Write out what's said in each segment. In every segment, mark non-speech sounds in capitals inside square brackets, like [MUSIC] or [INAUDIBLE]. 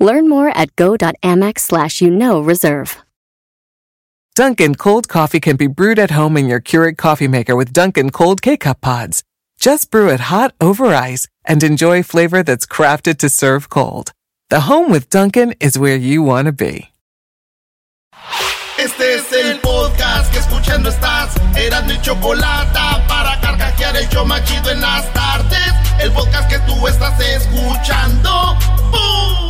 Learn more at go.amex slash you know reserve. Dunkin' cold coffee can be brewed at home in your Keurig coffee maker with Dunkin' cold K-Cup pods. Just brew it hot over ice and enjoy flavor that's crafted to serve cold. The home with Dunkin' is where you want to be. Este es el podcast que escuchando estás. Eran mi chocolate para carcajear el yo machido en las tardes. El podcast que tú estás escuchando. ¡Bum!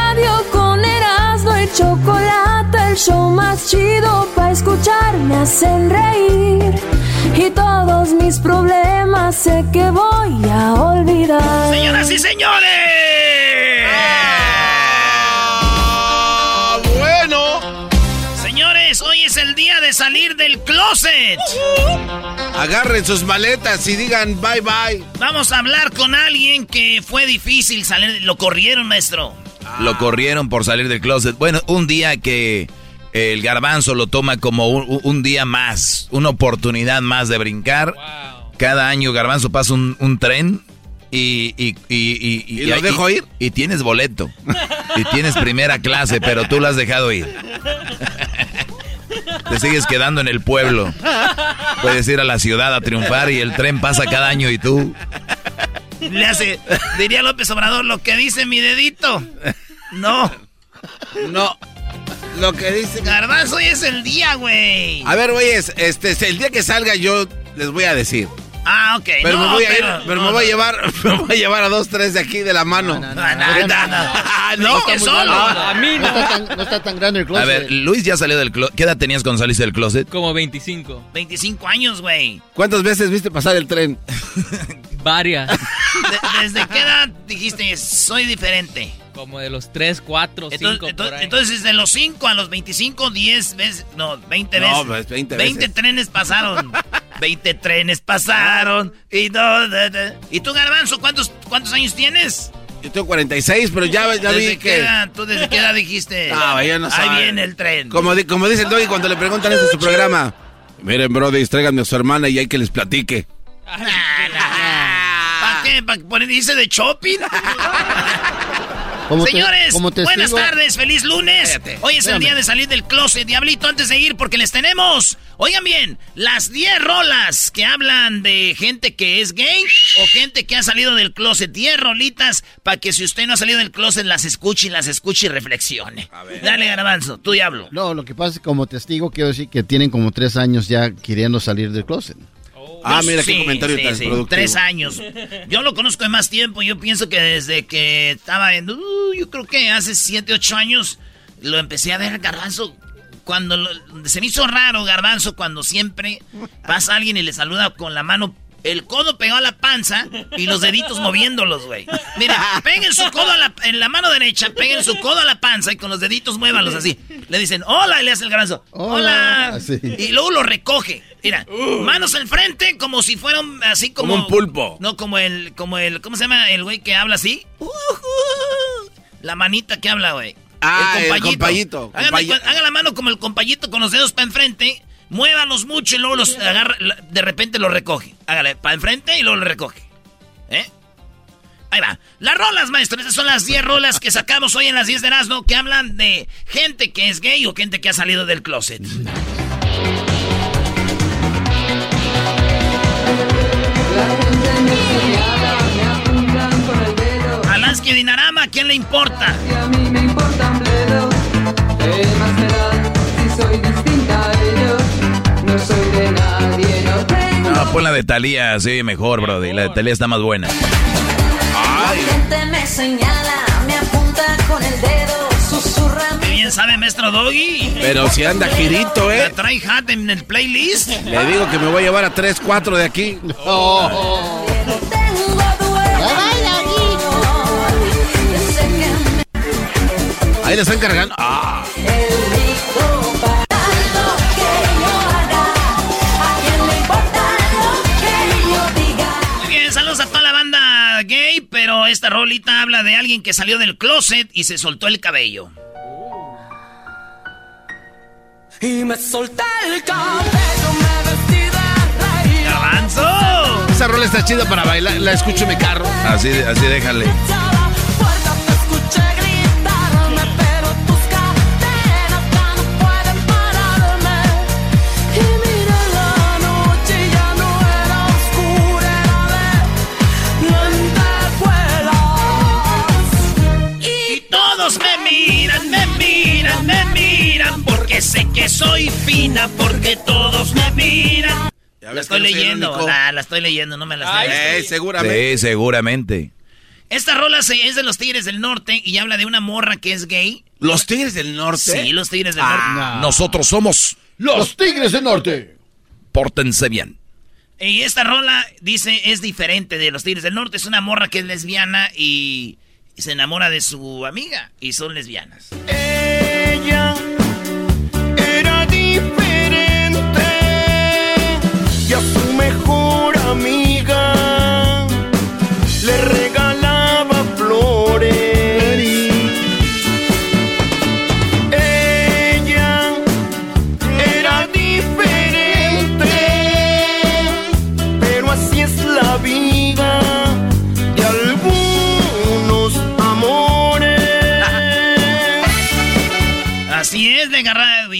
chocolate, el show más chido para escuchar. Me hacen reír y todos mis problemas sé que voy a olvidar. Señoras y señores. Ah, bueno. Señores, hoy es el día de salir del closet. Agarren sus maletas y digan bye bye. Vamos a hablar con alguien que fue difícil salir. Lo corrieron, maestro. Lo corrieron por salir del closet. Bueno, un día que el garbanzo lo toma como un, un día más, una oportunidad más de brincar. Cada año garbanzo pasa un, un tren y... ¿Y, y, ¿Y lo dejo ir? Y tienes boleto. y tienes primera clase, pero tú lo has dejado ir. Te sigues quedando en el pueblo. Puedes ir a la ciudad a triunfar y el tren pasa cada año y tú... Le hace, diría López Obrador, lo que dice mi dedito. No. No. Lo que dice. Garbanzo, hoy es el día, güey. A ver, güeyes, este, el día que salga yo les voy a decir. Ah, ok. Pero no, me voy a pero- ir, pero no, me voy a llevar, [LAUGHS] me voy a llevar a dos, tres de aquí de la mano. No, no, no, no. No, que solo. A mí no. está, tan, no está tan grande el A closet. ver, Luis ya salió del closet. ¿Qué edad tenías cuando saliste del closet? Como 25. 25 años, güey. ¿Cuántas veces viste pasar el tren? [LAUGHS] Varias. [LAUGHS] De- ¿Desde qué edad dijiste soy diferente? Como de los 3, 4, 5 Entonces, por entonces, ahí. entonces, de los 5 a los 25, 10 veces, no, 20 No, veces. pues, 20 20 veces. trenes pasaron. [LAUGHS] 20 trenes pasaron. Y, no, da, da. ¿Y tú, Garbanzo, cuántos, cuántos años tienes? Yo tengo 46, pero ya, ya vi ¿Desde qué que... edad? ¿Tú desde qué edad dijiste? No, [LAUGHS] ya no Ahí sabe. viene el tren. Como, di- como dice el Doggy cuando le preguntan eso en su programa. Miren, brody, tráiganme a su hermana y hay que les platique. ¿Para qué? ¿Para poner irse de shopping? Como te- Señores, buenas tardes, feliz lunes. Cállate. Hoy es el día de salir del closet, Diablito, antes de ir, porque les tenemos, oigan bien, las 10 rolas que hablan de gente que es gay o gente que ha salido del closet. 10 rolitas para que si usted no ha salido del closet, las escuche y las escuche y reflexione. Dale, Garbanzo, tú diablo. No, lo que pasa es que como testigo quiero decir que tienen como tres años ya queriendo salir del closet. Ah, mira Sí, qué comentario sí, tan sí, productivo. Tres años. Yo lo conozco de más tiempo. Yo pienso que desde que estaba en. uh, yo creo que hace siete, ocho años lo empecé a ver Garbanzo. Cuando lo- se me hizo raro Garbanzo cuando siempre pasa alguien y le saluda con la mano. El codo pegado a la panza y los deditos moviéndolos, güey. Mira, peguen su codo a la, en la mano derecha, peguen su codo a la panza y con los deditos muévanlos así. Le dicen, hola, y le hace el garbanzo. Hola. Hola. Así. Y luego lo recoge. Mira, manos al frente como si fueran así como... Como un pulpo. No, como el, como el, ¿cómo se llama el güey que habla así? La manita que habla, güey. Ah, el compayito. Haga la mano como el compayito con los dedos para enfrente. Muévalos mucho y luego los agarra, de repente los recoge. Hágale para enfrente y luego los recoge. ¿Eh? Ahí va. Las rolas, maestro. Esas son las 10 rolas que sacamos hoy en las 10 de Erasmo que hablan de gente que es gay o gente que ha salido del closet. Alansky Dinarama, ¿a quién le importa? Pon la de Talía, sí, mejor, brody. La de Talía está más buena. La gente me señala, me apunta con el dedo, susurra. Qué bien sabe, maestro Doggy. Pero si anda girito, ¿La ¿eh? trae hat en el playlist? Le digo que me voy a llevar a 3, 4 de aquí. Oh. Sé que Ahí le están cargando. Ah, esta rolita habla de alguien que salió del closet y se soltó el cabello. Y me solté el cabello, me vestí de rey. ¡Garbanzo! esa rola está chida para bailar. La escucho en mi carro. Así, así déjale. Que soy fina, porque todos me miran. Ya La estoy que no leyendo, único. la, estoy leyendo, no me la estoy Eh, seguramente. Sí, seguramente. Esta rola es de los Tigres del Norte y habla de una morra que es gay. ¿Los Tigres del Norte? Sí, los Tigres del Ah. Norte. Nosotros somos. Los Tigres del Norte. Pórtense bien. Y esta rola dice es diferente de los Tigres del Norte. Es una morra que es lesbiana y se enamora de su amiga y son lesbianas. Ella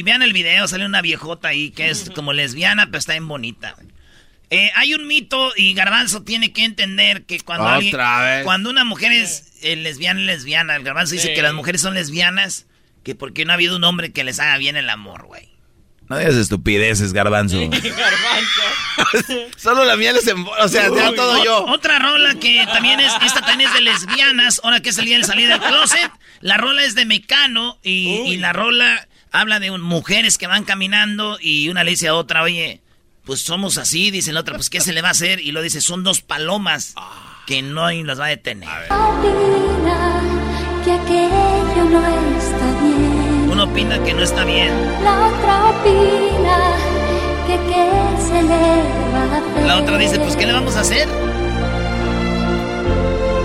Y vean el video, sale una viejota ahí que es como lesbiana, pero está bien bonita. Eh, hay un mito y Garbanzo tiene que entender que cuando alguien- cuando una mujer es eh, lesbiana, es lesbiana. El Garbanzo dice que las mujeres son lesbianas, que porque no ha habido un hombre que les haga bien el amor, güey. No digas estupideces, garbanzo. [LAUGHS] Solo la miel es en... O sea, ya todo O- yo. Otra rola que también es, esta también es de lesbianas, ahora que es el día de salir del closet. La rola es de Mecano y, y la rola habla de un- mujeres que van caminando y una le dice a otra, oye, pues somos así, dice la otra, pues ¿qué se le va a hacer? Y lo dice, son dos palomas que no las va a detener. Opina que aquello no está bien. Uno opina que no está bien. La otra opina que qué se le va a hacer. La otra dice, pues ¿qué le vamos a hacer?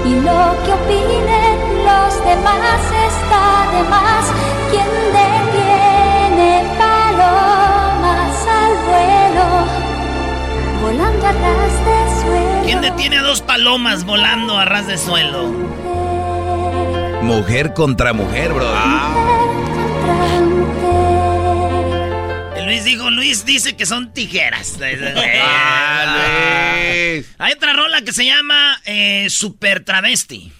Y lo que opinen los demás está de más. Detiene volando a ras de suelo. ¿Quién detiene a dos palomas volando a ras de suelo? Mujer contra mujer, bro. Mujer. Luis dijo, Luis dice que son tijeras. [LAUGHS] Ah, Luis. Hay otra rola que se llama eh, Super Travesti.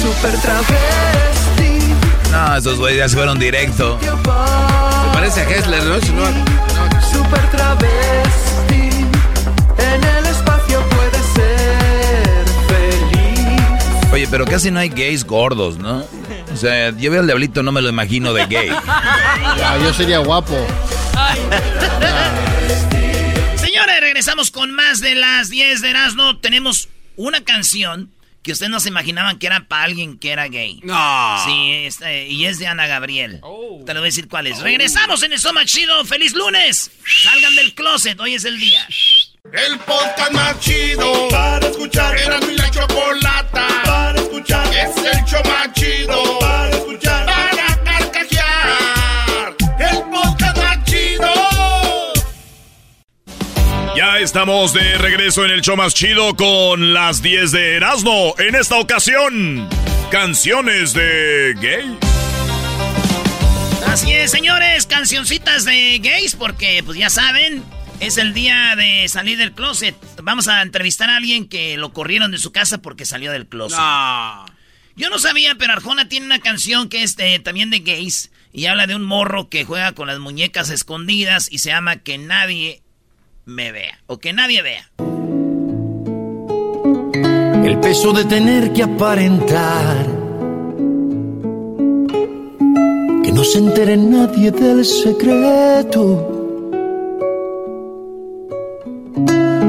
Super travesti. No, esos güeyes ya se fueron directo. Se parece a Hessler, ¿no? Super travesti. En el espacio puede ser feliz. Oye, pero casi no hay gays gordos, ¿no? O sea, yo veo al diablito, no me lo imagino de gay. Yo sería guapo. Señores, regresamos con más de las 10 de Erasmo. Tenemos una canción que ustedes no se imaginaban que era para alguien que era gay. No. Sí, es, eh, y es de Ana Gabriel. Te lo voy a decir cuál es. Regresamos en el Soma Chido. ¡Feliz lunes! Salgan del closet, hoy es el día. El podcast más chido para escuchar. Era mi la chocolata para escuchar. Es el show más chido para escuchar. Estamos de regreso en el show más chido con las 10 de Erasmo. En esta ocasión, canciones de gay. Así es, señores, cancioncitas de gays, porque pues ya saben, es el día de salir del closet. Vamos a entrevistar a alguien que lo corrieron de su casa porque salió del closet. No. Yo no sabía, pero Arjona tiene una canción que es de- también de gays y habla de un morro que juega con las muñecas escondidas y se llama Que nadie me vea o que nadie vea. El peso de tener que aparentar. Que no se entere nadie del secreto.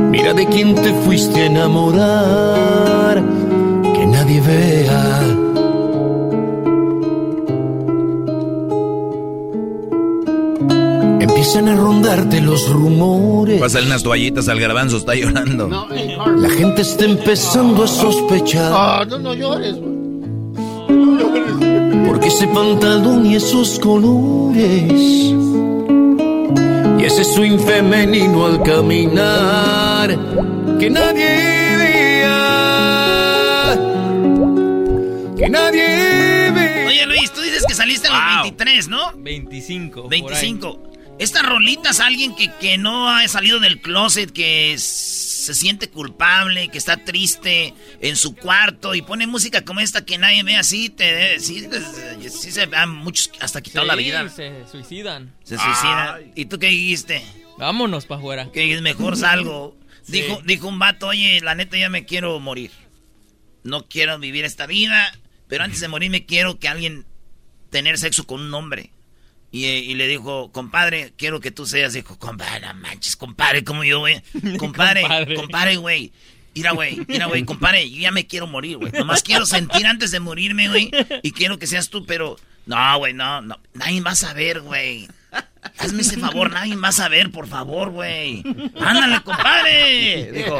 Mira de quién te fuiste a enamorar. Que nadie vea. Empiezan a rondarte los rumores. Pásale unas toallitas al garbanzo, está llorando. La gente está empezando a sospechar. Ah, no, no llores, güey. Porque ese pantalón y esos colores. Y ese swing femenino al caminar. Que nadie vea. Que nadie vea. Oye Luis, tú dices que saliste a los 23, ¿no? 25. 25. Estas rolitas, alguien que, que no ha salido del closet, que se siente culpable, que está triste en su cuarto y pone música como esta que nadie ve así, te, sí, sí se van muchos hasta quitado la vida. Se suicidan. Se suicidan. ¿Y tú qué dijiste? Vámonos para afuera. Que mejor salgo. [LAUGHS] Dijo, dijo un vato, oye, la neta ya me quiero morir. No quiero vivir esta vida, pero antes de morirme quiero que alguien tener sexo con un hombre. Y, y, le dijo, compadre, quiero que tú seas. Dijo, compadre, no manches, compadre, como yo, güey. [LAUGHS] Compadre, compadre, güey. Mira, güey, mira, güey, compadre, yo ya me quiero morir, güey. Nomás quiero sentir antes de morirme, güey. Y quiero que seas tú, pero... No, güey, no, no. Nadie va a saber, güey. Hazme ese favor, nadie va a saber, por favor, güey. Ándale, compadre. Dijo,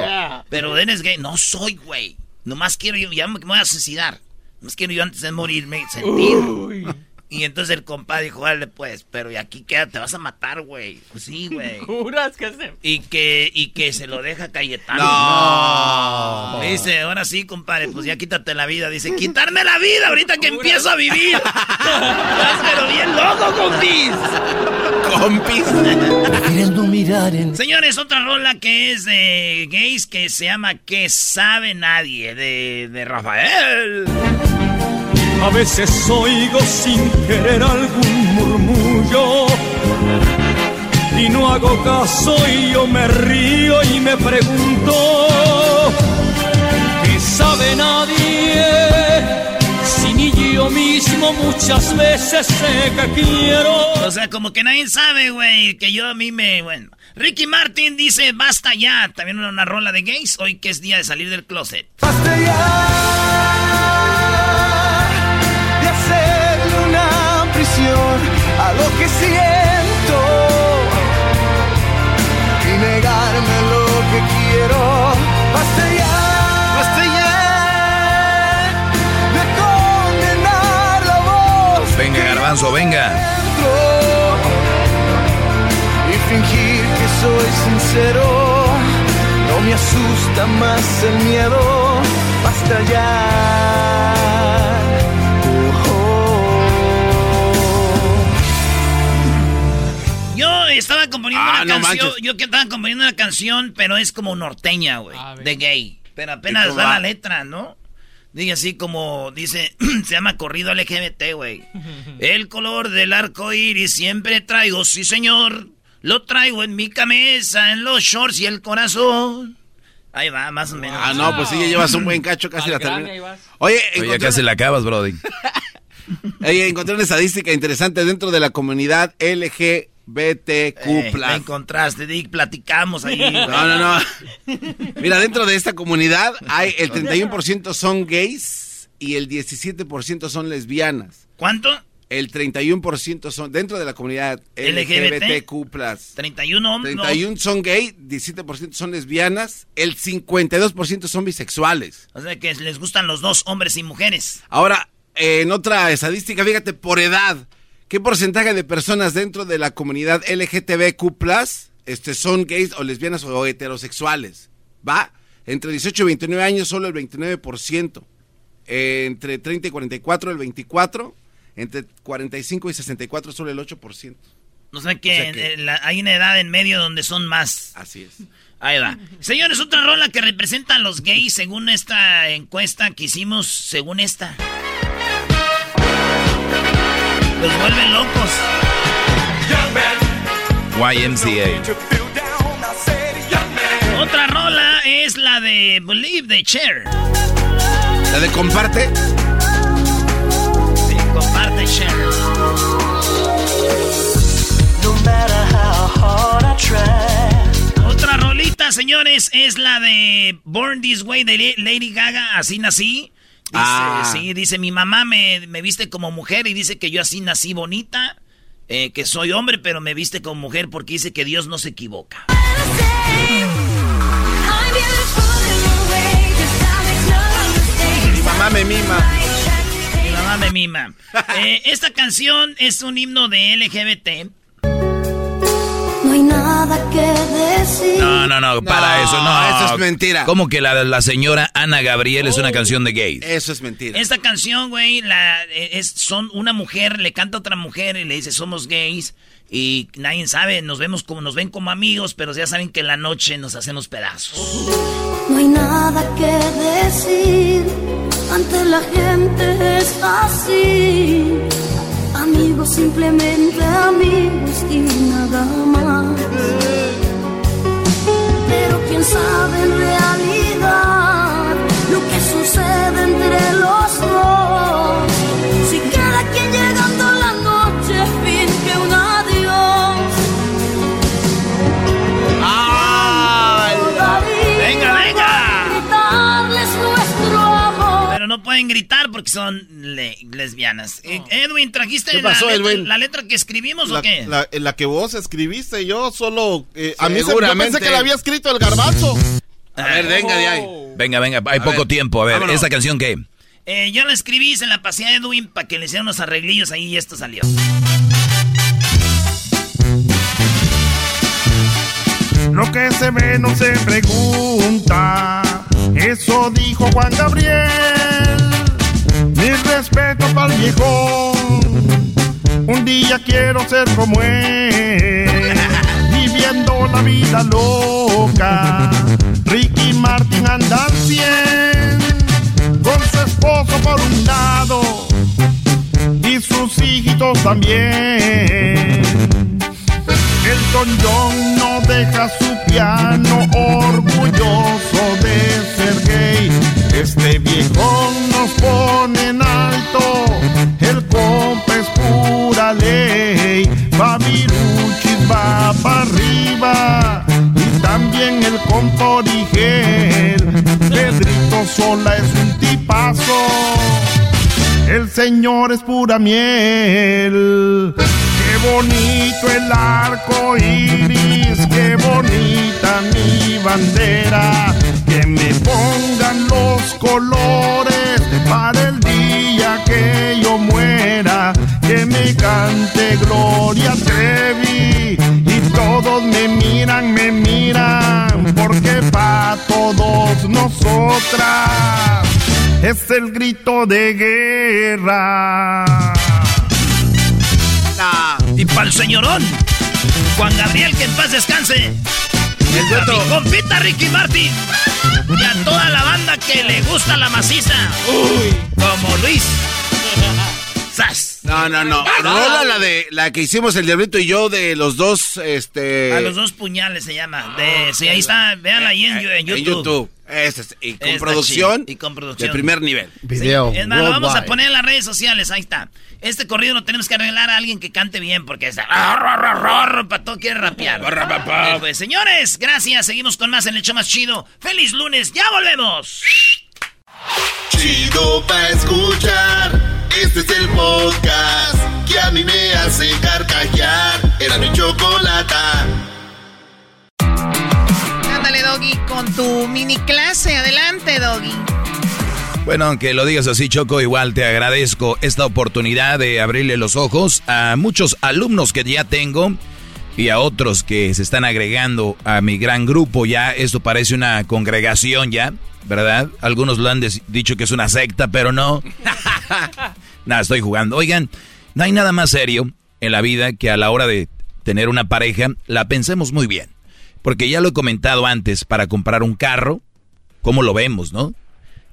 pero eres gay. No soy, güey. Nomás quiero yo, ya me voy a suicidar. Nomás quiero yo antes de morirme sentir. Uy. Y entonces el compadre dijo, vale, pues, pero y aquí queda, te vas a matar, güey. Pues sí, güey. [LAUGHS] ¿Juras que se...? Y que, y que se lo deja Cayetano. No. no. Dice, ahora sí, compadre, pues ya quítate la vida. Dice, quitarme la vida ahorita que empiezo a vivir. Estás pero bien loco, compis. Compis. no mirar en... Señores, otra rola que es de gays que se llama Que sabe nadie, de, de Rafael. A veces oigo sin querer algún murmullo y no hago caso y yo me río y me pregunto ¿qué sabe nadie? Si ni yo mismo muchas veces sé que quiero. O sea, como que nadie sabe, güey, que yo a mí me... Bueno, Ricky Martin dice, basta ya. También una, una rola de gays, hoy que es día de salir del closet. Basta ya que siento y negarme lo que quiero. Basta ya, basta ya de condenar la voz. Venga, garbanzo, venga. Y fingir que soy sincero. No me asusta más el miedo. Basta ya. Yo estaba componiendo ah, una no canción. Manches. Yo que estaba componiendo una canción, pero es como norteña, güey. De gay. Pero apenas da la letra, ¿no? Dice así como, dice, [CLEARS THROAT] se llama corrido LGBT, güey. [LAUGHS] El color del arco iris siempre traigo, sí señor. Lo traigo en mi camisa, en los shorts y el corazón. Ahí va, más o menos. Ah, no, pues sí, ya llevas un buen cacho, casi la terminas. Oye, Oye ya casi la acabas, Brody. [LAUGHS] Oye, encontré una estadística interesante dentro de la comunidad LG. BTQ eh, me encontraste, Dick, platicamos ahí. [LAUGHS] No, no, no. [LAUGHS] Mira, dentro de esta comunidad hay el 31% son gays y el 17% son lesbianas. ¿Cuánto? El 31% son dentro de la comunidad LGBTQ+. 31 hombres. 31 son gay, 17% son lesbianas, el 52% son bisexuales. O sea que les gustan los dos, hombres y mujeres. Ahora, en otra estadística, fíjate, por edad. ¿Qué porcentaje de personas dentro de la comunidad LGTBQ este, son gays o lesbianas o heterosexuales? ¿Va? Entre 18 y 29 años solo el 29%. Eh, entre 30 y 44 el 24%. Entre 45 y 64 solo el 8%. O sea que, o sea que... La, hay una edad en medio donde son más. Así es. Ahí va. Señores, otra rola que representa a los gays según esta encuesta que hicimos, según esta. Los vuelven locos. YMCA. Otra rola es la de Believe de Cher. ¿La de comparte? Sí, comparte Cher. Otra rolita, señores, es la de Born This Way de Lady Gaga, así nací. Dice, Ah. Sí, dice, mi mamá me, me viste como mujer y dice que yo así nací bonita, eh, que soy hombre, pero me viste como mujer porque dice que Dios no se equivoca. Mi mamá me mima. Mi mamá me mima. [LAUGHS] Eh, esta canción es un himno de LGBT. No hay nada que decir. No, no, no, para No, eso, no. eso es mentira. ¿Cómo que la, la señora Ana Gabriel es una canción de gays? Eso es mentira. Esta canción, güey, la, eh, es, son una mujer, le canta a otra mujer y le dice, somos gays. Y nadie sabe, nos vemos como, nos ven como amigos, pero ya saben que en la noche nos hacemos pedazos. No hay nada que decir. Ante la gente es así. Amigos, simplemente amigos y nada más. Pero quién sabe en realidad lo que sucede entre los pueden gritar porque son le- lesbianas. Eh, Edwin, ¿trajiste ¿Qué la, letra, Edwin? la letra que escribimos La, o qué? la- la que vos escribiste, yo solo... eh, a mí se, yo Seguramente. pensé que la había escrito el garbanzo. A ver, venga de ahí. Venga, venga, hay poco ver, tiempo. A ver, vámonos. ¿esta canción qué? Eh, yo la escribí, se la pasé a Edwin para que le hicieran unos arreglillos ahí y esto salió. Lo que se ve no se pregunta. Eso dijo Juan Gabriel. Mi respeto para el viejón. Un día quiero ser como él. Viviendo la vida loca. Ricky Martin anda al 100. Con su esposo por un lado. Y sus hijitos también. Elton John no deja su piano orgulloso de ser gay. Este viejón nos pone en alto, el compa es pura ley. Babiruchis va para arriba y también el compa Origel. Pedrito Sola es un tipazo. El señor es pura miel. Qué bonito el arco iris, qué bonita mi bandera. Que me pongan los colores para el día que yo muera. Que me cante Gloria Trevi y todos me miran, me miran, porque pa' todos nosotras es el grito de guerra. Y para el señorón, Juan Gabriel, que en paz descanse. El a mi compita Ricky Martin. Y a toda la banda que le gusta la maciza. Uy, como Luis. ¡Sas! No, no, no. Rola la de la que hicimos el diablito y yo de los dos, este. A los dos puñales se llama. De, sí, ahí está, véanla ahí en, en YouTube. En YouTube. Es- y con Está producción. chido, y con producción. De primer nivel. Video. Es más, lo vamos a poner en las redes sociales, ahí está. Este corrido lo tenemos que arreglar a alguien que cante bien, porque está... Para todo quiere rapear. Eh, pues, señores, gracias. Seguimos con más en el show más chido. ¡Feliz lunes! ¡Ya volvemos! Chido pa' escuchar. Este es el podcast que a mí me hace carcajear. Era mi chocolata. Ándale, Doggy, con tu mini clase. Adelante, Doggy. Bueno, aunque lo digas así, Choco, igual te agradezco esta oportunidad de abrirle los ojos a muchos alumnos que ya tengo y a otros que se están agregando a mi gran grupo. Ya esto parece una congregación ya, ¿verdad? Algunos lo han dicho que es una secta, pero no. [LAUGHS] nada, estoy jugando. Oigan, no hay nada más serio en la vida que a la hora de tener una pareja la pensemos muy bien. Porque ya lo he comentado antes, para comprar un carro, ¿cómo lo vemos, no?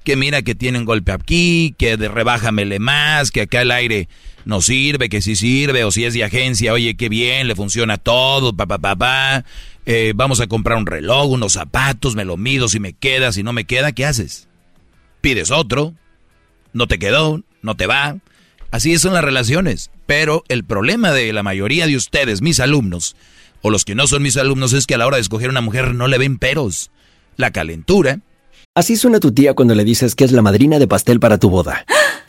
que mira que tienen golpe aquí, que de rebájamele más, que acá el aire no sirve, que sí sirve, o si es de agencia, oye, qué bien, le funciona todo, pa, pa, pa, pa. eh, vamos a comprar un reloj, unos zapatos, me lo mido, si me queda, si no me queda, ¿qué haces? Pides otro, no te quedó, no te va. Así son las relaciones. Pero el problema de la mayoría de ustedes, mis alumnos, o los que no son mis alumnos, es que a la hora de escoger una mujer no le ven peros. La calentura. Así suena tu tía cuando le dices que es la madrina de pastel para tu boda.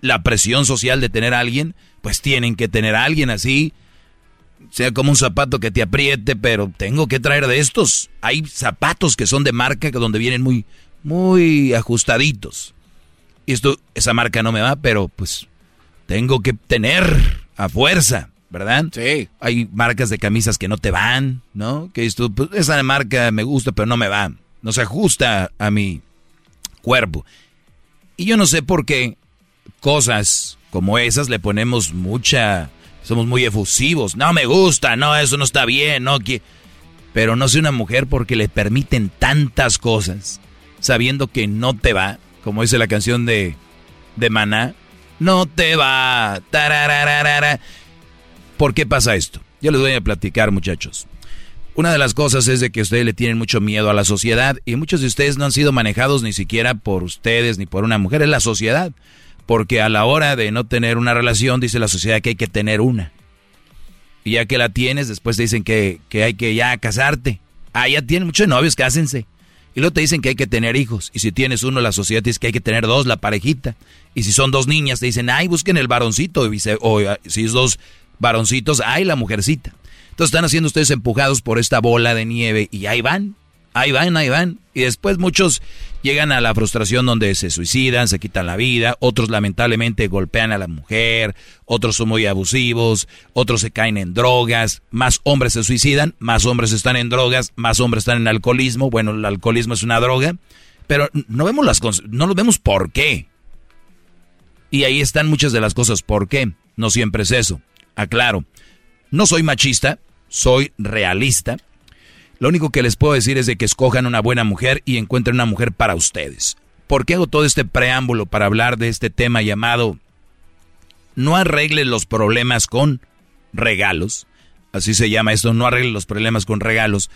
la presión social de tener a alguien, pues tienen que tener a alguien así, sea como un zapato que te apriete, pero tengo que traer de estos. Hay zapatos que son de marca donde vienen muy, muy ajustaditos. Y esto, esa marca no me va, pero pues tengo que tener a fuerza, ¿verdad? Sí. Hay marcas de camisas que no te van, ¿no? Que esto, pues, esa marca me gusta, pero no me va. No se ajusta a mi cuerpo. Y yo no sé por qué cosas como esas le ponemos mucha... Somos muy efusivos. No me gusta, no, eso no está bien, no que... Pero no soy una mujer porque le permiten tantas cosas, sabiendo que no te va, como dice la canción de, de Maná, no te va. ¿Por qué pasa esto? Yo les voy a platicar, muchachos. Una de las cosas es de que ustedes le tienen mucho miedo a la sociedad y muchos de ustedes no han sido manejados ni siquiera por ustedes ni por una mujer, es la sociedad. Porque a la hora de no tener una relación, dice la sociedad que hay que tener una. Y ya que la tienes, después te dicen que, que hay que ya casarte. Ah, ya tienen muchos novios, cásense. Y luego te dicen que hay que tener hijos. Y si tienes uno, la sociedad dice que hay que tener dos, la parejita. Y si son dos niñas, te dicen, ay, busquen el varoncito. O si es dos varoncitos, ay, la mujercita. Entonces están haciendo ustedes empujados por esta bola de nieve y ahí van. Ahí van, ahí van. Y después muchos llegan a la frustración donde se suicidan, se quitan la vida, otros lamentablemente golpean a la mujer, otros son muy abusivos, otros se caen en drogas, más hombres se suicidan, más hombres están en drogas, más hombres están en alcoholismo. Bueno, el alcoholismo es una droga, pero no vemos las no lo vemos por qué. Y ahí están muchas de las cosas por qué. No siempre es eso. Aclaro. No soy machista, soy realista. Lo único que les puedo decir es de que escojan una buena mujer y encuentren una mujer para ustedes. ¿Por qué hago todo este preámbulo para hablar de este tema llamado No arreglen los problemas con regalos? Así se llama esto, no arreglen los problemas con regalos.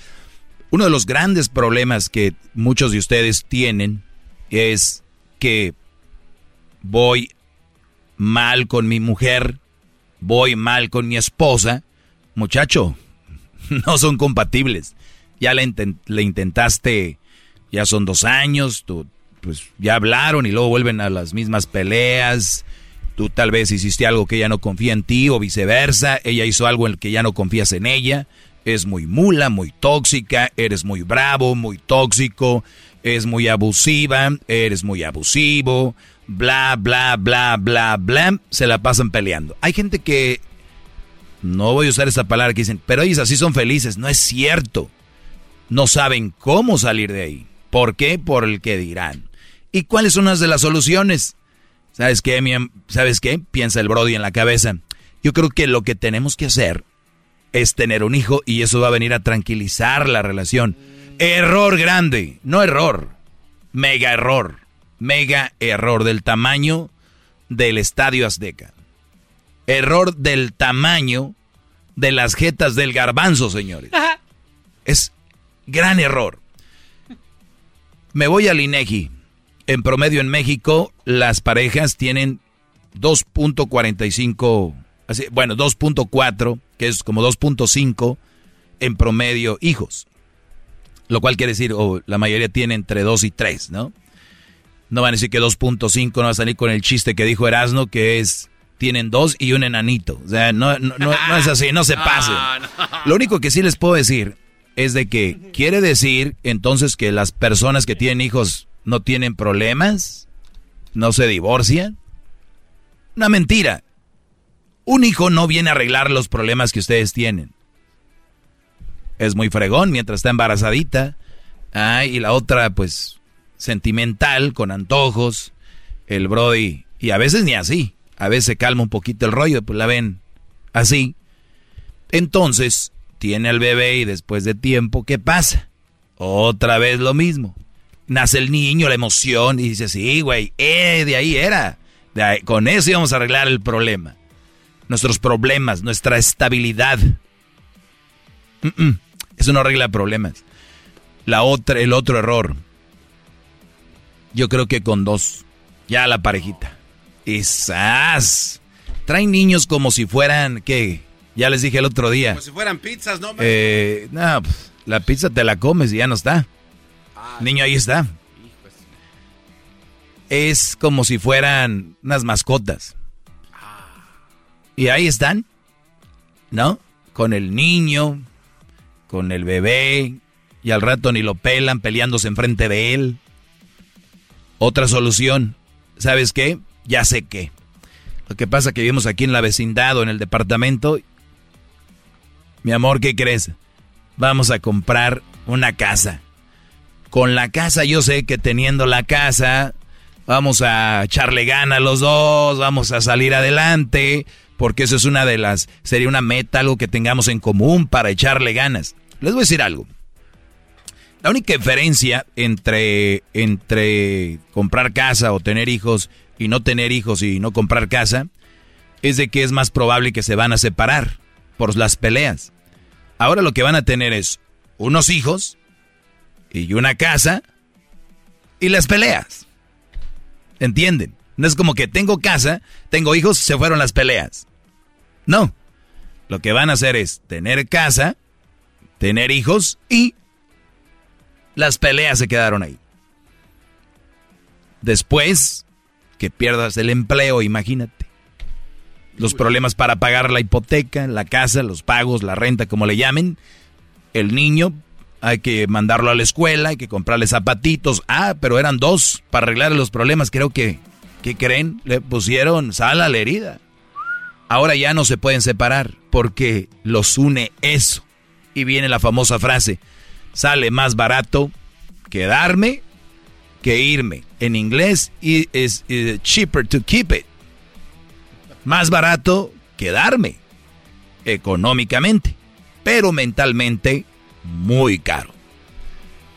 Uno de los grandes problemas que muchos de ustedes tienen es que voy mal con mi mujer, voy mal con mi esposa. Muchacho, [LAUGHS] no son compatibles ya le, intentaste, ya son dos años, tú, pues ya hablaron y luego vuelven a las mismas peleas. Tú tal vez hiciste algo que ella no confía en ti o viceversa, ella hizo algo en el que ya no confías en ella. Es muy mula, muy tóxica, eres muy bravo, muy tóxico, es muy abusiva, eres muy abusivo, bla, bla, bla, bla, bla. Se la pasan peleando. Hay gente que, no voy a usar esa palabra que dicen, pero ellos así son felices. No es cierto no saben cómo salir de ahí. ¿Por qué? Por el que dirán. ¿Y cuáles son las de las soluciones? ¿Sabes qué? ¿Sabes qué? Piensa el Brody en la cabeza. Yo creo que lo que tenemos que hacer es tener un hijo y eso va a venir a tranquilizar la relación. Error grande, no error. Mega error. Mega error del tamaño del Estadio Azteca. Error del tamaño de las jetas del garbanzo, señores. Es gran error. Me voy al INEGI. En promedio en México, las parejas tienen 2.45, así, bueno, 2.4, que es como 2.5 en promedio hijos. Lo cual quiere decir, o la mayoría tiene entre 2 y 3, ¿no? No van a decir que 2.5 no va a salir con el chiste que dijo Erasno, que es, tienen dos y un enanito. O sea, no, no, no, no es así, no se [LAUGHS] pasen. Lo único que sí les puedo decir es de que quiere decir entonces que las personas que tienen hijos no tienen problemas, no se divorcian. Una mentira. Un hijo no viene a arreglar los problemas que ustedes tienen. Es muy fregón mientras está embarazadita. Ah, y la otra, pues, sentimental, con antojos. El Brody. Y a veces ni así. A veces se calma un poquito el rollo, pues la ven así. Entonces, tiene al bebé y después de tiempo, ¿qué pasa? Otra vez lo mismo. Nace el niño, la emoción, y dice, sí, güey, eh, de ahí era. Con eso íbamos a arreglar el problema. Nuestros problemas, nuestra estabilidad. Mm, mm, Eso no arregla problemas. La otra, el otro error. Yo creo que con dos. Ya la parejita. Esas. Traen niños como si fueran, ¿qué? Ya les dije el otro día. Como si fueran pizzas, ¿no? Eh, no, pues, la pizza te la comes y ya no está. Niño, ahí está. Es como si fueran unas mascotas. Y ahí están, ¿no? Con el niño, con el bebé, y al rato ni lo pelan peleándose enfrente de él. Otra solución, ¿sabes qué? Ya sé qué. Lo que pasa que vivimos aquí en la vecindad o en el departamento. Mi amor, ¿qué crees? Vamos a comprar una casa. Con la casa yo sé que teniendo la casa vamos a echarle gana los dos, vamos a salir adelante, porque eso es una de las, sería una meta, algo que tengamos en común para echarle ganas. Les voy a decir algo. La única diferencia entre, entre comprar casa o tener hijos y no tener hijos y no comprar casa es de que es más probable que se van a separar por las peleas. Ahora lo que van a tener es unos hijos y una casa y las peleas. ¿Entienden? No es como que tengo casa, tengo hijos, se fueron las peleas. No. Lo que van a hacer es tener casa, tener hijos y las peleas se quedaron ahí. Después que pierdas el empleo, imagínate. Los problemas para pagar la hipoteca, la casa, los pagos, la renta, como le llamen. El niño, hay que mandarlo a la escuela, hay que comprarle zapatitos. Ah, pero eran dos para arreglar los problemas. Creo que, ¿qué creen? Le pusieron sal a la herida. Ahora ya no se pueden separar porque los une eso. Y viene la famosa frase, sale más barato quedarme que irme. En inglés i- es eh, cheaper to keep it. Más barato quedarme económicamente, pero mentalmente muy caro.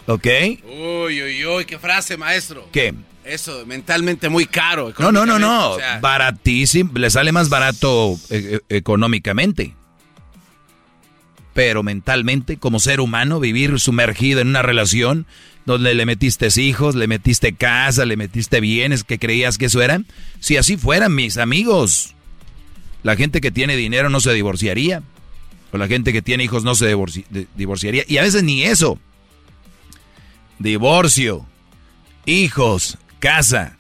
¿Ok? Uy, uy, uy, qué frase, maestro. ¿Qué? Eso, mentalmente muy caro. No, no, no, no. o sea, Baratísimo. Le sale más barato eh, eh, económicamente. Pero mentalmente, como ser humano, vivir sumergido en una relación donde le metiste hijos, le metiste casa, le metiste bienes que creías que eso era. Si así fueran mis amigos, la gente que tiene dinero no se divorciaría. O la gente que tiene hijos no se divorci- divorciaría. Y a veces ni eso. Divorcio, hijos, casa.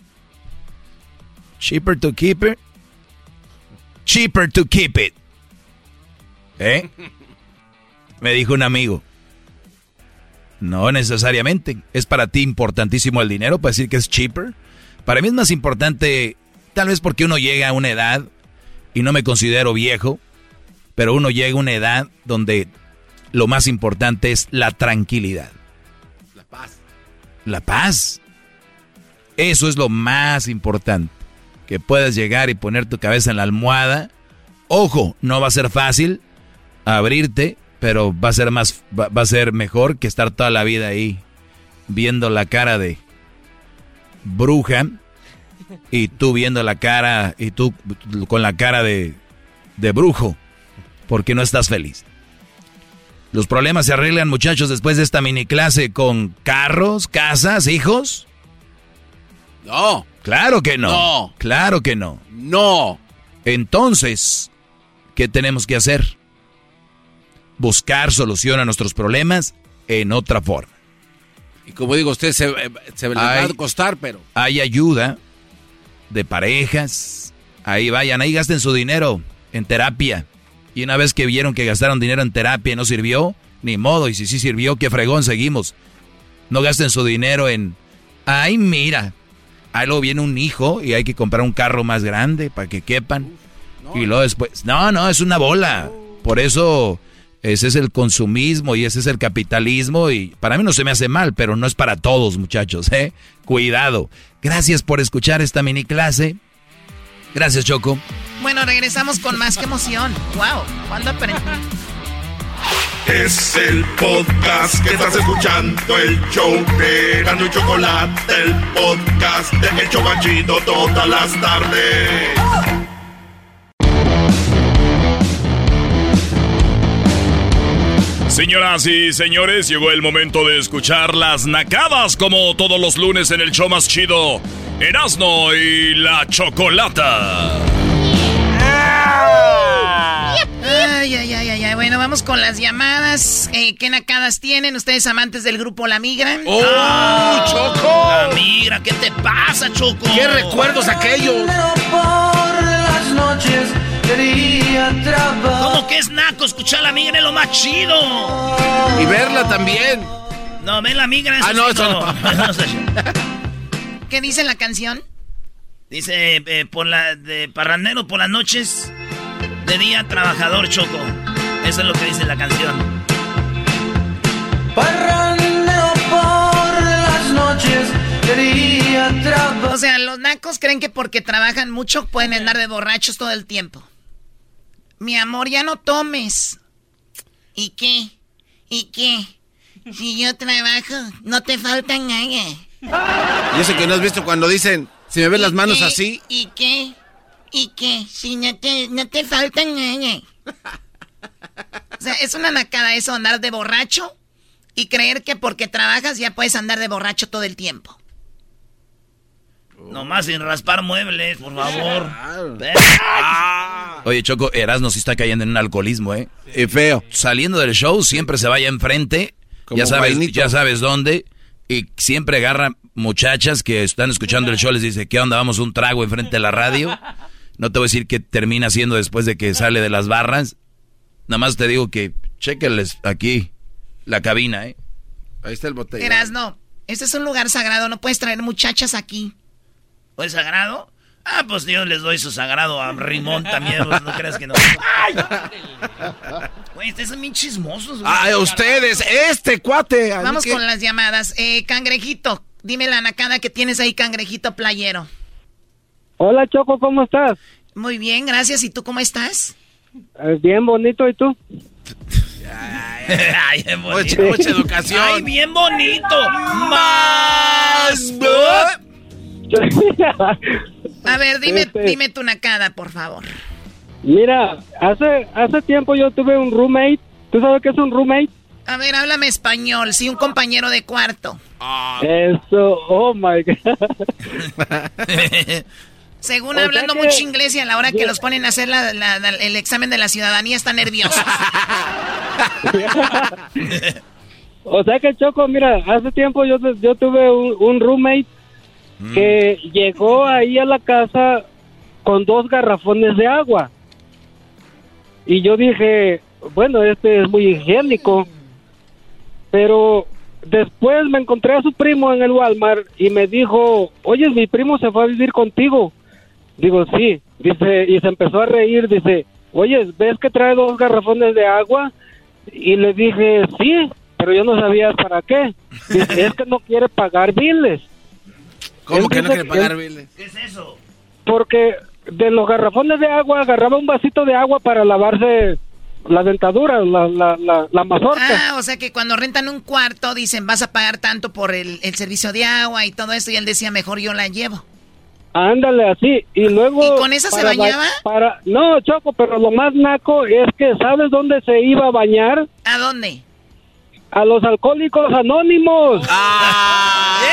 Cheaper to keep it. Cheaper to keep it. ¿Eh? Me dijo un amigo. No necesariamente. Es para ti importantísimo el dinero para decir que es cheaper. Para mí es más importante, tal vez porque uno llega a una edad, y no me considero viejo, pero uno llega a una edad donde lo más importante es la tranquilidad. La paz. La paz. Eso es lo más importante. Que puedas llegar y poner tu cabeza en la almohada. Ojo, no va a ser fácil abrirte, pero va a ser más, va, va a ser mejor que estar toda la vida ahí viendo la cara de bruja y tú viendo la cara y tú con la cara de, de brujo porque no estás feliz. Los problemas se arreglan, muchachos, después de esta mini clase con carros, casas, hijos. No. Claro que no. No. Claro que no. No. Entonces, ¿qué tenemos que hacer? Buscar solución a nuestros problemas en otra forma. Y como digo, usted se, eh, se le va a costar, pero. Hay ayuda de parejas. Ahí vayan, ahí gasten su dinero en terapia. Y una vez que vieron que gastaron dinero en terapia y no sirvió, ni modo. Y si sí sirvió, qué fregón, seguimos. No gasten su dinero en, ay, mira, ahí luego viene un hijo y hay que comprar un carro más grande para que quepan. y luego después, no, no, es una bola. Por eso ese es el consumismo y ese es el capitalismo y para mí no se me hace mal, pero no es para todos, muchachos, ¿eh? Cuidado. Gracias por escuchar esta mini clase. Gracias, Choco. Bueno, regresamos con más que emoción. Wow, ¿cuándo aprendí? Es el podcast que estás escuchando, el show de Gano y Chocolate, el podcast de El Chocachito todas las tardes. Señoras y señores, llegó el momento de escuchar las nacadas como todos los lunes en el show más chido, Erasno y la Chocolata. Ay, ay, ay, ay, ay. Bueno, vamos con las llamadas. Eh, ¿Qué nacadas tienen ustedes amantes del grupo La Migra? ¡Oh, Choco! La migra, ¿qué te pasa, Choco? ¿Qué recuerdos aquellos? Por las noches. ¿Cómo que es naco escuchar la migra es lo más chido? Y verla también. No, ven la migra. Ah, no, [LAUGHS] eso no. [LAUGHS] ¿Qué dice la canción? Dice, eh, por la, de parrandero por las noches, de día trabajador, Choco. Eso es lo que dice la canción. Parrandero por las noches quería trabajar. O sea, los nacos creen que porque trabajan mucho pueden andar de borrachos todo el tiempo. Mi amor, ya no tomes. ¿Y qué? ¿Y qué? Si yo trabajo, no te falta nada. Y eso que no has visto cuando dicen, si me ves las manos qué? así. ¿Y qué? ¿Y qué? Si no te, no te falta nada. O sea, es una nacada eso, andar de borracho y creer que porque trabajas ya puedes andar de borracho todo el tiempo. Nomás sin raspar muebles, por favor. Oye, Choco, Erasno sí está cayendo en un alcoholismo, ¿eh? Y feo. Saliendo del show, siempre se vaya enfrente. Como ya sabes, vainito. ya sabes dónde. Y siempre agarra muchachas que están escuchando el show, les dice, ¿qué onda? Vamos un trago enfrente de la radio. No te voy a decir qué termina haciendo después de que sale de las barras. Nada más te digo que chequenles aquí la cabina, ¿eh? Ahí está el botella. Erasno, este es un lugar sagrado, no puedes traer muchachas aquí. ¿O es sagrado? Ah, pues yo les doy su sagrado a Rimón también, pues, no creas que no. Güey, ustedes son bien chismosos, güey. Ay, ustedes, este cuate. Vamos que- con las llamadas. Eh, cangrejito, dime la nacada que tienes ahí, cangrejito playero. Hola Choco, ¿cómo estás? Muy bien, gracias. ¿Y tú cómo estás? Eh, bien bonito, ¿y tú? [LAUGHS] Ay, mucha educación. Ay, bien bonito. Más. [LAUGHS] A ver, dime, Este- dime tu nacada, por favor. Mira, hace hace tiempo yo tuve un roommate. ¿Tú sabes qué es un roommate? A ver, háblame español. Sí, un compañero de cuarto. Eso, oh my God. [LAUGHS] Según O sea hablando que- mucho inglés y a la hora que los ponen a hacer la- la- la- el examen de la ciudadanía están nerviosos. [LAUGHS] O sea que Choco, mira, hace tiempo yo, yo tuve un, un roommate que llegó ahí a la casa con dos garrafones de agua. Y yo dije, bueno, este es muy higiénico. Pero después me encontré a su primo en el Walmart y me dijo, oye, mi primo se fue a vivir contigo. Digo, sí. Dice, y se empezó a reír, dice, oye, ¿ves que trae dos garrafones de agua? Y le dije, sí, pero yo no sabía para qué. Dice, es que no quiere pagar biles. ¿Cómo que no quiere pagar biles? ¿Qué es eso? Porque de los garrafones de agua agarraba un vasito de agua para lavarse la dentadura, la, la, la, la mazorca. Ah, o sea que cuando rentan un cuarto dicen vas a pagar tanto por el, el servicio de agua y todo esto y él decía mejor yo la llevo. Ándale, así. Y luego... ¿Y con esa se bañaba? Para... No, Choco, pero lo más naco es que ¿sabes dónde se iba a bañar? ¿A dónde? A los alcohólicos anónimos. ¡Bravo!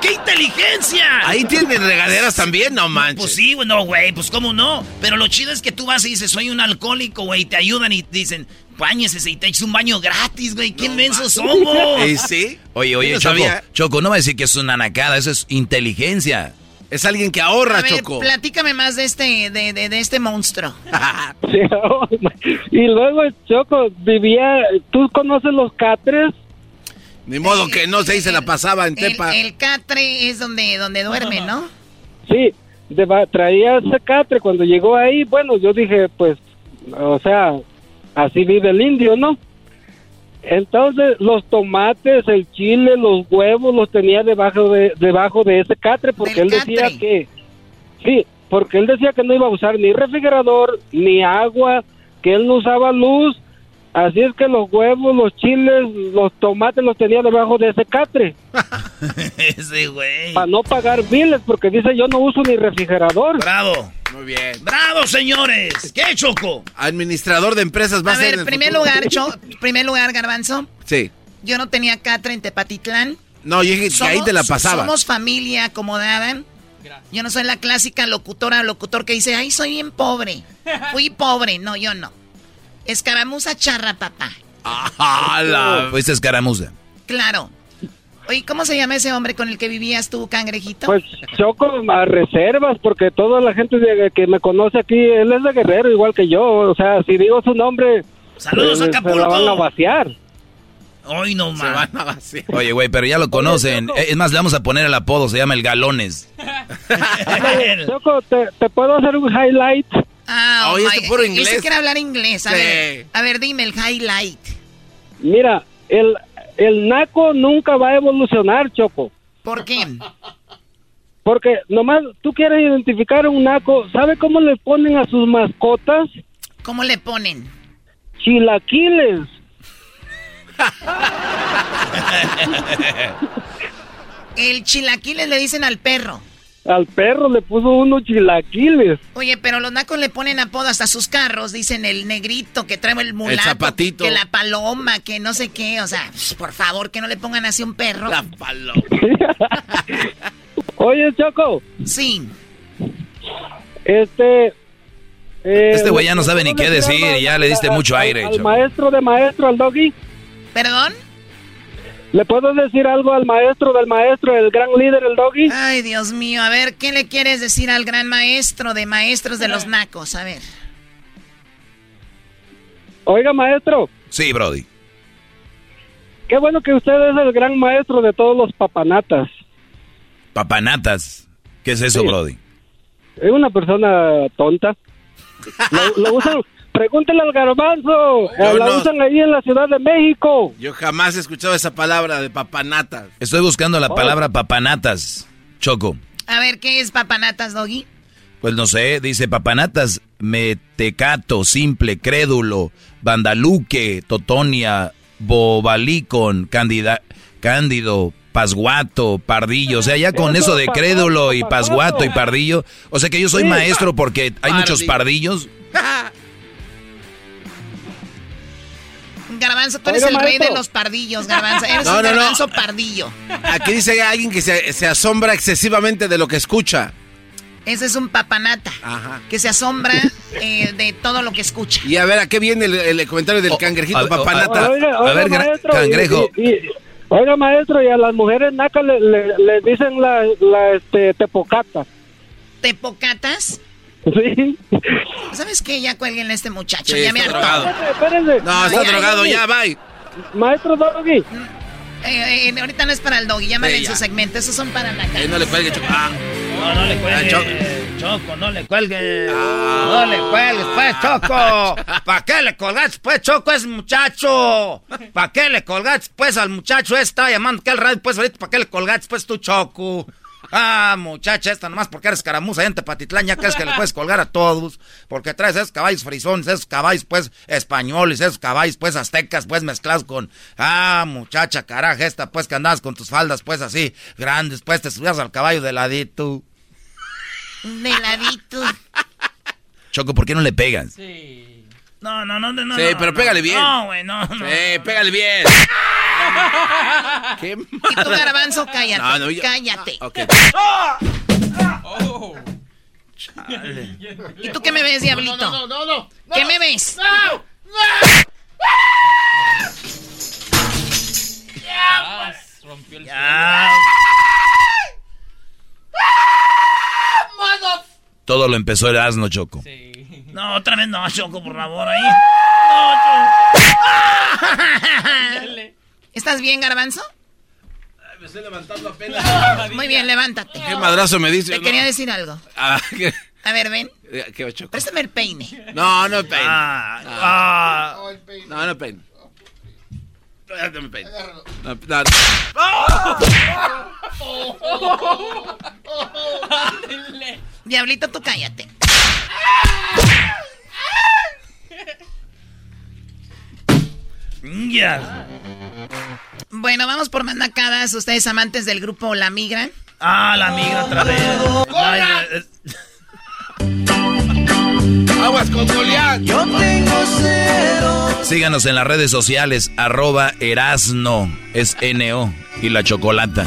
¡Qué inteligencia! Ahí tienen regaderas también, no manches. Pues sí, güey, no, güey, pues cómo no. Pero lo chido es que tú vas y dices, soy un alcohólico, güey, y te ayudan y te dicen, bañese y te echas un baño gratis, güey. ¿Qué inmensos somos? ¿Eh, sí? Oye, oye, no Choco, sabía. Choco, no va a decir que es una nacada, eso es inteligencia. Es alguien que ahorra, A ver, Choco. platícame más de este, de, de, de este monstruo. [LAUGHS] Y luego Choco vivía... ¿Tú conoces los catres? Ni modo que no se se la pasaba en El, Tepa. el catre es donde, donde duerme, ¿no? Sí, de traía ese catre. Cuando llegó ahí, bueno, yo dije, pues, o sea, así vive el indio, ¿no? Entonces, los tomates, el chile, los huevos los tenía debajo de, debajo de ese catre porque Del él decía que, sí, porque él decía que no iba a usar ni refrigerador, ni agua, que él no usaba luz. Así es que los huevos, los chiles, los tomates los tenía debajo de ese catre. [LAUGHS] Ese güey. Para no pagar biles, porque dice yo no uso ni refrigerador. Bravo. Muy bien. ¡Bravo, señores! ¿Qué, Choco? Administrador de empresas va a, A ser ver, primer futuro. lugar, Cho- primer lugar, Garbanzo. Sí. Yo no tenía catre en Tepatitlán. No, yo dije que ahí te la pasaba. Somos familia acomodada. Yo no soy la clásica locutora o locutor que dice, ay, soy bien pobre. Fui pobre. No, yo no. Escaramuza charra, papá. ¡Hala! Fuiste escaramuza. Claro. Oye, ¿cómo se llama ese hombre con el que vivías tú, cangrejito? Pues choco a reservas porque toda la gente de- que me conoce aquí, él es de Guerrero igual que yo. O sea, si digo su nombre, Saludos, eh, se la Acapulco. van a vaciar. Hoy no Se más. van a vaciar. Oye, güey, pero ya lo conocen. Es más, le vamos a poner el apodo, se llama el Galones. [LAUGHS] Choco, ¿te, te puedo hacer un highlight? Ah, Oye, oh este my- puro inglés. quiere hablar inglés. A, Sí. ver, a ver, dime el highlight. Mira, el, el naco nunca va a evolucionar, Choco. ¿Por qué? Porque nomás tú quieres identificar a un naco. ¿Sabe cómo le ponen a sus mascotas? ¿Cómo le ponen? Chilaquiles. El chilaquiles le dicen al perro. Al perro le puso unos chilaquiles. Oye, pero los nacos le ponen apodo hasta a sus carros. Dicen el negrito que trae el mulato. zapatito. Que la paloma, que no sé qué. O sea, por favor, que no le pongan así a un perro. La paloma. [LAUGHS] Oye, Choco, Sí. este... eh, Este güey ya no sabe ni ¿cómo qué decir, ya le diste mucho al- aire, Al, Choco. maestro de maestro, al doggy. ¿Perdón? ¿Le puedo decir algo al maestro del maestro, el gran líder, el doggy? Ay, Dios mío. A ver, ¿qué le quieres decir al gran maestro de maestros de los nacos? A ver. Oiga, maestro, Sí, Brody. qué bueno que usted es el gran maestro de todos los papanatas. Papanatas. ¿Qué es eso, Sí. Brody? Es una persona tonta. Lo, lo usan, pregúntele al garbanzo. Yo eh, la no. usan ahí en la Ciudad de México. Yo jamás he escuchado esa palabra de papanata. Estoy buscando la palabra papanatas, Choco. A ver, ¿qué es papanatas, Doggy? Pues no sé, dice papanatas, metecato, simple, crédulo, bandaluque, totonia, bobalicon, candida, cándido, pasguato, pardillo. O sea, ya con eso de crédulo y pasguato y pardillo. O sea que yo soy maestro porque hay muchos Pardillo. pardillos. [LAUGHS] Garbanzo, tú eres Oiga, el rey de los pardillos, Garbanzo. Eres [LAUGHS] No, un no, no. garbanzo pardillo. Aquí dice alguien que se, se asombra excesivamente de lo que escucha. Ese es un papanata. Ajá. Que se asombra eh, de todo lo que escucha. Y a ver, ¿a qué viene el, el comentario del Oh, cangrejito a- papanata? Oiga, A ver, maestro, cangrejo. y- y- oiga, maestro, y a las mujeres nacas le, le- le dicen la, la este, tepocata. ¿Tepocatas? Sí. ¿Sabes qué? Ya cuelguen a este muchacho. Sí, ya me está hartó. drogado. Espérense, espérense. No, está drogado, ya, ya, bye. Maestro Doggy, Eh, eh, ahorita no es para el doggy. Llámale Sí, en su segmento. Esos son para la Eh, cara. no le cuelgue, Choco. Ah, No, no le cuelgues. Choco. Choco, no le cuelgues. No le cuelgues, pues, Choco. ¿Para qué le colgaste, pues, Choco, es muchacho? ¿Para qué le colgaste, pues, al muchacho? Estaba llamando que al radio, pues, ahorita, ¿para qué le colgaste, pues, tú, Choco? Ah, muchacha, esta nomás porque eres caramuza en Tepatitlán, ya crees que le puedes colgar a todos. Porque traes esos caballos frisones, esos caballos, pues, españoles, esos caballos, pues, aztecas, pues, mezclados con... Ah, muchacha, caraja, esta, pues, que andabas con tus faldas, pues, así, grandes, pues, te subías al caballo de ladito. De ladito. Choco, ¿por qué no le pegas? Sí. No, no, no, no. Sí, no, pero no. pégale bien. No, güey, no, no. Sí, pégale bien. [LAUGHS] ¿Qué? Y tú, garbanzo, cállate. No, no, yo- cállate. Ok. Oh. ¿Y tú qué me ves, diablito? No, no, no, no. ¿Qué me ves? ¡No! Ah, rompió el suelo. Todo lo empezó el asno, Choco. No, otra vez no, Choco, por favor, ahí. No, Choco. ¿Estás bien, garbanzo? Me estoy levantando apenas. Muy bien, levántate. ¿Qué madrazo me dice? Te no? quería decir algo. Ah, ¿qué? A ver, ven. ¿Qué ocho? Préstame el peine. No, no peine. Ah, No, no peine. No, no peine. No, no. Diablito, tú cállate. Ya. Bueno, vamos por más nacadas. Ustedes amantes del grupo La Migra. Ah, la migra otra vez. Ay, eh, Aguas con Goliat. Yo tengo cero. Síganos en las redes sociales, arroba Erasno, es N-O, y la chocolata.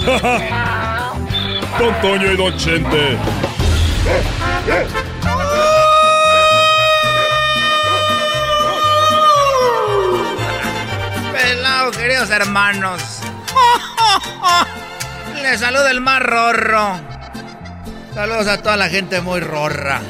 Don [LAUGHS] Toño y Don Chente. Pelado, queridos hermanos. [LAUGHS] Les saluda el más rorro. Saludos a toda la gente muy rorra.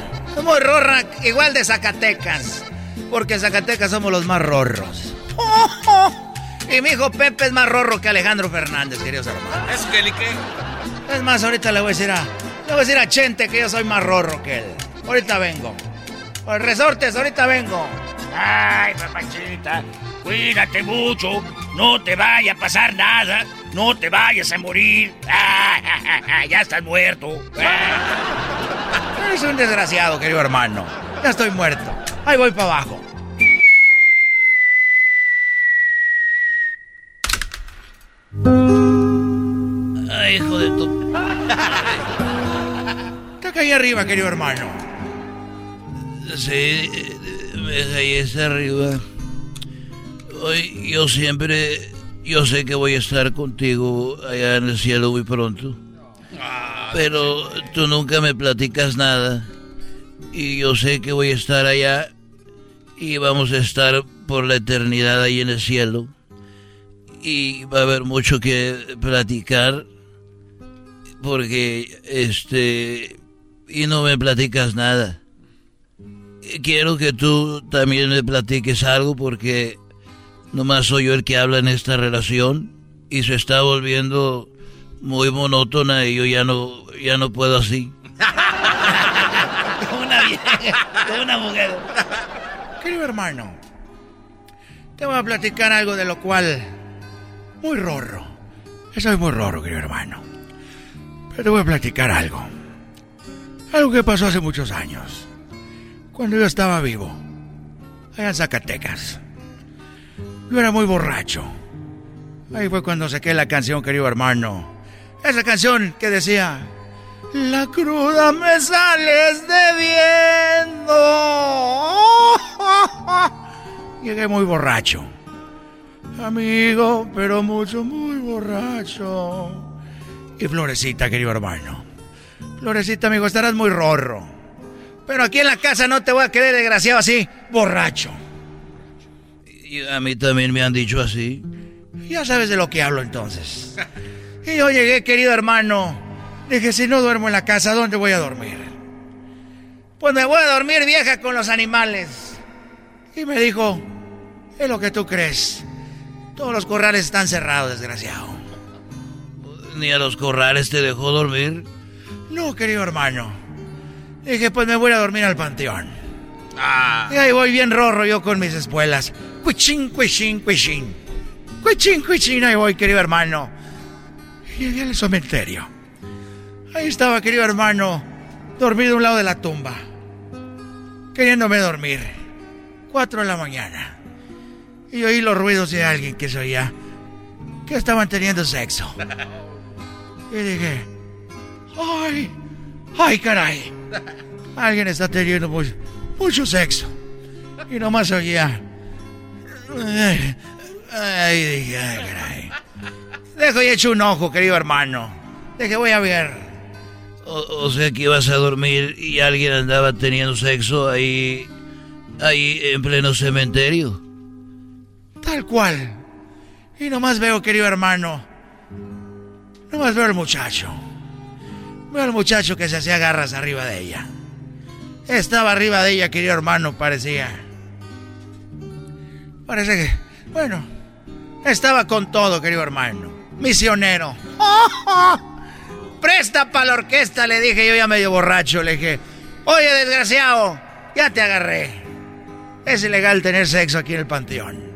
Muy rorra, igual de Zacatecas. Porque en Zacatecas somos los más rorros. [LAUGHS] Y mi hijo Pepe es más rorro que Alejandro Fernández, queridos hermanos. ¿Es que qué? Es más, ahorita le voy a decir a. Le voy a decir a Chente que yo soy más rorro que él. Ahorita vengo. Pues resortes, ahorita vengo. Ay, papachita, cuídate mucho. No te vaya a pasar nada. No te vayas a morir. Ah, [LAUGHS] ya estás muerto. Ah. Eres un desgraciado, querido hermano. Ya estoy muerto. Ahí voy para abajo. Ay, hijo de tu. Te caí arriba, querido hermano. Sí, me caí hasta arriba. Hoy yo siempre, yo sé que voy a estar contigo allá en el cielo muy pronto. Pero tú nunca me platicas nada. Y yo sé que voy a estar allá y vamos a estar por la eternidad ahí en el cielo. Y va a haber mucho que platicar porque este y no me platicas nada. Quiero que tú también me platiques algo porque nomás soy yo el que habla en esta relación y se está volviendo muy monótona y yo ya no ya no puedo así. [LAUGHS] una vieja, una mujer. Querido hermano, te voy a platicar algo de lo cual muy rorro. Soy muy rorro, querido hermano. Pero te voy a platicar algo. Algo que pasó hace muchos años. Cuando yo estaba vivo. Allá en Zacatecas. Yo era muy borracho. Ahí fue cuando saqué la canción, querido hermano. Esa canción que decía... La cruda me sales debiendo. [LAUGHS] Llegué muy borracho. Amigo, pero mucho, muy borracho. Y Florecita, querido hermano. Florecita, amigo, estarás muy rorro. Pero aquí en la casa no te voy a querer desgraciado así, borracho. Y a mí también me han dicho así. Ya sabes de lo que hablo entonces. Y yo llegué, querido hermano. Dije, si no duermo en la casa, ¿dónde voy a dormir? Pues me voy a dormir vieja con los animales. Y me dijo, es lo que tú crees. Todos los corrales están cerrados, desgraciado. ¿Ni a los corrales te dejó dormir? No, querido hermano. Dije, pues me voy a dormir al panteón. Y ahí voy bien rorro yo con mis espuelas. Cuichín, cuichín, cuichín. Cuichín, cuichín, ahí voy, querido hermano. Y llegué al cementerio. Ahí estaba, querido hermano, dormido a un lado de la tumba. Queriéndome dormir. Cuatro de la mañana. Y oí los ruidos de alguien que se oía. Que estaban teniendo sexo. [LAUGHS] Y dije, ¡ay! ¡Ay, caray! [LAUGHS] Alguien está teniendo mucho, mucho sexo. Y nomás oía. Ay, dije, ay, caray. Dejo y echo un ojo, querido hermano. Deje, voy a ver. O, o sea que ibas a dormir y alguien andaba teniendo sexo ahí. ahí en pleno cementerio. Tal cual. Y nomás veo, querido hermano. Nomás veo al muchacho. Veo al muchacho que se hacía garras arriba de ella. Estaba arriba de ella, querido hermano, parecía. Parece que. Bueno. Estaba con todo, querido hermano. Misionero. [LAUGHS] Presta para la orquesta, le dije yo ya medio borracho. Le dije, oye, desgraciado, ya te agarré. Es ilegal tener sexo aquí en el panteón.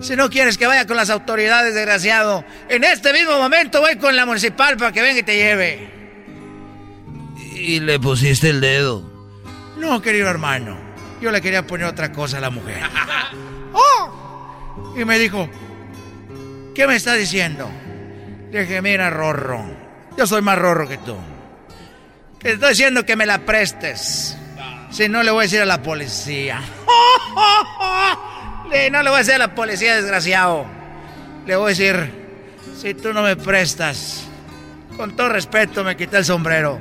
Si no quieres que vaya con las autoridades, desgraciado, en este mismo momento voy con la municipal para que venga y te lleve. Y le pusiste el dedo. No, querido hermano. Yo le quería poner otra cosa a la mujer. [LAUGHS] ¡Oh! Y me dijo, ¿qué me está diciendo? Le dije, mira, Rorro, yo soy más Rorro que tú. Te estoy diciendo que me la prestes. Si no, le voy a decir a la policía. [LAUGHS] Le- no le voy a decir a la policía, desgraciado. Le voy a decir, si tú no me prestas, con todo respeto me quité el sombrero.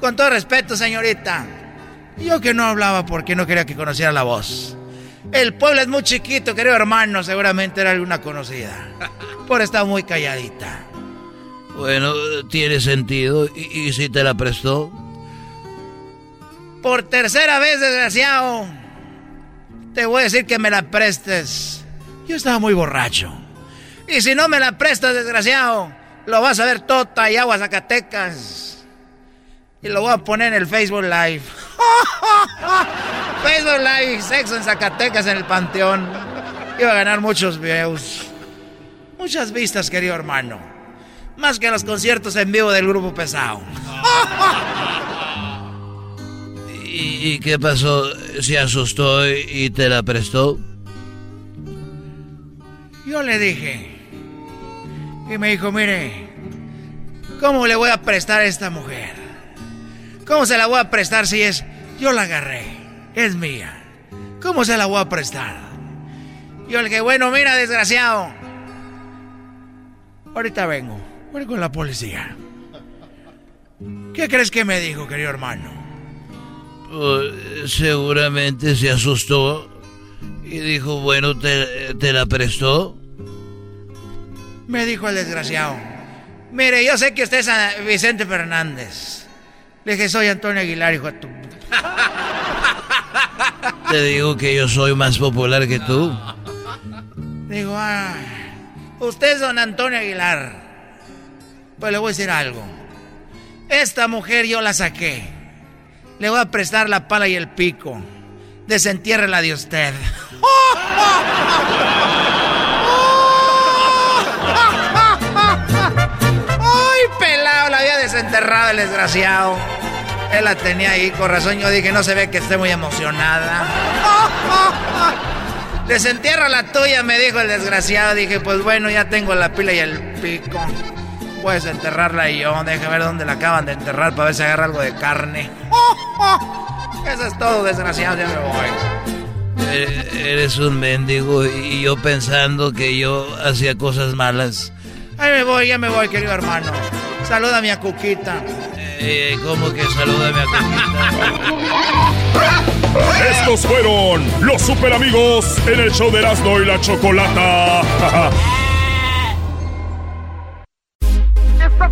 Con todo respeto, señorita. Yo que no hablaba porque no quería que conociera la voz. El pueblo es muy chiquito, querido hermano, seguramente era alguna conocida. Por estar muy calladita. Bueno, tiene sentido. ¿Y, y si te la prestó? Por tercera vez, desgraciado. Te voy a decir que me la prestes. Yo estaba muy borracho. Y si no me la prestas, desgraciado, lo vas a ver tota y agua Zacatecas. Y lo voy a poner en el Facebook Live. [LAUGHS] Facebook Live, sexo en Zacatecas en el Panteón. Iba a ganar muchos views. Muchas vistas, querido hermano. Más que los conciertos en vivo del grupo pesado. [LAUGHS] ¿Y, qué pasó? ¿Se asustó y, y te la prestó? Yo le dije. Y me dijo, mire, ¿cómo le voy a prestar a esta mujer? ¿Cómo se la voy a prestar si es... Yo la agarré, es mía. ¿Cómo se la voy a prestar? Yo le dije, bueno, mira, desgraciado. Ahorita vengo, voy con la policía. [LAUGHS] ¿Qué crees que me dijo, querido hermano? Pues, seguramente se asustó y dijo, bueno, ¿te, te la prestó? Me dijo el desgraciado. Mire, yo sé que usted es a- Vicente Fernández. Le dije, soy Antonio Aguilar, hijo de tu... [LAUGHS] Te digo que yo soy más popular que tú. Digo, ah, usted es don Antonio Aguilar. Pues le voy a decir algo. Esta mujer yo la saqué. Le voy a prestar la pala y el pico. Desentiérrela de usted. ¡Ay, pelado! La había desenterrado el desgraciado. Él la tenía ahí, con razón yo dije, no se ve que esté muy emocionada. Desentierra la tuya, me dijo el desgraciado. Dije, pues bueno, ya tengo la pila y el pico. Puedes enterrarla y yo. Deja ver dónde la acaban de enterrar para ver si agarra algo de carne. [LAUGHS] Eso es todo, desgraciado, ya me voy. Eh, Eres un mendigo y yo pensando que yo hacía cosas malas. Ahí me voy, ya me voy, querido hermano. Saluda a mi cuquita. Eh, ¿Cómo que salúdame a Coquita? [LAUGHS] Estos fueron los super amigos en el show de Erasmo y la Chocolata. [LAUGHS]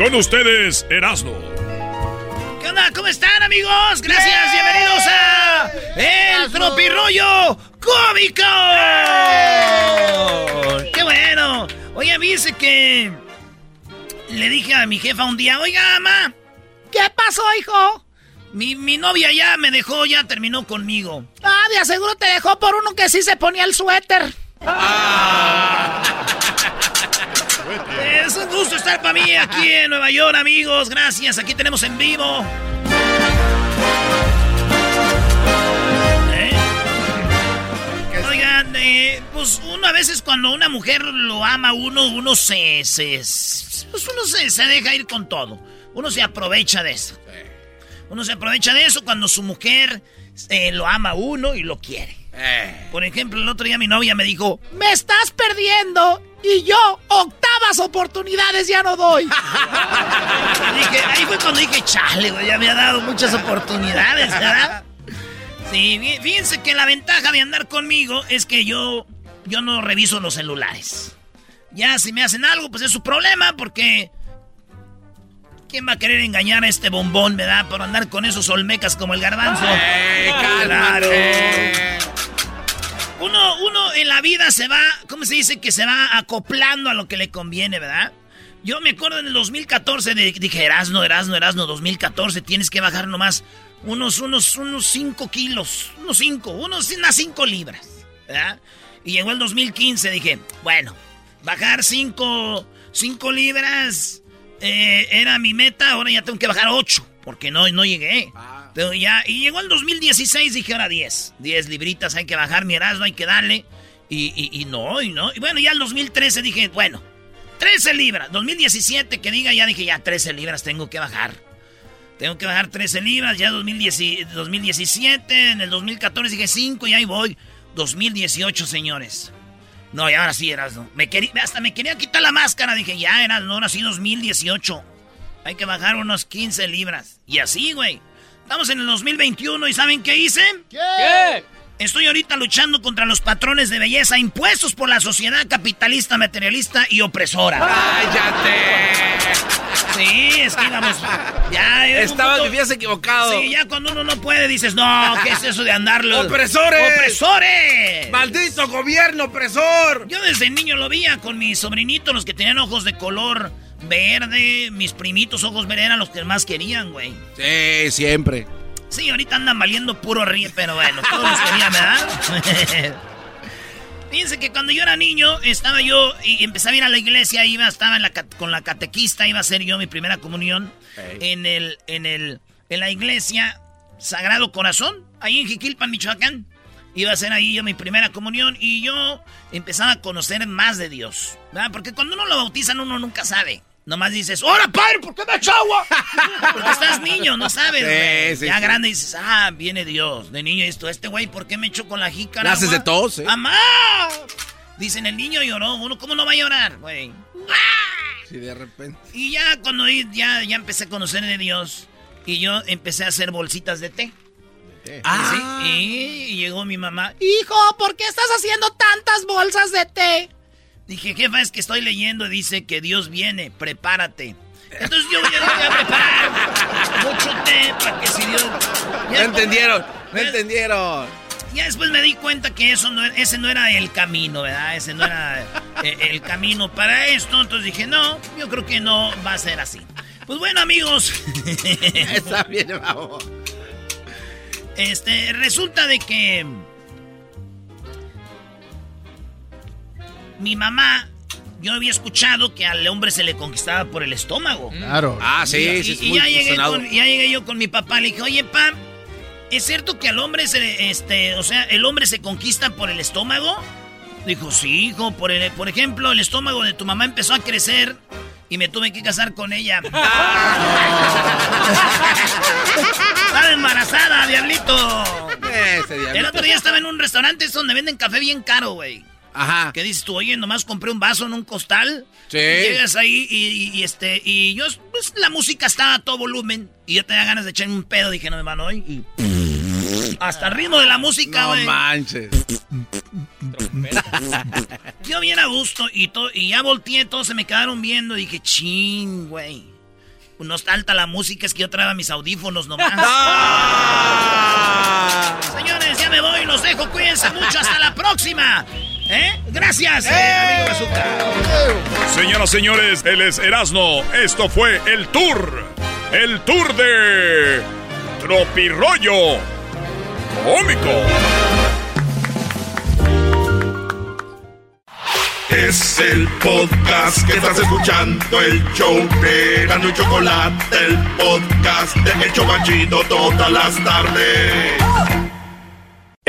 Con ustedes, Erasmo. ¿Qué onda? ¿Cómo están, amigos? Gracias, bienvenidos a El Tropirollo Cómico. ¡Qué bueno! Oye, dice que le dije a mi jefa un día, oiga, mamá, ¿qué pasó, hijo? Mi, mi novia ya me dejó, ya terminó conmigo. Ah, de aseguro te dejó por uno que sí se ponía el suéter. Es un gusto estar para mí aquí en Nueva York, amigos. Gracias, aquí tenemos en vivo. ¿Eh? Oigan, eh, pues uno a veces cuando una mujer lo ama a uno, uno se, se, pues uno se, se deja ir con todo. Uno se aprovecha de eso. Uno se aprovecha de eso cuando su mujer eh, lo ama a uno y lo quiere. Por ejemplo, el otro día mi novia me dijo, Me estás perdiendo y yo octavas oportunidades ya no doy. [LAUGHS] Dije, ahí fue cuando dije, chale, güey, ya me ha dado muchas oportunidades, ¿verdad? Sí, fí- fíjense que la ventaja de andar conmigo es que yo, yo no reviso los celulares. Ya si me hacen algo, pues es su problema, porque... ¿Quién va a querer engañar a este bombón, verdad? Por andar con esos olmecas como el garbanzo. Claro. Uno, uno en la vida se va, ¿cómo se dice? Que se va acoplando a lo que le conviene, ¿verdad? Yo me acuerdo en el 2014, de- dije, Erasno, Erasno, Erasno, 2014, tienes que bajar nomás unos, unos, unos 5 kilos, unos 5, unos, unas 5 libras, ¿verdad? Y llegó el 2015, dije, bueno, bajar 5 cinco libras eh, era mi meta, ahora ya tengo que bajar 8, porque no, no llegué. Y llegó el 2016, dije ahora 10. 10 libritas hay que bajar, mi Erasmo hay que darle. Y, no, y no. Y bueno, ya el 2013 dije, bueno, 13 libras. 2017 que diga, ya dije, ya 13 libras tengo que bajar. Tengo que bajar 13 libras, ya 2010 y- 2017, en el 2014 dije 5 y ahí voy. 2018, señores. No, y ahora sí, Erasmo. Me quería, hasta me quería quitar la máscara. Dije, ya, Erasmo, ahora sí 2018. Hay que bajar unos 15 libras. Y así, güey. Estamos en el 2021 y ¿saben qué hice? ¿Qué? Estoy ahorita luchando contra los patrones de belleza impuestos por la sociedad capitalista, materialista y opresora. ¡Cállate! Sí, es que íbamos. Ya, Estabas, vivías equivocado. Sí, ya cuando uno no puede dices, no, ¿qué es eso de andarlo? ¡Opresores! ¡Opresores! ¡Maldito gobierno opresor! Yo desde niño lo veía con mis sobrinitos, los que tenían ojos de color verde, mis primitos ojos verdes eran los que más querían, güey. Sí, siempre. Sí, ahorita andan valiendo puro ríe, pero bueno, todos los querían, ¿verdad? [LAUGHS] Fíjense que cuando yo era niño, estaba yo y empecé a ir a la iglesia, iba, estaba en la, con la catequista, iba a hacer yo mi primera comunión en el, en el, en la iglesia Sagrado Corazón, ahí en Jiquilpan, Michoacán. Iba a hacer ahí yo mi primera comunión y yo empezaba a conocer más de Dios, ¿verdad? Porque cuando uno lo bautizan uno nunca sabe. Nomás dices, ¡Hola, padre! ¿Por qué me echa agua? [LAUGHS] Porque estás niño, no sabes, güey. sí, ya sí. grande dices, ah, viene Dios. De niño esto, este güey, ¿por qué me echo con la jícara? Agua? de tos, ¿eh? ¡Mamá! Dicen, el niño lloró. Uno, ¿cómo no va a llorar, güey? Sí, de repente. Y ya cuando ya, ya empecé a conocer de Dios, y yo empecé a hacer bolsitas de té. Ah. Sí, y llegó mi mamá. Hijo, ¿por qué estás haciendo tantas bolsas de té? Dije, jefa, es que estoy leyendo y dice que Dios viene, prepárate. Entonces yo voy a, voy a preparar mucho té para que si Dios... No entendieron, no entendieron. Ya después me di cuenta que eso no, ese no era el camino, ¿verdad? Ese no era eh, el camino para esto. Entonces dije, no, yo creo que no va a ser así. Pues bueno, amigos. [LAUGHS] Está bien, vamos. Este, resulta de que mi mamá, yo había escuchado que al hombre se le conquistaba por el estómago. Claro. Ah, sí, Y, sí, es y muy ya, llegué con- ya llegué yo con mi papá, le dije, oye, pa, ¿es cierto que al hombre se, este, o sea, el hombre se conquista por el estómago? Dijo, sí, hijo, por, el- por ejemplo, el estómago de tu mamá empezó a crecer y me tuve que casar con ella. [LAUGHS] Estaba embarazada, diablito. Ese diablito. El otro día estaba en un restaurante es donde venden café bien caro, güey. Ajá. Que dices tú, oye, nomás compré un vaso en un costal. Sí. Y Llegas ahí y, y- y este, y yo, pues la música estaba a todo volumen. Y yo tenía ganas de echarme un pedo. Dije, no me van hoy. Y hasta el ritmo de la música, No güey. manches. [LAUGHS] Yo bien a gusto y, to- y ya volteé, todos se me quedaron viendo. Dije, chin, güey. No está alta la música, es que yo traía mis audífonos nomás. [LAUGHS] Señores, ya me voy, los dejo, cuídense mucho, hasta la próxima. ¿Eh? Gracias, eh, amigo Bazooka. Señoras, señores, él es Erasno. Esto fue el tour. El tour de Tropirollo Cómico. Es el podcast que estás escuchando, el show de y Chocolate, el podcast de El Chobachito todas las tardes.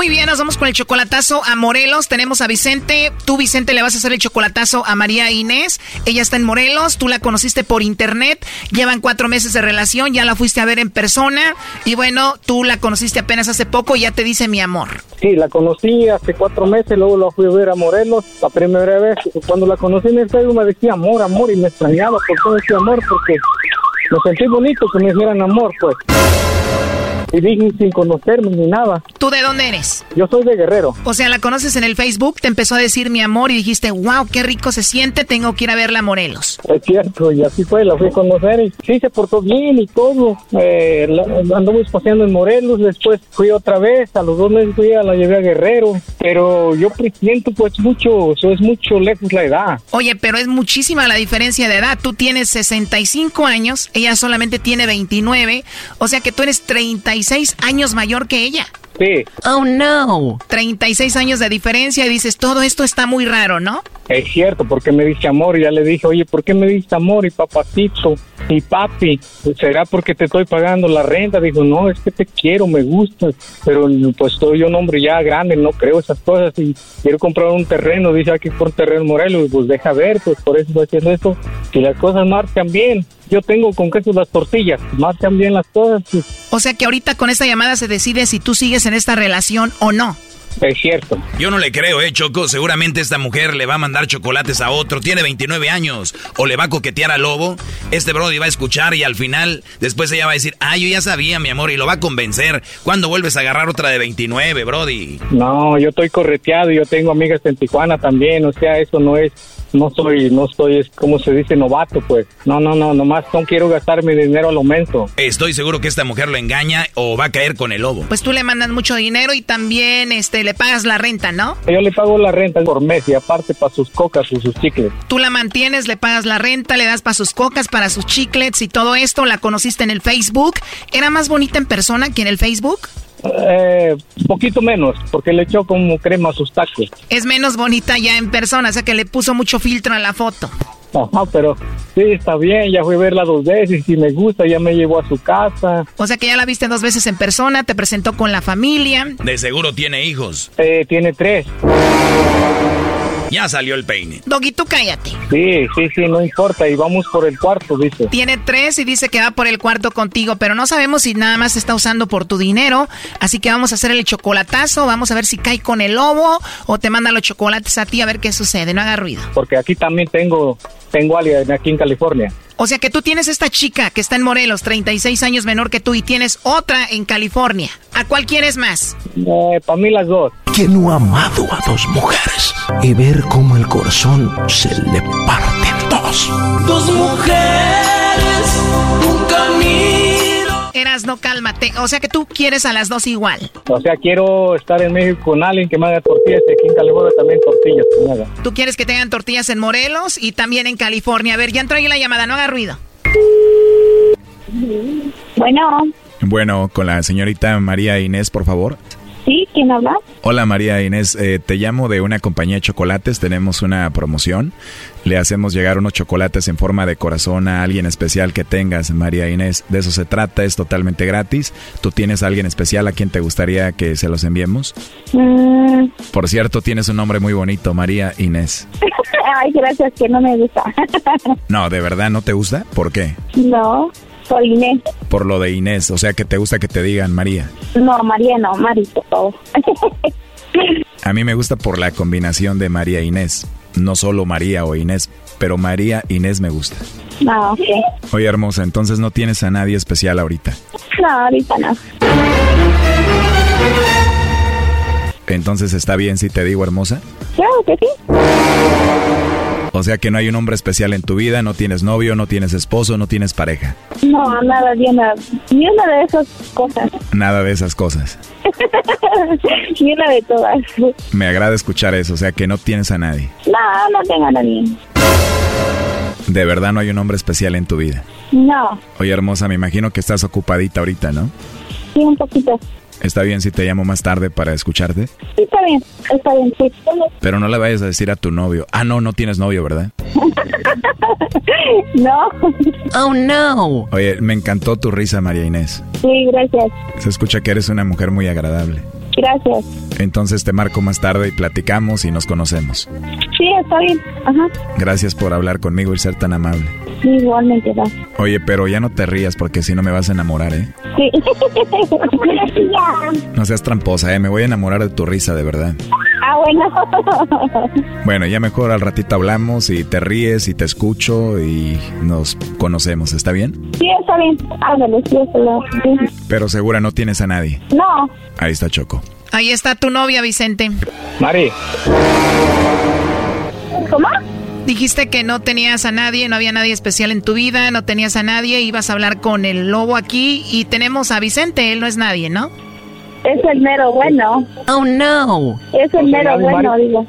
Muy bien, nos vamos con el chocolatazo a Morelos. Tenemos a Vicente. Tú, Vicente, le vas a hacer el chocolatazo a María Inés. Ella está en Morelos. Tú la conociste por internet. Llevan cuatro meses de relación. Ya la fuiste a ver en persona. Y bueno, tú la conociste apenas hace poco y ya te dice mi amor. Sí, la conocí hace cuatro meses, luego la fui a ver a Morelos. La primera vez, cuando la conocí en el Facebook me decía amor, amor, y me extrañaba por todo ese amor, porque me sentí bonito que me hicieran amor, pues. Y dije sin conocerme ni nada. ¿Tú de dónde eres? Yo soy de Guerrero. O sea, la conoces en el Facebook, te empezó a decir mi amor y dijiste, wow, qué rico se siente, tengo que ir a verla a Morelos. Es cierto, y así fue, la fui a conocer y sí se portó bien y todo. Eh, la- anduvimos paseando en Morelos, después fui otra vez, a los dos meses fui a la llevé a Guerrero, pero yo presiento pues mucho, eso es mucho lejos la edad. Oye, pero es muchísima la diferencia de edad. Tú tienes 65 años, ella solamente tiene 29, o sea que tú eres 36 años mayor que ella. Sí. Oh, no. 36 años de diferencia y dices, todo esto está muy raro, ¿no? Es cierto, porque me dice amor y ya le dije, oye, ¿por qué me dice amor y papacito y papi? ¿Será porque te estoy pagando la renta? Dijo, no, es que te quiero, me gustas, pero pues soy un hombre ya grande, no creo esas cosas y quiero comprar un terreno, dice aquí por terreno Morelos, pues deja ver, pues por eso estoy haciendo esto, si las cosas marchan bien. Yo tengo con queso las tortillas, marchan bien las cosas, pues, O sea que ahorita con esta llamada se decide si tú sigues en esta relación o no. es cierto. Yo no le creo, eh, Choco. Seguramente esta mujer le va a mandar chocolates a otro. Tiene 29 años. O le va a coquetear al lobo. Este Brody va a escuchar y al final, después ella va a decir, ah, yo ya sabía, mi amor, y lo va a convencer. ¿Cuándo vuelves a agarrar otra de 29, Brody? No, yo estoy correteado, yo tengo amigas en Tijuana también, o sea, eso no es, no soy, no soy, es como se dice, novato, pues. No, no, no, nomás no quiero gastar mi dinero al aumento. Estoy seguro que esta mujer lo engaña o va a caer con el lobo. Pues tú le mandas mucho dinero y también este le pagas la renta, ¿no? Yo le pago la renta por mes y aparte para sus cocas y sus chicles. Tú la mantienes, le pagas la renta, le das para sus cocas, para sus chiclets y todo esto. La conociste en el Facebook. ¿Era más bonita en persona que en el Facebook? Eh, poquito menos, porque le echó como crema a sus tacos. Es menos bonita ya en persona, o sea que le puso mucho filtro a la foto. Ajá, pero sí, está bien, ya fui a verla dos veces y me gusta, ya me llevó a su casa. O sea que ya la viste dos veces en persona, te presentó con la familia. De seguro tiene hijos. Eh, tiene tres. Ya salió el peine. Doggy, tú cállate. Sí, sí, sí, no importa, y vamos por el cuarto, dice. Tiene tres y dice que va por el cuarto contigo, pero no sabemos si nada más está usando por tu dinero. Así que vamos a hacer el chocolatazo, vamos a ver si cae con el lobo o te manda los chocolates a ti a ver qué sucede. No haga ruido. Porque aquí también tengo, tengo alguien aquí en California. O sea que tú tienes esta chica que está en Morelos, 36 años menor que tú, y tienes otra en California. ¿A cuál quieres más? Eh, para mí las dos. ¿Quién no ha amado a dos mujeres y ver cómo el corazón se le parte en dos? Dos mujeres, un camino. Eras, no cálmate. O sea que tú quieres a las dos igual. O sea, quiero estar en México con alguien que me haga tortillas y aquí en California también tortillas que me haga. Tú quieres que tengan tortillas en Morelos y también en California. A ver, ya entró ahí la llamada, no haga ruido. Bueno, Bueno, con la señorita María Inés, por favor. ¿Sí? ¿Quién habla? Hola María Inés, eh, te llamo de una compañía de chocolates, tenemos una promoción. Le hacemos llegar unos chocolates en forma de corazón a alguien especial que tengas, María Inés. De eso se trata, es totalmente gratis. ¿Tú tienes a alguien especial a quien te gustaría que se los enviemos? Mm, Por cierto, tienes un nombre muy bonito, María Inés. [LAUGHS] Ay, gracias, que no me gusta. [LAUGHS] No, ¿de verdad no te gusta? ¿Por qué? no, soy Inés. Por lo de Inés, o sea que te gusta que te digan María. No, María, no, Mari, por favor. [LAUGHS] A mí me gusta por la combinación de María Inés. No solo María o Inés, pero María Inés me gusta. no, ok. Oye, hermosa, entonces no tienes a nadie especial ahorita. No, ahorita no. Entonces está bien si te digo hermosa. Claro que sí. O sea que no hay un hombre especial en tu vida, no tienes novio, no tienes esposo, no tienes pareja. No, nada, ni una, ni una de esas cosas. Nada de esas cosas. [LAUGHS] ni una de todas. Me agrada escuchar eso, o sea que no tienes a nadie. No, no tengo a nadie. De verdad no hay un hombre especial en tu vida. No, Oye, hermosa, me imagino que estás ocupadita ahorita, ¿no? sí, un poquito. ¿Está bien si te llamo más tarde para escucharte? Sí, está bien, está bien, sí. Pero no le vayas a decir a tu novio. Ah, no, no tienes novio, ¿verdad? [LAUGHS] no. Oh, no. Oye, me encantó tu risa, María Inés. Sí, gracias. Se escucha que eres una mujer muy agradable. Gracias. Entonces te marco más tarde y platicamos y nos conocemos. Sí, está bien. Ajá. Gracias por hablar conmigo y ser tan amable. Sí, igualmente, va. Oye, pero ya no te rías porque si no me vas a enamorar, ¿eh? Sí. [LAUGHS] No seas tramposa, ¿eh? Me voy a enamorar de tu risa, de verdad. ah, bueno. [LAUGHS] Bueno, ya mejor al ratito hablamos y te ríes y te escucho y nos conocemos, ¿está bien? sí, está bien. Ándale, sí, está bien. Pero segura no tienes a nadie. No. Ahí está Choco. Ahí está tu novia, Vicente. Mari, ¿Cómo? Dijiste que no tenías a nadie, no había nadie especial en tu vida, no tenías a nadie, ibas a hablar con el lobo aquí y tenemos a Vicente, él no es nadie, ¿no? Es el mero bueno. Oh, no. Es el mero bueno, Mari. digo.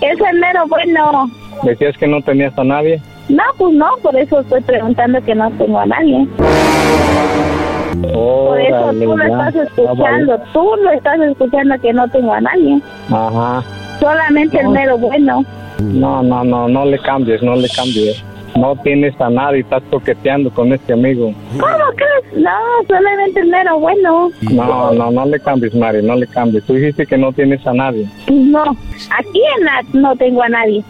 Es el mero bueno. decías que no tenías a nadie. No, pues no, por eso estoy preguntando que no tengo a nadie. Por eso tú lo estás escuchando, tú lo estás escuchando que no tengo a nadie. Ajá. Solamente el mero bueno. No, no, no, no le cambies, no le cambies. No tienes a nadie, estás coqueteando con este amigo. ¿Cómo crees? No, solamente el mero bueno. No, no, no le cambies, Mari, no le cambies. Tú dijiste que no tienes a nadie. No, aquí en la no tengo a nadie.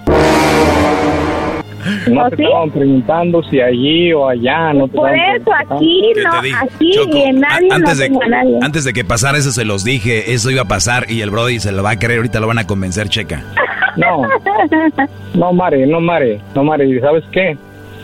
No ¿Oh, te sí? estaban preguntando si allí o allá, no te Por eso aquí ¿Qué no, aquí Choco, y en nadie antes, no de, nadie. antes de que pasara eso se los dije, eso iba a pasar y el Brody se lo va a creer, ahorita lo van a convencer, checa. [LAUGHS] No, no, Mari, no, Mari, no, Mari, ¿sabes qué?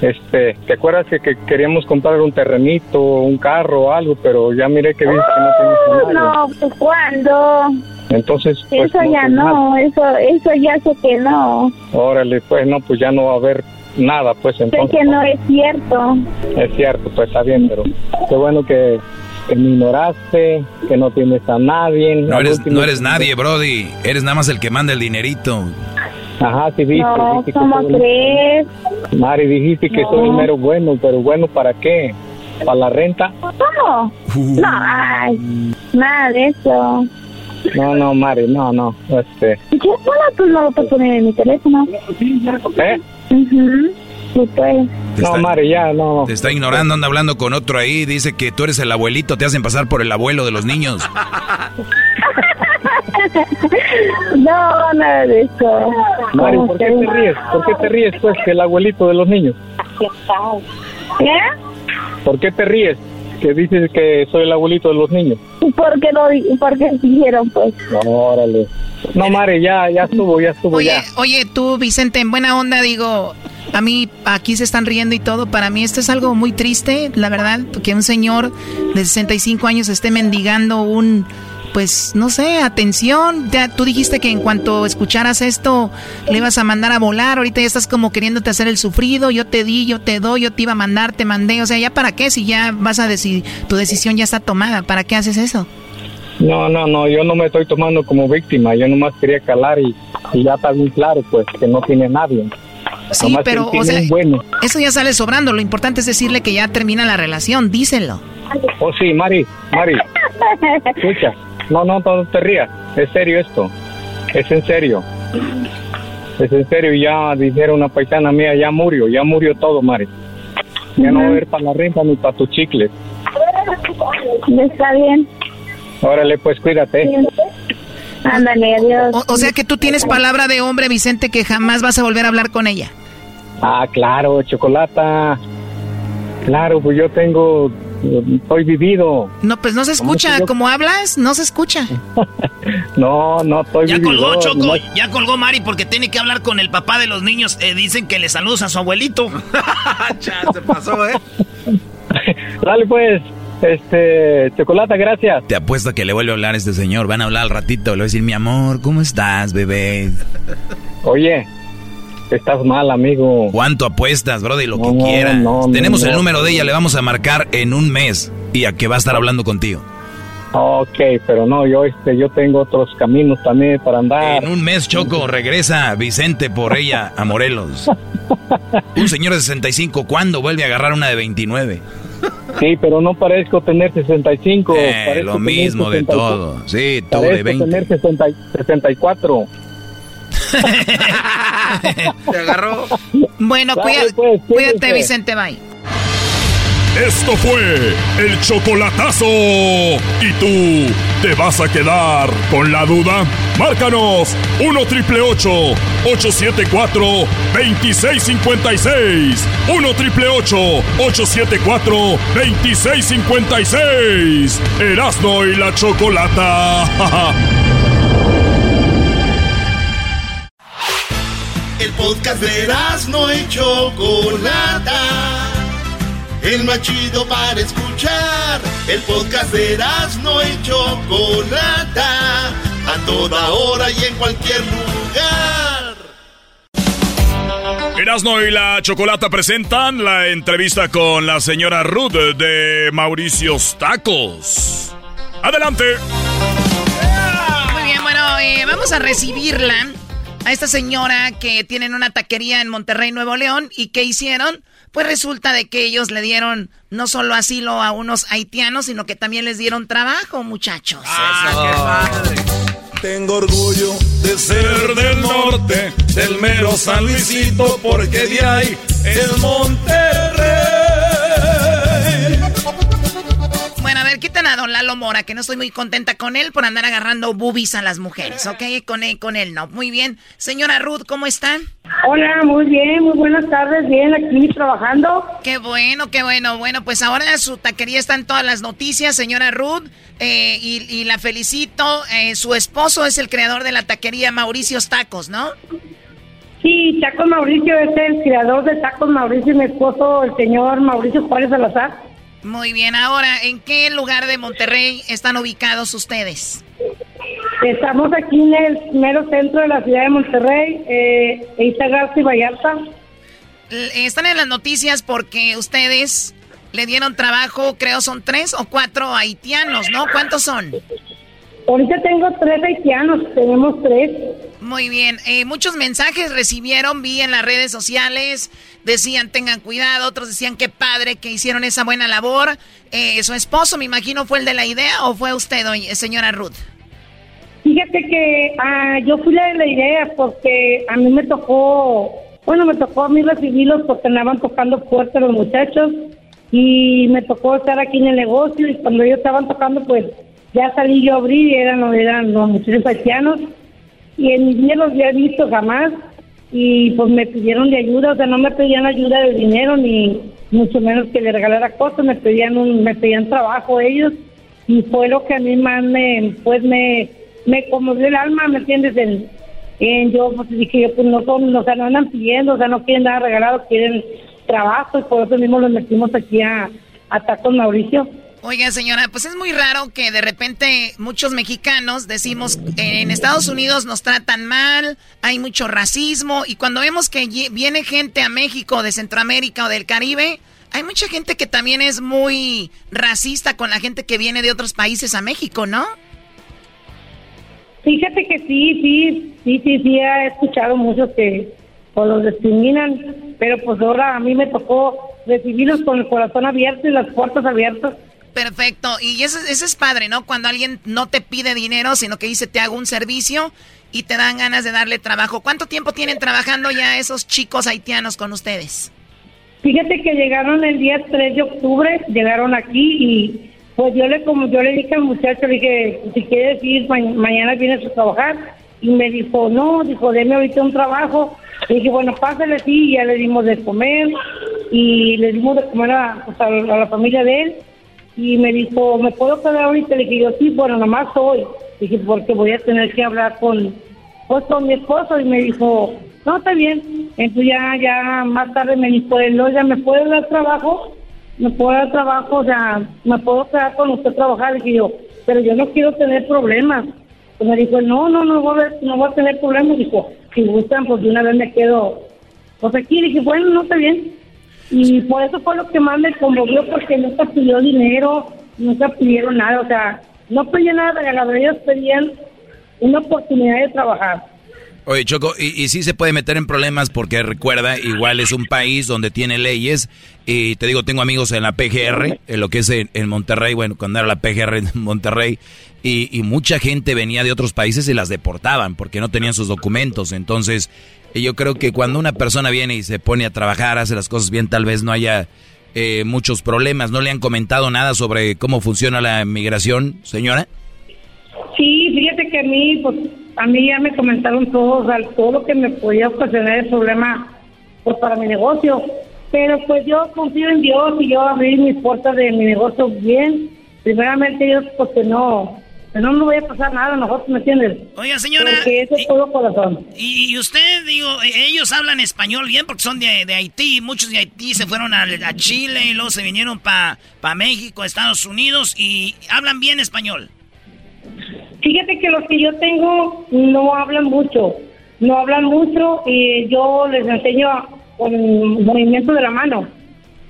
Este, ¿te acuerdas que, que queríamos comprar un terrenito, un carro o algo, pero ya miré que dices que no tienes a nadie. No, pues ¿cuándo? Entonces, pues, Eso ya pues, no, eso, eso ya sé que no. Órale, pues no, pues ya no va a haber nada, pues Sé entonces. que no es cierto. Es cierto, pues está bien, pero qué bueno que, que me ignoraste, que no tienes a nadie. No eres, último- no eres nadie, Brody. Eres nada más el que manda el dinerito. Ajá, sí, viste. No, dijiste que ¿cómo soy- crees? Mari, dijiste que No. soy el mero bueno, pero bueno, ¿para qué? ¿Para la renta? ¿Cómo? Uh. No, ay, nada de eso. No, no, Mari, no, no. Este, ¿Qué bueno tú no lo puedes poner en mi teléfono? ¿eh? Mhm. Sí, pues. No, Mari, ya, no. Te está ignorando, anda hablando con otro ahí. Dice que tú eres el abuelito, te hacen pasar por el abuelo de los niños. [LAUGHS] No, nada de eso. Mari, ¿Cómo ¿por qué te ríes? ¿Por qué te ríes, pues, que el abuelito de los niños? ¿Qué? ¿Por qué te ríes? Que dices que soy el abuelito de los niños. ¿Por qué di- por qué dijeron, pues? Órale. No, Mari, ya, ya estuvo, ya estuvo, Oye, ya. oye, tú, Vicente, en buena onda, digo, a mí aquí se están riendo y todo. Para mí esto es algo muy triste, la verdad, que un señor de 65 años esté mendigando un, pues, no sé, atención. Ya, tú dijiste que en cuanto escucharas esto le ibas a mandar a volar. Ahorita ya estás como queriéndote hacer el sufrido. Yo te di, yo te doy, yo te iba a mandar, te mandé. O sea, ¿ya para qué? Si ya vas a decidir, tu decisión ya está tomada. ¿Para qué haces eso? No, no, no, yo no me estoy tomando como víctima, yo nomás quería calar y, y ya está bien claro, pues, que no tiene nadie. Sí, Nomás pero, o sea, bueno. eso ya sale sobrando. Lo importante es decirle que ya termina la relación. Díselo. Oh, sí, Mari, Mari, escucha. No, no, no te rías, es serio esto, es en serio. Es en serio, ya dijeron una paisana mía, ya murió, ya murió todo, Mari. Ya no va a haber para la renta ni para tus chicles. Está bien. Órale, pues cuídate. Ándale, adiós. O, o sea que tú tienes palabra de hombre, Vicente, que jamás vas a volver a hablar con ella. Ah, claro, chocolata. Claro, pues yo tengo, estoy vivido. No, pues no se escucha. Como hablas, no se escucha. [LAUGHS] No, no estoy Ya vividor, colgó, Choco. Ya colgó Mari porque tiene que hablar con el papá de los niños. Eh, dicen que le saludos a su abuelito. [LAUGHS] ya, se pasó, ¿eh? Dale pues, este, chocolata, gracias. Te apuesto a que le vuelve a hablar a este señor. Van a hablar al ratito. Le voy a decir, mi amor, ¿cómo estás, bebé? Oye, estás mal, amigo. ¿Cuánto apuestas, brody? Lo que No, quieras. no, Tenemos no, el no. número de ella, le vamos a marcar en un mes. Y a que va a estar hablando contigo. Ok, pero no, yo, este, yo tengo otros caminos también para andar. En un mes, Choco, regresa Vicente por ella a Morelos. [LAUGHS] Un señor de 65, ¿cuándo vuelve a agarrar una de 29? Sí, pero no parezco tener 65. Eh, parezco lo mismo de 64. todo. Sí, tú de Parezco 20. tener 60 y- 64. [LAUGHS] Te agarró. Bueno, cuida- pues, cuídate. Vicente, bye. Esto fue el chocolatazo. ¿Y tú te vas a quedar con la duda? Márcanos 1 triple 874 2656. 1 triple 874 2656. Erasno y la chocolata. [LAUGHS] podcast de no y Chocolata. El más chido para escuchar. El podcast de no y Chocolata. A toda hora y en cualquier lugar. Erasno y la Chocolata presentan la entrevista con la señora Ruth de Mauricios Tacos. Adelante. Muy bien, bueno, eh, vamos a recibirla a esta señora que tienen una taquería en Monterrey, Nuevo León. ¿Y qué hicieron? Pues resulta de que ellos le dieron no solo asilo a unos haitianos, sino que también les dieron trabajo, muchachos. Tengo orgullo de ser del norte, del mero San Luisito, porque de ahí es Monterrey. Ver, quiten a don Lalo Mora, que no estoy muy contenta con él por andar agarrando boobies a las mujeres, ¿ok? Con él, con él no. Muy bien. Señora Ruth, ¿cómo están? Hola, muy bien, muy buenas tardes, bien, aquí trabajando. Qué bueno, qué bueno. Bueno, pues ahora su taquería está en todas las noticias, señora Ruth, eh, y, y la felicito. Eh, su esposo es el creador de la taquería Mauricio's Tacos, ¿no? Sí, Tacos Mauricio es el creador de Tacos Mauricio y mi esposo, el señor Mauricio Juárez Salazar. Muy bien, ahora, ¿en qué lugar de Monterrey están ubicados ustedes? Estamos aquí en el mero centro de la ciudad de Monterrey, eh, y Vallarta. L- Están en las noticias porque ustedes le dieron trabajo, creo son tres o cuatro haitianos, ¿no? ¿Cuántos son? Ahorita tengo tres haitianos, tenemos tres. Muy bien, eh, muchos mensajes recibieron, vi en las redes sociales, decían tengan cuidado, otros decían qué padre que hicieron esa buena labor. Eh, ¿Su esposo, me imagino, fue el de la idea o fue usted, doña- señora Ruth? Fíjate que ah, yo fui la de la idea porque a mí me tocó, bueno, me tocó a mí recibirlos porque andaban tocando fuerte los muchachos y me tocó estar aquí en el negocio y cuando ellos estaban tocando pues ya salí yo a abrir y eran, eran los muchachos haitianos y en mi vida los había visto jamás y pues me pidieron de ayuda, o sea, no me pedían ayuda de dinero ni mucho menos que le regalara cosas, me pedían un, me pedían trabajo ellos y fue lo que a mí más me, pues me, me conmovió el alma, ¿me entiendes? En, yo pues dije, yo, pues no son, o sea, no andan pidiendo, o sea, no quieren nada regalado, quieren trabajo y por eso mismo los metimos aquí a, a con Mauricio. Oiga, señora, pues es muy raro que de repente muchos mexicanos decimos en Estados Unidos nos tratan mal, hay mucho racismo y cuando vemos que viene gente a México de Centroamérica o del Caribe, hay mucha gente que también es muy racista con la gente que viene de otros países a México, ¿no? Fíjate que sí, sí, sí, sí, sí, he escuchado muchos que pues, los discriminan, pero pues ahora a mí me tocó recibirlos con el corazón abierto y las puertas abiertas. Perfecto, y eso, eso es padre, ¿no? Cuando alguien no te pide dinero, sino que dice te hago un servicio y te dan ganas de darle trabajo. ¿Cuánto tiempo tienen trabajando ya esos chicos haitianos con ustedes? Fíjate que llegaron el día 3 de octubre, llegaron aquí y pues yo le como yo le dije al muchacho, le dije, si quieres ir, mañana vienes a trabajar. Y me dijo, no, dijo, deme ahorita un trabajo. Le dije, bueno, pásale, sí, ya le dimos de comer y le dimos de comer a, pues, a la familia de él y me dijo, ¿me puedo quedar ahorita? Le dije yo, sí, bueno, nomás hoy. Dije, porque voy a tener que hablar con, pues, con mi esposo. Y me dijo, no, está bien. Entonces ya, ya más tarde me dijo, no, ya me puede dar trabajo, me puede dar trabajo, o sea, me puedo quedar con usted a trabajar. Dije yo, pero yo no quiero tener problemas. Y me dijo, no, no, no voy a, no voy a tener problemas. Dijo, si gustan, pues una vez me quedo, pues aquí. Dije, bueno, no está bien. Y por eso fue lo que más me conmovió, porque nunca pidió dinero, nunca pidieron nada, o sea, no pedían nada regalado, ellos pedían una oportunidad de trabajar. Oye, Choco, y, sí se puede meter en problemas porque recuerda, igual es un país donde tiene leyes. Y te digo, tengo amigos en la PGR, en lo que es en, Monterrey, bueno, cuando era la PGR en [LAUGHS] Monterrey, y, mucha gente venía de otros países y las deportaban porque no tenían sus documentos. Entonces, y yo creo que cuando una persona viene y se pone a trabajar, hace las cosas bien, tal vez no haya eh, muchos problemas. ¿No le han comentado nada sobre cómo funciona la migración, señora? Sí, fíjate que a mí, pues, a mí ya me comentaron todo, todo lo que me podía ocasionar el problema pues, para mi negocio. Pero pues yo confío en Dios y yo abrí mis puertas de mi negocio bien. Primeramente Dios, pues que no, no me voy a pasar nada, nosotros, ¿me entiendes? Oiga, señora. Porque eso es todo corazón. Y, usted, digo, e, ellos hablan español bien porque son de, de Haití. Muchos de Haití se fueron a, Chile y luego se vinieron para pa México, Estados Unidos y hablan bien español. Fíjate que los que yo tengo no hablan mucho. No hablan mucho y yo les enseño con movimiento de la mano.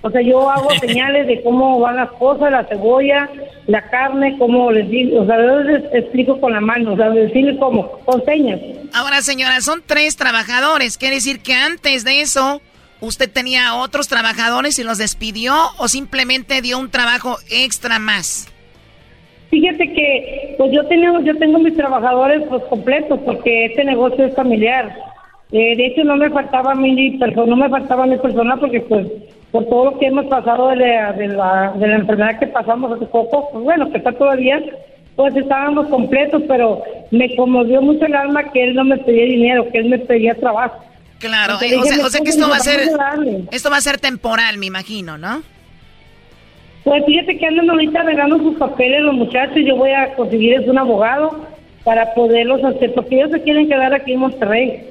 O sea, yo hago [LAUGHS] señales de cómo van las cosas, la cebolla, la carne, cómo les digo, o sea, les explico con la mano, o sea, decirles cómo, con señas. Ahora, señora, son tres trabajadores, quiere decir que antes de eso, ¿usted tenía otros trabajadores y los despidió o simplemente dio un trabajo extra más? Fíjate que, pues yo tengo, yo tengo mis trabajadores pues completos porque este negocio es familiar. Eh, de hecho, no me faltaba mí persona, no me faltaba mi persona porque pues por todo lo que hemos pasado de la, de la, de la enfermedad que pasamos hace poco, pues bueno, que está todavía, pues estábamos completos, pero me conmovió mucho el alma que él no me pedía dinero, que él me pedía trabajo. Claro, eh, o, sea, que esto va a ser esto va a ser temporal, me imagino, ¿no? Pues fíjate que andan ahorita arreglando sus papeles los muchachos, yo voy a conseguirles un abogado para poderlos hacer, porque ellos se quieren quedar aquí en Monterrey.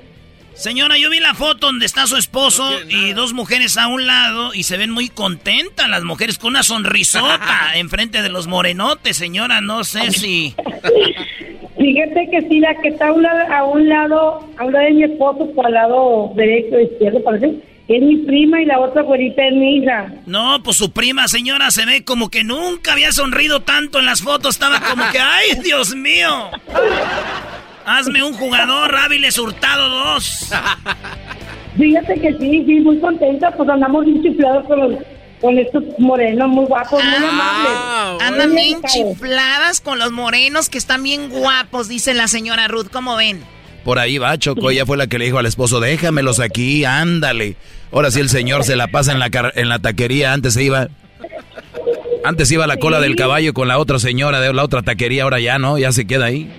Señora, yo vi la foto donde está su esposo y dos mujeres a un lado y se ven muy contentas las mujeres con una sonrisota [LAUGHS] enfrente de los morenotes, señora, no sé si... [LAUGHS] Fíjate que sí, la que está a un lado, a un lado, a un lado de mi esposo, por al lado derecho, izquierdo, parece, es mi prima y la otra güerita es mi hija. No, pues su prima, señora, se ve como que nunca había sonrido tanto en las fotos, estaba como que, ¡ay, Dios mío! Hazme un jugador, Áviles Hurtado 2. Fíjate que sí, sí, muy contenta, pues andamos bien chiflados con con estos morenos muy guapos, muy ah, amables. Andan bien chifladas con los morenos que están bien guapos, dice la señora Ruth. ¿Cómo ven? Por ahí va, Choco. Ella fue la que le dijo al esposo, déjamelos aquí, ándale. Ahora sí el señor se la pasa en la, en la taquería. Antes se iba... Antes iba a la cola del caballo con la otra señora de la otra taquería. Ahora ya no, ya se queda ahí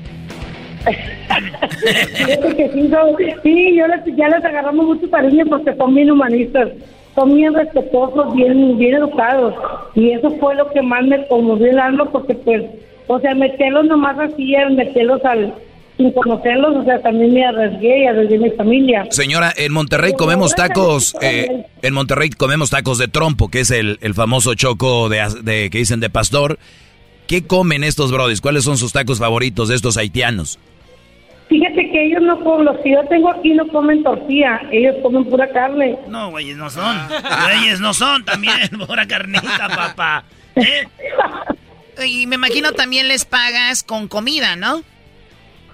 [LAUGHS] sí, yo les, ya les agarramos mucho cariño porque son bien humanistas, son bien respetuosos, bien, bien educados. Y eso fue lo que más me conmovió el alma porque pues o sea, meterlos nomás así, meterlos al sin conocerlos, o sea, también me arriesgué y arriesgué mi familia. Señora, en Monterrey comemos tacos, eh, en Monterrey comemos tacos de trompo, que es el, el famoso choco de, as- de- que dicen de pastor. ¿Qué comen estos brodis? ¿Cuáles son sus tacos favoritos de estos haitianos? Fíjate que ellos no comen, los que yo tengo aquí no comen tortilla, ellos comen pura carne. No, güeyes no son. Güeyes no son también, [LAUGHS] pura carnita, papá. ¿Eh? [LAUGHS] Y me imagino también les pagas con comida, ¿no?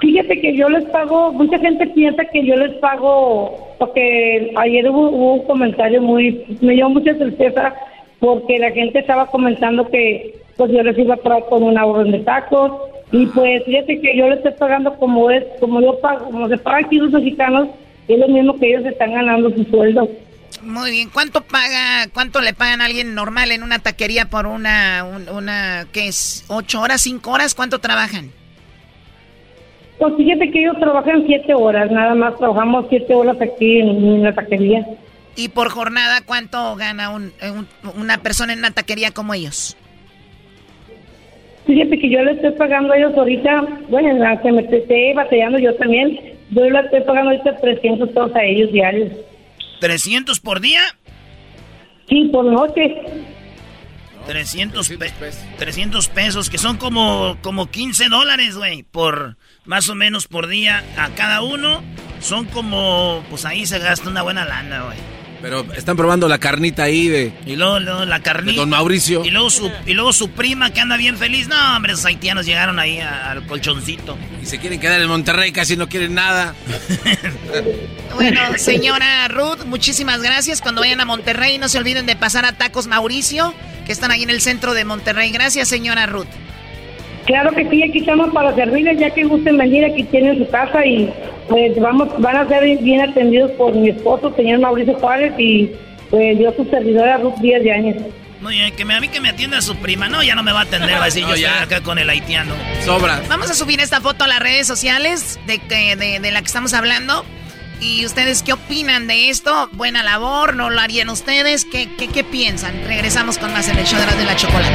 Fíjate que yo les pago, mucha gente piensa que yo les pago, porque ayer hubo, hubo un comentario muy, me dio mucha tristeza, porque la gente estaba comentando que pues yo les iba a pagar con una orden de tacos, y pues fíjate que yo les estoy pagando como es, como yo pago, como se paga aquí los mexicanos, es lo mismo que ellos están ganando su sueldo. Muy bien. ¿Cuánto paga, cuánto le pagan a alguien normal en una taquería por una, un- una, qué es, ocho horas, cinco horas? ¿Cuánto trabajan? Pues fíjate que ellos trabajan siete horas, nada más trabajamos siete horas aquí en, en la taquería. ¿Y por jornada cuánto gana un- un- una persona en una taquería como ellos? Fíjate que yo le estoy pagando a ellos ahorita, bueno, aunque me esté batallando yo también, yo le estoy pagando ahorita 300 pesos a ellos diarios. ¿300 por día? Sí, por noche. 300, pe- 300 pesos, que son como, como 15 dólares, güey, por más o menos por día a cada uno. Son como, pues ahí se gasta una buena lana, güey. Pero están probando la carnita ahí de... Y luego, luego la carnita. Don Mauricio. Y luego, su, y luego su prima que anda bien feliz. No, hombre, esos haitianos llegaron ahí a- al colchoncito. Y se quieren quedar en Monterrey, casi no quieren nada. [LAUGHS] Bueno, señora Ruth, muchísimas gracias. Cuando vayan a Monterrey, no se olviden de pasar a Tacos Mauricio, que están ahí en el centro de Monterrey. Gracias, señora Ruth. Claro que sí, aquí estamos para servirles, ya que gusten venir, aquí tienen su casa y pues vamos, van a ser bien atendidos por mi esposo, señor Mauricio Juárez, y pues yo su servidora Ruth Díaz de Años. Muy bien, que me, a mí que me atienda su prima. No, ya no me va a atender, va a decir, [LAUGHS] No, yo ya. estoy acá con el haitiano. Sobra. Vamos a subir esta foto a las redes sociales de, que, de, de la que estamos hablando. ¿Y ustedes qué opinan de esto? ¿Buena labor? ¿No lo harían ustedes? ¿Qué, qué, qué piensan? Regresamos con más en el show de la, de la chocolate.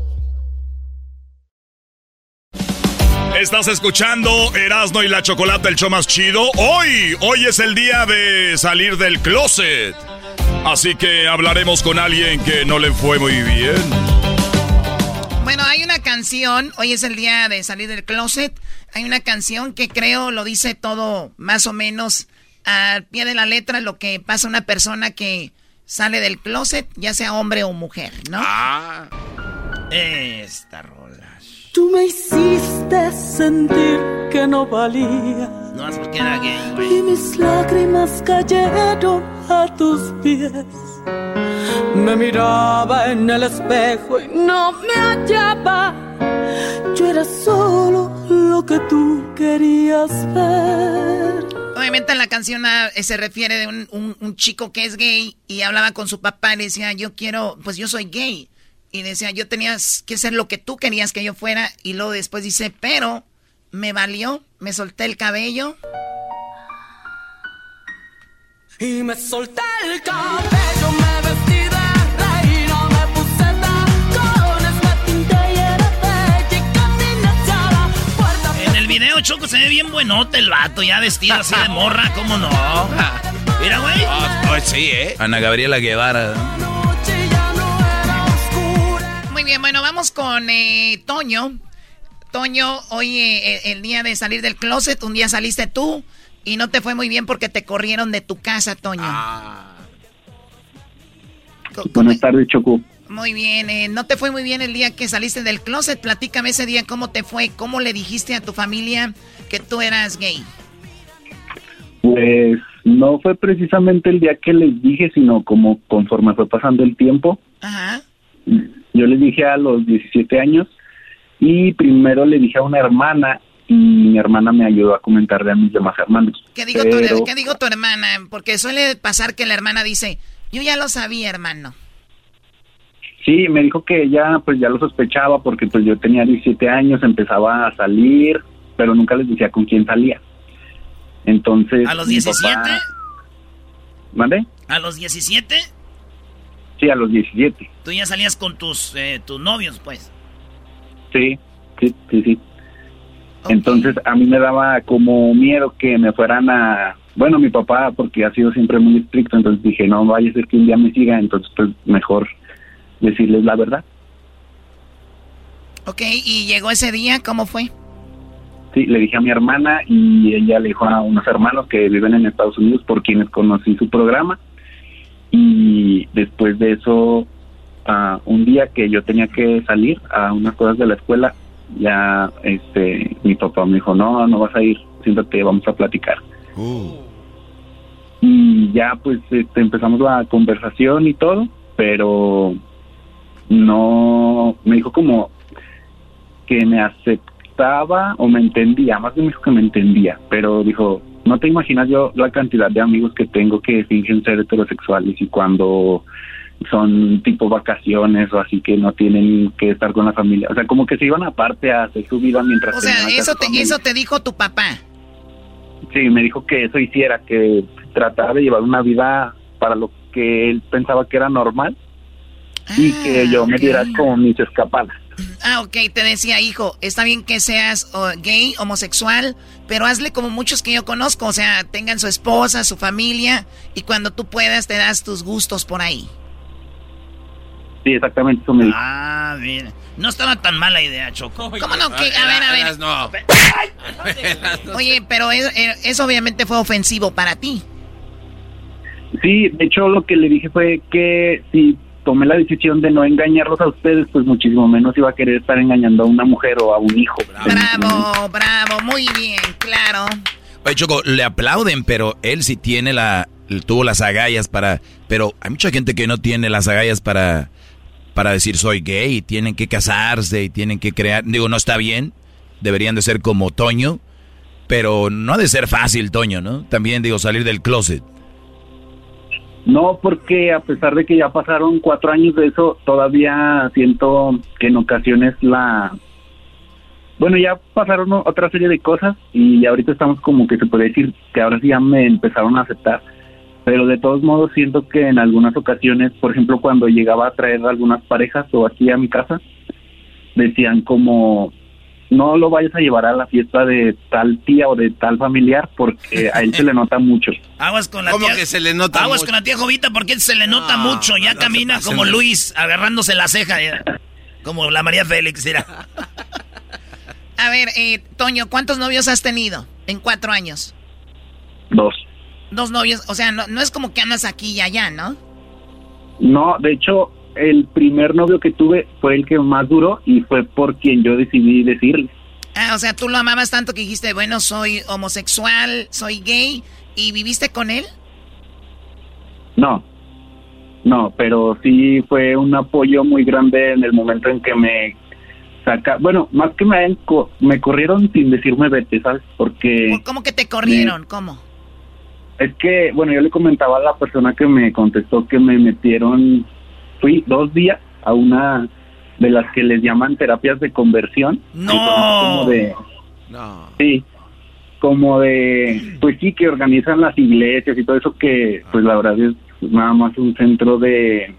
Estás escuchando Erasno y la Chocolata, el show más chido. Hoy, hoy es el día de salir del closet. Así que hablaremos con alguien que no le fue muy bien. Bueno, hay una canción, hoy es el día de salir del closet, hay una canción que creo lo dice todo más o menos al pie de la letra lo que pasa a una persona que sale del closet, ya sea hombre o mujer, ¿no? Ah. Esta rola. Tú me hiciste sentir que no valía No es porque era gay, y güey. mis lágrimas cayeron a tus pies. Me miraba en el espejo y no me hallaba. Yo era solo lo que tú querías ver. Obviamente la canción ah, eh, se refiere de un, un- un chico que es gay y hablaba con su papá y le decía, yo quiero, pues yo soy gay. Y decía, yo tenía que ser lo que tú querías que yo fuera. Y luego después dice, pero me valió, me solté el cabello. Y me solté el cabello, me vestí de reina, me puse tacones, me pinté y era bella y caminé hacia la puerta. En el video, Choco, se ve bien buenote el vato, ya vestido así de morra, ¿cómo no? Mira, güey. Ah, sí, ¿eh? Ana Gabriela Guevara. Muy bien, bueno, vamos con eh, Toño. Toño, hoy eh, el día de salir del closet, un día saliste tú y no te fue muy bien porque te corrieron de tu casa, Toño. Ah. Buenas tardes, Choco. Muy bien, eh, no te fue muy bien el día que saliste del closet. Platícame ese día cómo te fue, cómo le dijiste a tu familia que tú eras gay. Pues no fue precisamente el día que les dije, sino como conforme fue pasando el tiempo. Ajá. Yo les dije a los 17 años y primero le dije a una hermana y mi hermana me ayudó a comentarle a mis demás hermanos. ¿Qué digo, tu, ¿qué digo tu hermana? Porque suele pasar que la hermana dice, yo ya lo sabía, hermano. Sí, me dijo que ella pues ya lo sospechaba porque pues yo tenía 17 años, empezaba a salir, pero nunca les decía con quién salía. Entonces... ¿A los 17? ¿Mande? ¿A los 17? Sí, a los 17. Tú ya salías con tus, eh, tus novios, pues. Sí, sí, sí, sí. Entonces a mí me daba como miedo que me fueran a... Bueno, mi papá, porque ha sido siempre muy estricto, entonces dije, no vaya a ser que un día me siga, entonces pues mejor decirles la verdad. Ok, ¿y llegó ese día? ¿Cómo fue? Sí, le dije a mi hermana y ella le dijo a unos hermanos que viven en Estados Unidos por quienes conocí su programa. Y después de eso, un día que yo tenía que salir a unas cosas de la escuela, ya este mi papá me dijo, no, no vas a ir, siéntate, vamos a platicar. Uh. Y ya pues este, empezamos la conversación y todo, pero no, me dijo como que me aceptaba o me entendía, más bien me dijo que me entendía, pero dijo, no te imaginas yo la cantidad de amigos que tengo que fingen ser heterosexuales y cuando son tipo vacaciones o así que no tienen que estar con la familia. O sea, como que se iban aparte a hacer su vida mientras... O sea, eso te, eso te dijo tu papá. Sí, me dijo que eso hiciera, que tratara de llevar una vida para lo que él pensaba que era normal y que yo me diera como mis escapadas. Ah, ok, te decía, hijo, está bien que seas gay, homosexual, pero hazle como muchos que yo conozco, o sea, tengan su esposa, su familia, y cuando tú puedas te das tus gustos por ahí. Sí, exactamente, eso me dijo. Ah, bien. No estaba tan mala idea, Choco. ¿Cómo no? Que, a ver, a ver. No. Oye, pero eso, eso obviamente fue ofensivo para ti. Sí, de hecho lo que le dije fue que si tomé la decisión de no engañarlos a ustedes, pues muchísimo menos iba a querer estar engañando a una mujer o a un hijo. Bravo, bravo, muy bien, claro. Oye, Choco, le aplauden, pero él sí tiene la, tuvo las agallas para, pero hay mucha gente que no tiene las agallas para, para decir soy gay, y tienen que casarse y tienen que crear, digo, no está bien, deberían de ser como Toño, pero no ha de ser fácil, Toño, ¿no? También digo, salir del closet. No, porque a pesar de que ya pasaron cuatro años de eso, todavía siento que en ocasiones la... Bueno, ya pasaron otra serie de cosas y ahorita estamos como que se puede decir que ahora sí ya me empezaron a aceptar. Pero de todos modos siento que en algunas ocasiones, por ejemplo, cuando llegaba a traer algunas parejas o aquí a mi casa, decían como, no lo vayas a llevar a la fiesta de tal tía o de tal familiar porque a él se le nota mucho. [LAUGHS] Aguas con la ¿Cómo tía. que se le nota Aguas mucho? con la tía Jovita porque se le nota No, mucho. Ya no camina como Luis, agarrándose la ceja. ya. Como la María Félix, mira. A ver, eh, Toño, ¿cuántos novios has tenido en cuatro años? Dos. Dos novios, o sea, no, no es como que andas aquí y allá, ¿no? No, de hecho, el primer novio que tuve fue el que más duró y fue por quien yo decidí decirle. Ah, o sea, tú lo amabas tanto que dijiste, bueno, soy homosexual, soy gay, ¿y viviste con él? No, no, pero sí fue un apoyo muy grande en el momento en que me saca, bueno, más que me me corrieron sin decirme vete, ¿sabes? Porque ¿Cómo que te corrieron? ¿Cómo? es que, bueno, yo le comentaba a la persona que me contestó que me metieron, fui dos días a una de las que les llaman terapias de conversión. No. Como de, No. Sí, como de, pues sí, que organizan las iglesias y todo eso que, pues la verdad es nada más un centro de,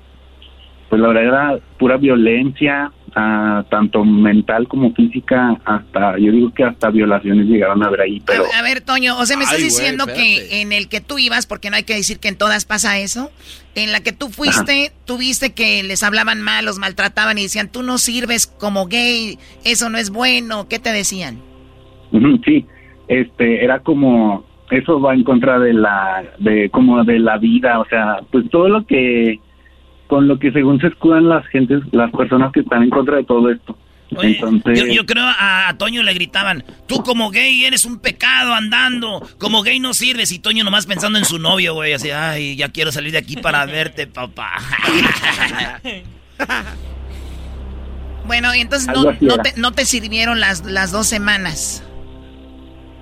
pues la verdad era pura violencia, ah, tanto mental como física, hasta, yo digo que hasta violaciones llegaron a ver ahí, pero... A, a ver, Toño, o sea, me estás Ay, güey, diciendo que espérate. en el que tú ibas, porque no hay que decir que en todas pasa eso, en la que tú fuiste, tú viste que les hablaban mal, los maltrataban y decían, tú no sirves como gay, eso no es bueno, ¿qué te decían? Sí, este, era como, eso va en contra de la, de como de la vida, o sea, pues todo lo que con lo que según se escudan las gentes, las personas que están en contra de todo esto. Entonces, Yo, yo creo a, a Toño le gritaban, tú como gay eres un pecado andando, como gay no sirves. Y Toño nomás pensando en su novio, güey, así, ay, ya quiero salir de aquí para [LAUGHS] verte, papá. [LAUGHS] Bueno, y entonces te, no te sirvieron las, las dos semanas.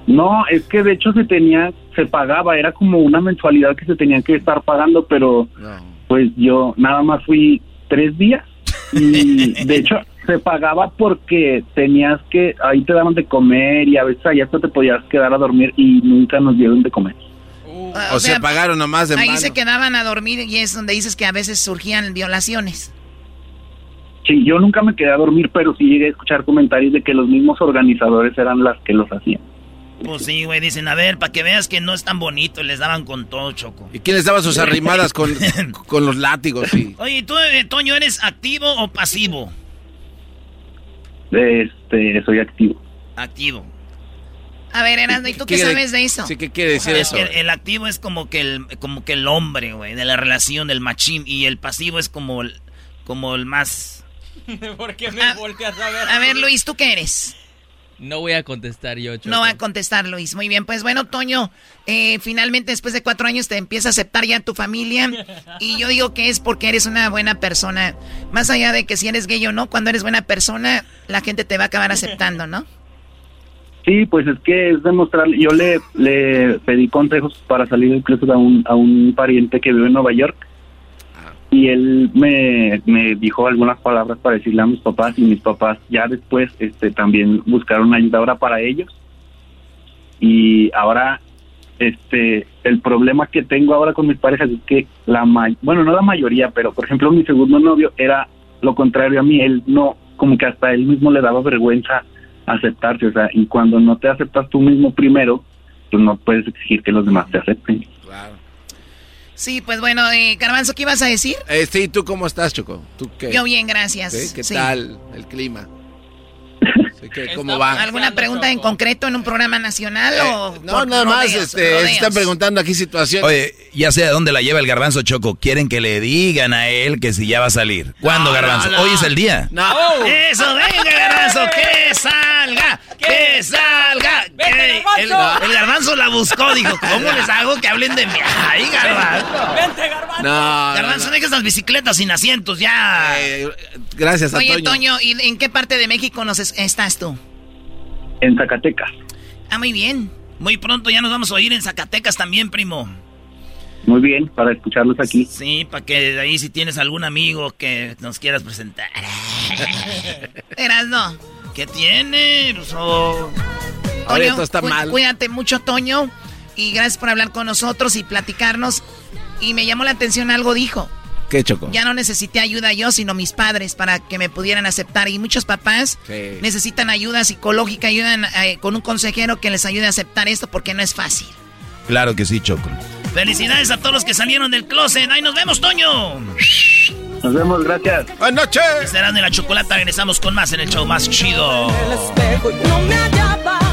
no, es que de hecho se tenía, se pagaba, era como una mensualidad que se tenía que estar pagando, pero pues yo nada más fui tres días y [LAUGHS] de hecho se pagaba porque tenías que, ahí te daban de comer y a veces ahí hasta te podías quedar a dormir y nunca nos dieron de comer. Ah, O, se pagaron nomás de Ahí mano. se quedaban a dormir y es donde dices que a veces surgían violaciones. Sí, yo nunca me quedé a dormir, pero sí llegué a escuchar comentarios de que los mismos organizadores eran las que los hacían. Pues sí, güey, dicen, a ver, para que veas que no es tan bonito, y les daban con todo, Choco. ¿Y quién les daba sus arrimadas con, [LAUGHS] con los látigos? Sí. Oye, ¿y ¿tú, eh, Toño, eres activo o pasivo? Este, soy activo. Activo. A ver, Erasmo, ¿y tú qué, sabes de eso? Sí, ¿qué quiere decir Es eso? que el activo es como que el, como que el hombre, güey, de la relación, del machín. Y el pasivo es como el, como el más... [LAUGHS] ¿Por qué me volteas a ver? A ver, Luis, ¿tú qué eres? No voy a contestar yo, Choco. No va a contestar, Luis. Muy bien, pues bueno, Toño, eh, finalmente después de cuatro años te empieza a aceptar ya tu familia. Y yo digo que es porque eres una buena persona. Más allá de que si eres gay o no, cuando eres buena persona, la gente te va a acabar aceptando, ¿no? Sí, pues es que es demostrar, yo le, le pedí consejos para salir incluso a un, a un pariente que vive en Nueva York y él me, me dijo algunas palabras para decirle a mis papás y mis papás ya después este también buscaron ayuda ahora para ellos. Y ahora este el problema que tengo ahora con mis parejas es que la ma- bueno no la mayoría pero por ejemplo mi segundo novio era lo contrario a mí. Él no como que hasta él mismo le daba vergüenza aceptarse o sea y cuando no te aceptas tú mismo primero pues no puedes exigir que los demás te acepten Sí, pues bueno, eh, Garbanzo, ¿qué ibas a decir? Eh, sí, ¿tú cómo estás, Choco? ¿Tú qué? Yo bien, gracias. ¿Sí? ¿Qué Sí. tal el clima? Sí, ¿qué- ¿Cómo va? ¿Alguna pregunta en concreto en un programa nacional o No, nada más, este, rodeos? están preguntando aquí situaciones. Oye, ya sé a dónde la lleva el garbanzo Choco. Quieren que le digan a él que si ya va a salir. ¿Cuándo, No, garbanzo? no, no. Hoy es el día. No. ¡Eso, venga, garbanzo! ¡Que salga! ¡Que salga! Que- el, el garbanzo la buscó, dijo, ¿cómo [LAUGHS] les hago que hablen de mí? ¡Ay, garbanzo! Vente, garbanzo. No, Garbanzo, deja esas bicicletas sin asientos, ya. Eh, gracias a Oye, Toño. ¿y en qué parte de México nos es- estás tú? en Zacatecas Ah, muy bien. Muy pronto ya nos vamos a oír en Zacatecas también, primo. muy bien para escucharlos aquí Sí, para que de ahí si tienes algún amigo que nos quieras presentar. [LAUGHS] Eras no. ¿Qué tiene? Toño, esto está cu- mal. Cuídate mucho, Toño. Y gracias por hablar con nosotros y platicarnos. Y me llamó la atención algo dijo. ¿Qué, Choco? Ya no necesité ayuda yo, sino mis padres para que me pudieran aceptar. Y muchos papás Sí. necesitan ayuda psicológica, ayudan eh, con un consejero que les ayude a aceptar esto porque no es fácil. Claro que sí, Choco. Felicidades a todos los que salieron del closet. ¡Ahí nos vemos, Toño! nos vemos gracias Buenas noches. Serán de la chocolata. Regresamos con más en el show más chido.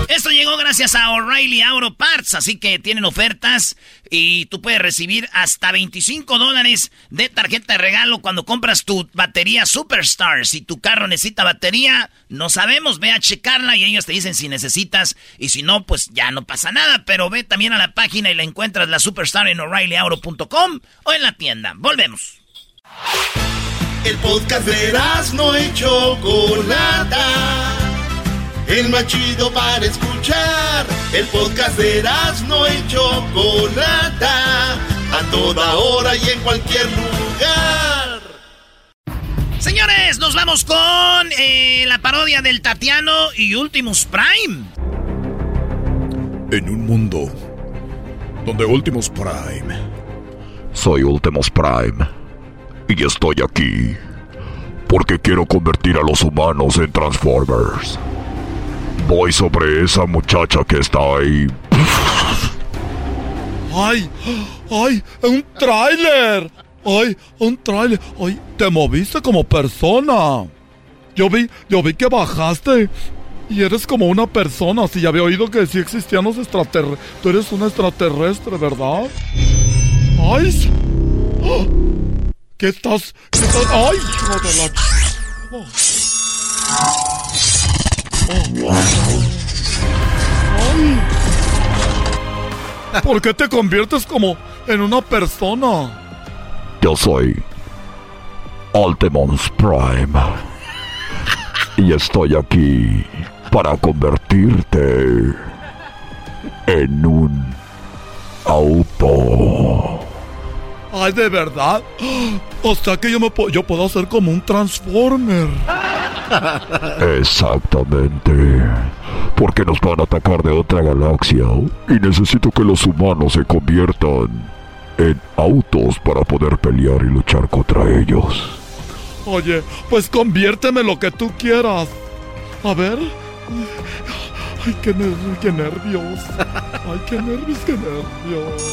Esto llegó gracias a O'Reilly Auto Parts, así que tienen ofertas y tú puedes recibir hasta 25 dólares de tarjeta de regalo cuando compras tu batería Superstar. Si tu carro necesita batería, no sabemos, ve a checarla y ellos te dicen si necesitas y si no, pues ya no pasa nada, pero ve también a la página y la encuentras la Superstar en o'ReillyAuto.com o en la tienda. Volvemos. El podcast de no y Chocolata. El más chido para escuchar. El podcast de no y Chocolata. A toda hora y en cualquier lugar. Señores, nos vamos con eh, la parodia del Tatiano y Ultimus Prime. En un mundo donde Ultimus Prime. Soy Ultimus Prime y estoy aquí porque quiero convertir a los humanos en Transformers. Voy sobre esa muchacha que está ahí. ¡Ay! ¡Ay! ¡Un tráiler! ¡Ay! ¡Un tráiler! ¡Ay! Te moviste como persona. Yo vi, yo vi que bajaste. Y eres como una persona. Si ya había oído que sí existían los extraterrestres. Tú eres un extraterrestre, ¿verdad? ¡Ay! ¡Ah! ¿Qué estás? ¿Qué estás? ¡Ay, hijo de la Oh. ¿Por qué te conviertes como en una persona? Yo soy Altemons Prime. Y estoy aquí para convertirte en un auto. Ay, de verdad. [GASPS] O sea que yo me po- yo puedo hacer como un transformer. [LAUGHS] Exactamente. Porque nos van a atacar de otra galaxia y necesito que los humanos se conviertan en autos para poder pelear y luchar contra ellos. Oye, pues conviérteme lo que tú quieras. A ver. Ay, qué, ner- qué nervios. Ay, qué nervios, qué nervios.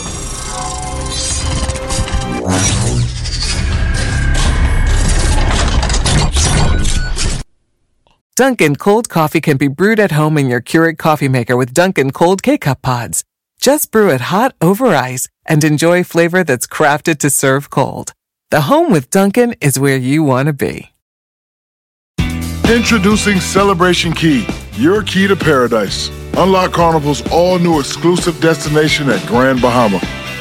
Dunkin' cold coffee can be brewed at home in your Keurig coffee maker with Dunkin' cold K-cup pods. Just brew it hot over ice and enjoy flavor that's crafted to serve cold. The home with Dunkin' is where you want to be. Introducing Celebration Key, your key to paradise. Unlock Carnival's all new exclusive destination at Grand Bahama,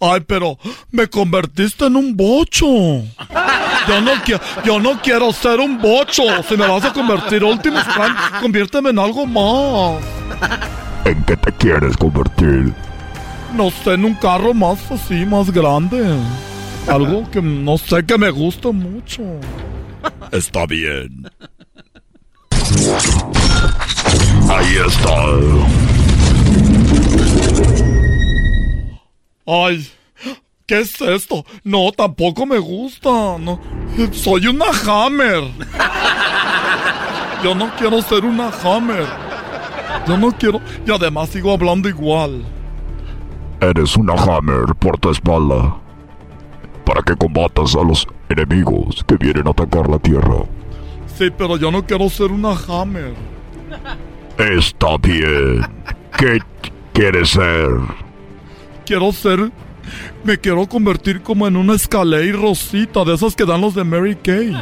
Ay, pero me convertiste en un bocho. Yo no, yo no quiero ser un bocho. Si me vas a convertir Optimus Prime, conviérteme en algo más. ¿En qué te quieres convertir? No sé, en un carro más así, más grande. Algo que no sé que me gusta mucho. Está bien. Ahí está. Ay, ¿qué es esto? No, tampoco me gusta. No, soy una Hammer. Yo no quiero ser una Hammer. Yo no quiero. Y además sigo hablando igual. Eres una Hammer por tu espalda. Para que combatas a los enemigos que vienen a atacar la Tierra. Sí, pero yo no quiero ser una Hammer. Está bien. ¿Qué quieres ser? Quiero ser. Me quiero convertir como en una Escalade Rosita, de esas que dan los de Mary Kay. [LAUGHS]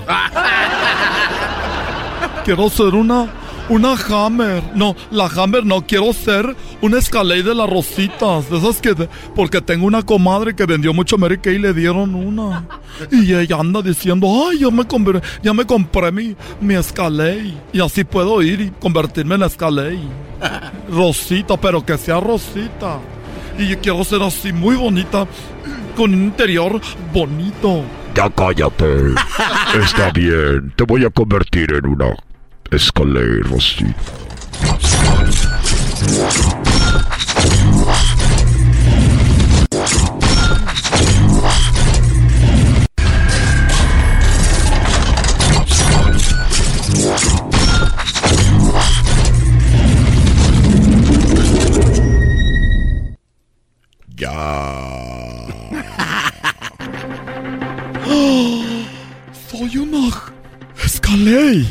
Quiero ser una. Una Hammer. No, la Hammer no. Quiero ser una Escalade de las Rositas. De esas que. de- porque tengo una comadre que vendió mucho Mary Kay y le dieron una. Y ella anda diciendo: Ay, yo me, conver- ya me compré mi, mi Escalade. Y así puedo ir y convertirme en Escalade. [LAUGHS] Rosita, pero que sea Rosita. Y yo quiero ser así, muy bonita. Con un interior bonito. Ya cállate. [LAUGHS] Está bien. Te voy a convertir en una Escalade Rosita. [GASPS] Soy una Escalade.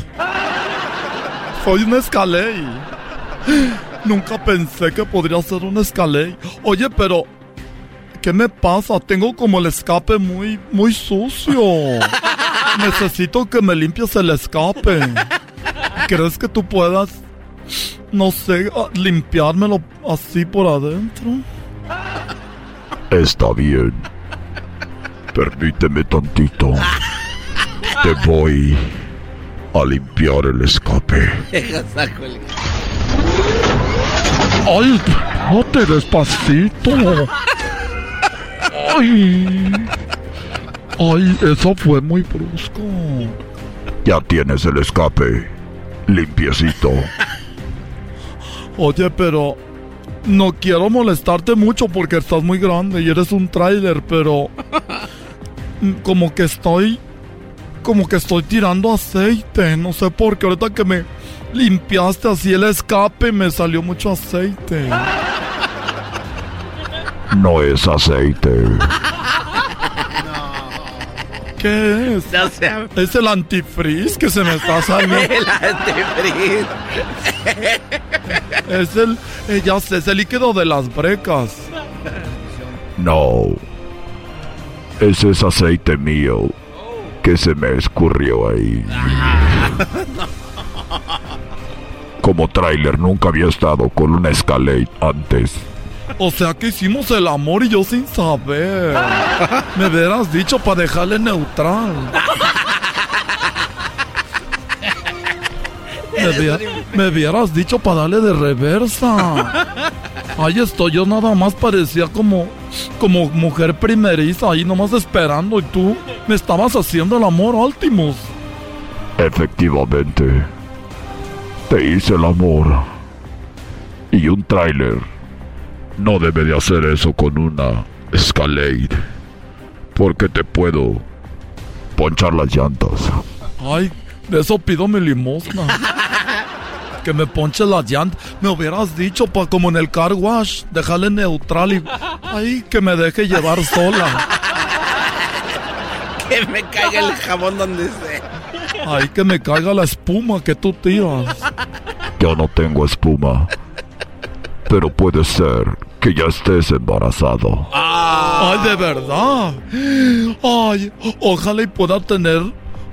Soy una Escalade. Nunca pensé que podría ser una Escalade. Oye, pero ¿qué me pasa? Tengo como el escape muy muy sucio. [LAUGHS] Necesito que me limpies el escape. ¿Crees que tú puedas no sé, limpiármelo así por adentro? Está bien. Permíteme tantito. Te voy a limpiar el escape. ¡Ay, espérate, despacito! ¡Ay! ¡Ay, eso fue muy brusco! Ya tienes el escape. Limpiecito. Oye, pero... No quiero molestarte mucho porque estás muy grande y eres un tráiler, pero... [LAUGHS] Como que estoy... Como que estoy tirando aceite. No sé por qué. Ahorita que me limpiaste así el escape me salió mucho aceite. No es aceite. [LAUGHS] ¿Qué es? Es el antifreeze que se me está [LAUGHS] saliendo. El antifreeze. Es el, eh, ya sé, es el líquido de las brecas. No. Ese es aceite mío que se me escurrió ahí. [LAUGHS] Como tráiler nunca había estado con una Escalade antes. O sea que hicimos el amor y yo sin saber. [LAUGHS] Me hubieras dicho para dejarle neutral. Me, hubiera- me hubieras dicho para darle de reversa. Ahí estoy, yo nada más parecía como, como mujer primeriza, ahí nomás esperando y tú me estabas haciendo el amor, Ultimus. Efectivamente. Te hice el amor. Y un tráiler no debe de hacer eso con una Escalade. Porque te puedo ponchar las llantas. Ay, de eso pido mi limosna. [LAUGHS] Que me ponche la llanta. Me hubieras dicho, pa, como en el car wash, dejarle neutral y. Ay, que me deje llevar sola. [LAUGHS] Que me caiga el jabón donde sea. Ay, que me caiga la espuma que tú tiras. Yo no tengo espuma. Pero puede ser que ya estés embarazado. Ay, de verdad. Ay, ojalá y pueda tener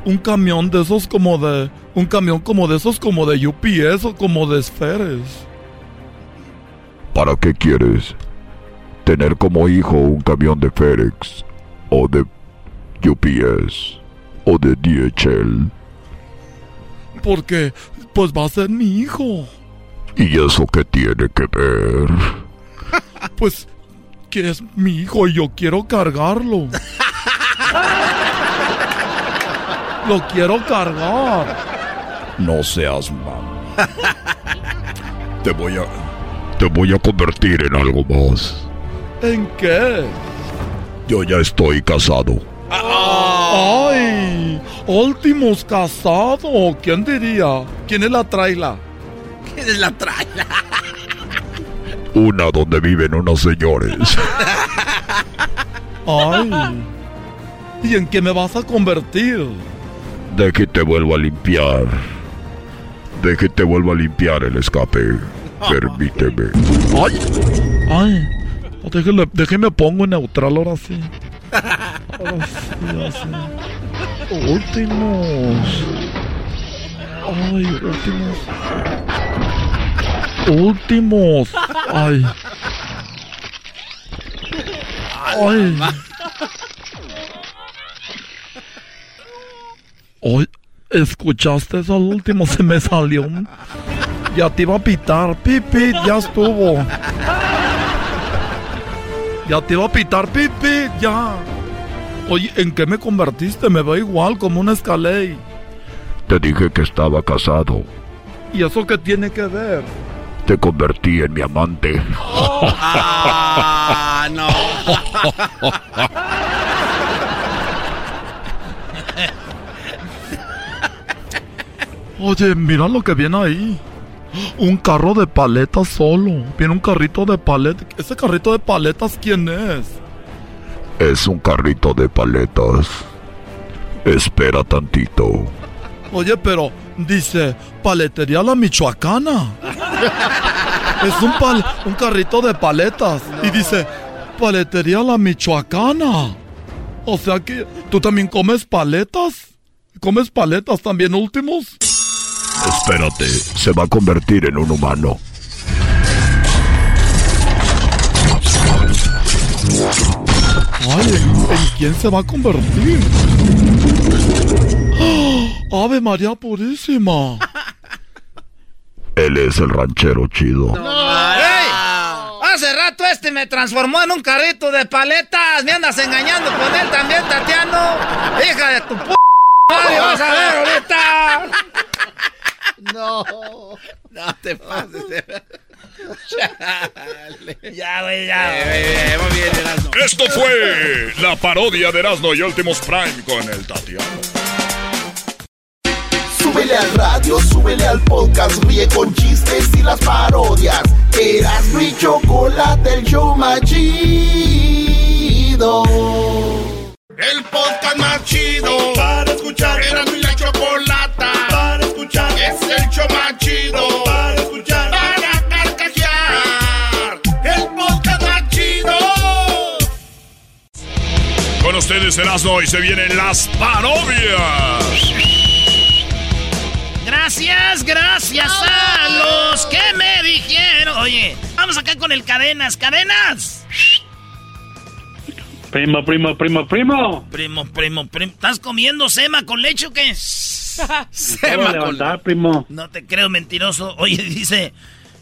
un camión de esos como de. Un camión como de esos como de UPS o como de esferes. ¿Para qué quieres? ¿Tener como hijo un camión de FedEx? ¿O de UPS? ¿O de DHL? Porque, pues va a ser mi hijo. ¿Y eso qué tiene que ver? Pues que es mi hijo y yo quiero cargarlo. Lo quiero cargar. No seas mam. Te voy a... Te voy a convertir en algo más. ¿En qué? Yo ya estoy casado. ¡Ay! Últimos casado. ¿Quién diría? ¿Quién es la traila? ¿Quién es la traila? Una donde viven unos señores. ¡Ay! ¿Y en qué me vas a convertir? De que te vuelvo a limpiar. De que te vuelvo a limpiar el escape. [LAUGHS] Permíteme. ¡Ay! ¡Ay! Déjeme, déjeme pongo neutral ahora sí. Ahora sí, así. Últimos. Ay, últimos. Últimos. Ay. Ay. Ay, ¿escuchaste eso al último? Se me salió un... Ya te iba a pitar. Pipi, ya estuvo. Ya te iba a pitar, pipi, ya. Oye, ¿en qué me convertiste? Me veo igual como un escalé. Te dije que estaba casado. ¿Y eso qué tiene que ver? Te convertí en mi amante. Ah, no. Oye, mira lo que viene ahí. Un carro de paletas solo. Viene un carrito de paletas. ¿Ese carrito de paletas quién es? Es un carrito de paletas. Espera tantito. Oye, pero dice paletería la michoacana. [LAUGHS] Es un, pal- un carrito de paletas. Y dice paletería la michoacana. O sea que tú también comes paletas. ¿Comes paletas también últimos? Espérate, se va a convertir en un humano. Ay, ¿en, en quién se va a convertir? ¡Ah! Ave María Purísima. Él es el ranchero chido. ¡Ey! Hace rato este me transformó en un carrito de paletas. Me andas engañando con él también, Tatiano. Hija de tu p. Madre, vas a ver ahorita. No. No te pases. Chale. Ya, güey, ya. Eh, eh, muy bien, Erasmo. Esto fue la parodia de Erasmo y Últimos Prime con el Tatiano. Súbele al radio, súbele al podcast, ríe con chistes y las parodias. Eras mi chocolate, el show más chido. El podcast más chido para escuchar. Era mi la chocolata para escuchar. Es el show más chido para escuchar. Para carcajear. El podcast más chido. Con ustedes Erasmo y se vienen las parodias. Gracias, gracias a los que me dijeron. Oye, vamos acá con el Cadenas. ¡Cadenas! Primo, primo, primo, primo. Primo, primo, primo. ¿Estás comiendo sema con leche o qué? [LAUGHS] Sema con levantar, primo. No te creo, mentiroso. Oye, dice,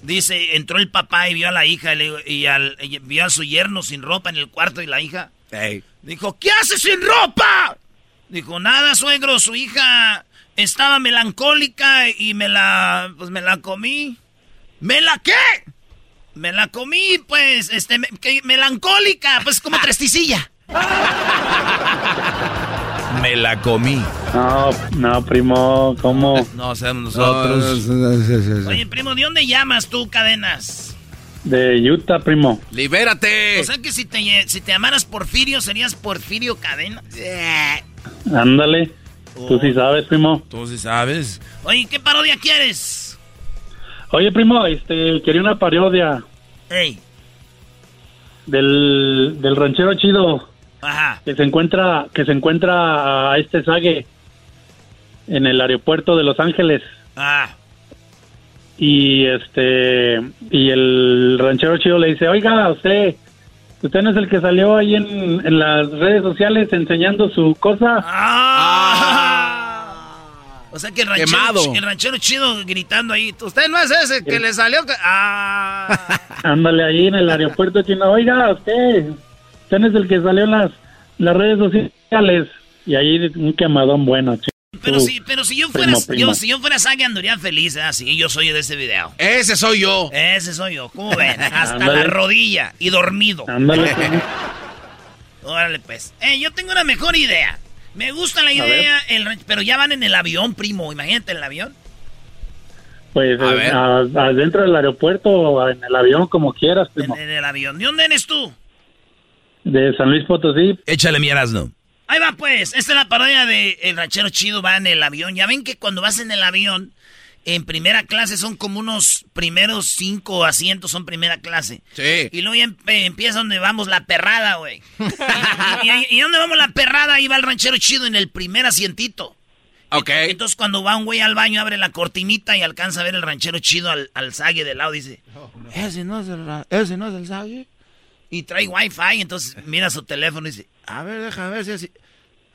dice, entró el papá y vio a la hija y, le- y al- y vio a su yerno sin ropa en el cuarto y la hija dijo, ¿qué haces sin ropa? Dijo, nada, suegro, su hija estaba melancólica y me la, pues me la comí. ¿Me la qué? Me la comí, pues, este, me- que- melancólica, pues como tresticilla. [LAUGHS] Me la comí. No, no, primo, ¿cómo? No, seamos nosotros. Oye, primo, ¿de dónde llamas tú, cadenas? De Utah, primo. ¡Libérate! O sea que si te, si te llamaras Porfirio, serías Porfirio Cadenas. Ándale. Tú sí sabes, primo. Tú sí sabes. Oye, ¿qué parodia quieres? Oye, primo, este, quería una parodia Ey, del, del ranchero chido ajá. que se encuentra que se encuentra a este Sague en el aeropuerto de Los Ángeles Ah, y este y el ranchero chido le dice, oiga, usted usted no es el que salió ahí en, en las redes sociales enseñando su cosa. o sea que el ranchero, Quemado. el ranchero chido gritando ahí. Usted no es ese que le salió. que-". Ah. [LAUGHS] Ándale ahí en el aeropuerto chino, oiga, usted, usted no es el que salió en las, las redes sociales. Y ahí un quemadón bueno, chido. Pero si, pero si yo fuera, Primo, primo. yo, si yo fuera Sage andaría feliz, ¿eh? Sí, yo soy de ese video. Ese soy yo. Ese soy yo. ¿Cómo ven? [LAUGHS] Hasta la rodilla y dormido. Ándale, primo. [LAUGHS] Órale, pues. Eh, yo tengo una mejor idea. Me gusta la idea, el pero ya van en el avión, primo. Imagínate en el avión. Pues eh, adentro del aeropuerto o en el avión, como quieras, primo. En el avión. ¿De dónde eres tú? De San Luis Potosí. Échale mi Erasmo. Ahí va, pues. Esta es la parodia de El Ranchero Chido va en el avión. Ya ven que cuando vas en el avión, en primera clase son como unos primeros cinco asientos son primera clase. Sí. Y luego ya empieza donde vamos la perrada, güey. [LAUGHS] y, y, y donde vamos la perrada, ahí va el Ranchero Chido en el primer asientito. Ok. Entonces cuando va un güey al baño, abre la cortinita y alcanza a ver el Ranchero Chido al, al zague de lado. Dice, ese no es el, ese no es el zague. Y trae wifi, entonces mira su teléfono y dice, a ver, déjame ver si es...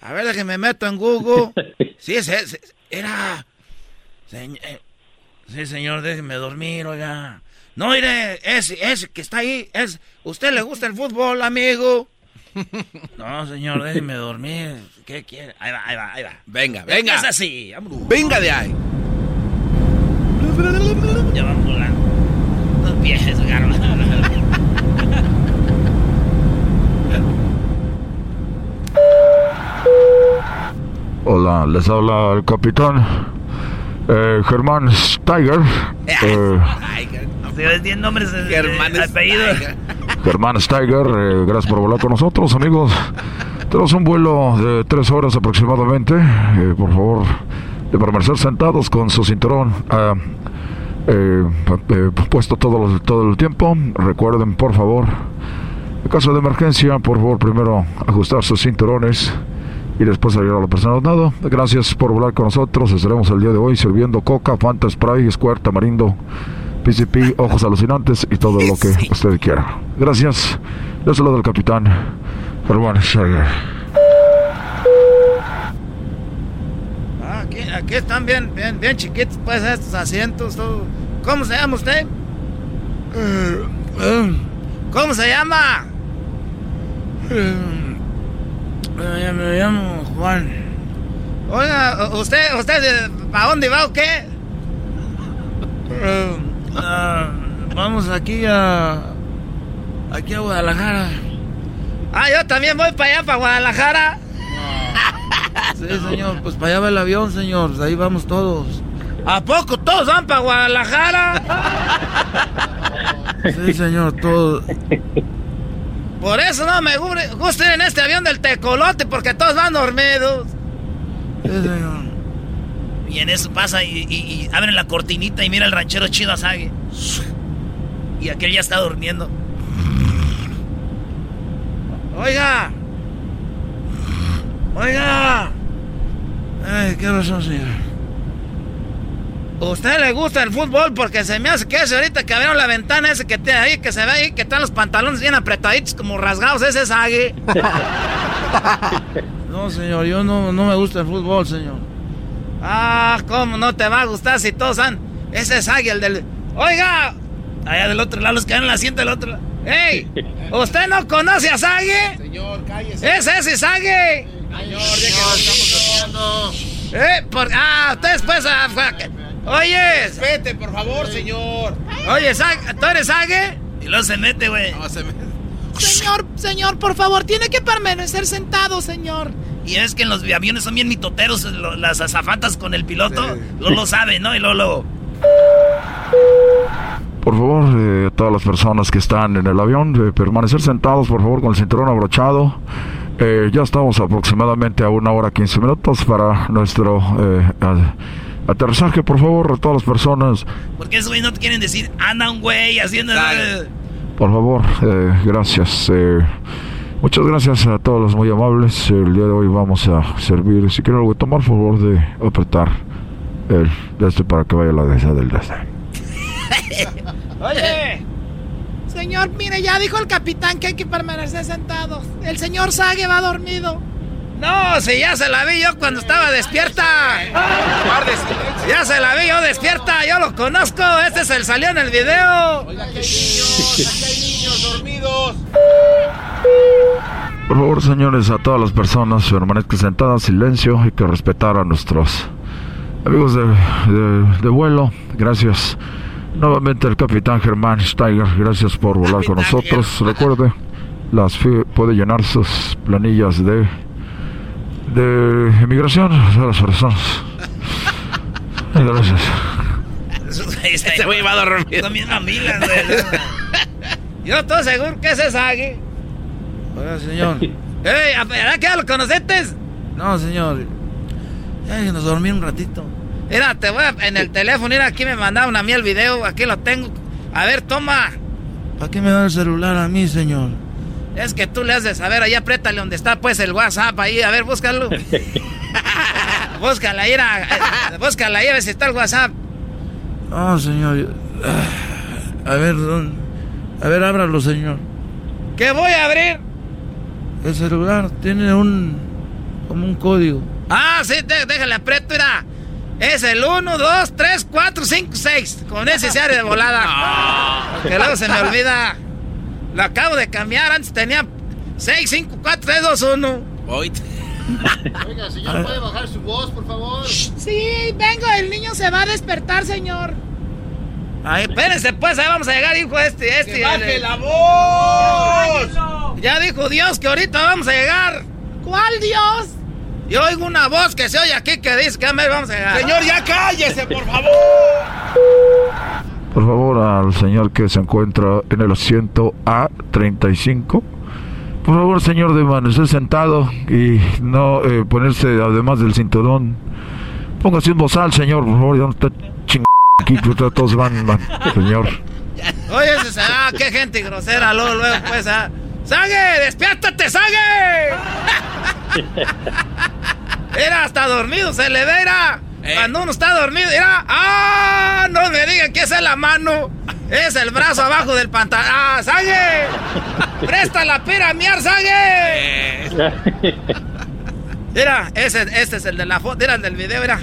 A ver, déjame meto en Google. [LAUGHS] Sí, es ese. Era... Señ- eh, sí, señor, déjeme dormir, oiga. No, mire, ese, ese que está ahí, es... ¿Usted le gusta el fútbol, amigo? [LAUGHS] No, señor, déjeme dormir. ¿Qué quiere? Ahí va, ahí va, ahí va. Venga, venga. Es así. vámonos. Venga de ahí. Ya van volando. No empieces, Hola, les habla el capitán eh, Germán Steiger. [LAUGHS] Eh, tienen nombres apellido. [LAUGHS] Germán Steiger, eh, gracias por volar con nosotros, amigos. Tenemos un vuelo de tres horas aproximadamente. Eh, por favor, de permanecer sentados con su cinturón ah, eh, eh, puesto todo, todo el tiempo. Recuerden, por favor, en caso de emergencia, por favor, primero ajustar sus cinturones y después salir a la persona nada. Gracias por volar con nosotros. Estaremos el día de hoy sirviendo coca, Fanta Spray, Squirt, Tamarindo, PCP, ojos alucinantes y todo lo que usted quiera. Gracias. Yo soy del capitán Germán Steiger. Ah, aquí, aquí están bien, bien, bien chiquitos, pues, estos asientos. todo. ¿Cómo se llama usted? ¿Cómo se llama? Eh, me llamo Juan. Oiga, ¿usted, usted, ¿para dónde va o qué? Eh, ah, vamos aquí a... Aquí a Guadalajara. Ah, yo también voy para allá, para Guadalajara. Sí, señor, pues para allá va el avión, señor. Ahí vamos todos. ¿A poco todos van para Guadalajara? Sí, señor, todos. Por eso no me gusta ir en este avión del tecolote, porque todos van dormidos. Y en eso pasa y, abren la cortinita y mira el ranchero chido a Sage. Y aquel ya está durmiendo. Oiga. Oiga. Ay, qué razón, señor. ¿Usted le gusta el fútbol? Porque se me hace que ese ahorita que abrieron la ventana ese que tiene ahí, que se ve ahí, que están los pantalones bien apretaditos, como rasgados, ese es [LAUGHS] no, señor, yo no, no me gusta el fútbol, señor. Ah, ¿cómo no te va a gustar si todos han... Ese es el del... Oiga, allá del otro lado, los que dan el asiento del otro lado. ¡Ey! [LAUGHS] ¿Usted no conoce a Sague? Señor, cállese. ¿Es ese Sague? Señor, ya que estamos haciendo. ¿Eh? Por... Ah, ustedes pues... Ah, oye. Vete, por favor, señor. Oye, ¿tú eres Sague? Y luego se mete, güey. No, se mete. Señor, señor, por favor, tiene que permanecer sentado, señor. Y es que en los aviones son bien mitoteros las azafatas con el piloto. Lo lo sabe, ¿no? Y Lolo. Por favor, eh, todas las personas que están en el avión, de permanecer sentados, por favor, con el cinturón abrochado. Eh, ya estamos aproximadamente a una hora 15 minutos para nuestro eh, aterrizaje, por favor, todas las personas. Porque esos güeyes no te quieren decir, anda un güey haciendo... Por favor, gracias. Muchas gracias a todos los muy amables. El día de hoy vamos a servir, si quieren algo tomar, por favor de apretar el de este para que vaya la dehesa del de [LAUGHS] Oye, señor, mire, ya dijo el capitán que hay que permanecer sentados. El señor Sage va dormido. No, si ya se la vi yo cuando estaba despierta. Ya se la vi yo despierta, yo lo conozco. Este es el salió en el video. Oiga, que hay niños, hay niños dormidos. Por favor, señores, a todas las personas permanezcan sentadas, silencio, hay que respetar a nuestros amigos de, vuelo. Gracias. Nuevamente el capitán Germán Steiger, gracias por volar con nosotros. Recuerde, las puede llenar sus planillas de de emigración a las personas. [LAUGHS] Gracias. Este güey va a dormir. Son mis mamilas, Yo estoy seguro que ese Sagi. Oiga, señor. [LAUGHS] ¡Ey! ¿Verdad que ya lo conociste? No, señor. Nos dormí un ratito. Mira, te voy a, en el teléfono, mira, aquí me mandaron a mí el video, aquí lo tengo. A ver, toma. ¿Para qué me da el celular a mí, señor? Es que tú le has de saber, ahí apriétale donde está pues el WhatsApp ahí, a ver, búscalo. [LAUGHS] [LAUGHS] búscala ahí, a, búscala ahí a ver si está el WhatsApp. No, señor. A ver, a ver, ábralo, señor. ¿Qué voy a abrir? El celular tiene un. como un código. Ah, sí, déjale aprieto, mira. Es el 1, 2, 3, 4, 5, 6. Con ese se de volada. [LAUGHS] Que luego se me olvida. Lo acabo de cambiar. Antes tenía 6, 5, 4, 3, 2, 1. Oiga, señor, ¿puede bajar su voz, por favor? Sí, vengo. El niño se va a despertar, señor. Ay, espérense, pues, ahí vamos a llegar, hijo, este, este. ¡Que baje la voz! Ya dijo Dios que ahorita vamos a llegar. ¿Cuál Dios? Yo oigo una voz que se oye aquí que dice que vamos a llegar. Señor, ya cállese, por favor. Por favor, al señor que se encuentra en el asiento A35. Por favor, señor, de permanecer sentado y no eh, ponerse además del cinturón. Póngase un bozal, señor, por favor, ya no está chingando aquí, todos van, van, señor. Oye, ah, qué gente grosera, luego, luego, pues, ah. ¡Sague! ¡Despiértate, Sague! [LAUGHS] Era hasta dormido, se le ve, era. Eh. Cuando uno está dormido, era. ¡Ah! No me digan que esa es la mano. Es el brazo abajo del pantalón. ¡Ah, Sague! [LAUGHS] ¡Presta la pira, miar, Sague! Mira, ese, este es el de la foto, era el del video, era.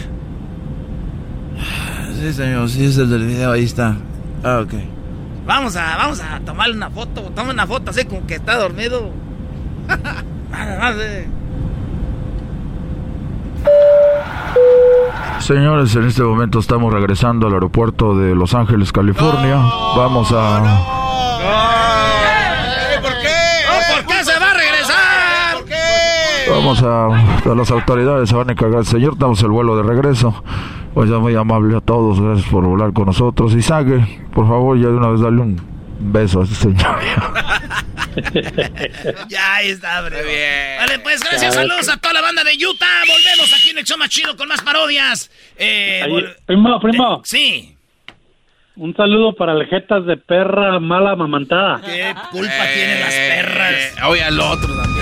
Sí, señor, sí es el del video, ahí está. Ah, ok. Vamos a, vamos a tomarle una foto. Toma una foto así como que está dormido. [LAUGHS] Nada más, eh. Señores, en este momento estamos regresando al aeropuerto de Los Ángeles, California. Vamos a. ¿Por qué? ¿Por qué se va a regresar? ¿Por qué? vamos a, a las autoridades, se van a encargar. Señor, damos el vuelo de regreso. Pues ya muy amable a todos, gracias por volar con nosotros. Y saque, por favor, ya de una vez dale un beso a ese señor. [LAUGHS] [LAUGHS] ya está, bro. Bien. Vale, pues gracias, saludos a toda la banda de Utah. Volvemos aquí en el show más chido con más parodias. Eh, primo, primo. Eh, sí. Un saludo para el jetas de perra mala mamantada. ¿Qué culpa tienen las perras? Oye, al otro también.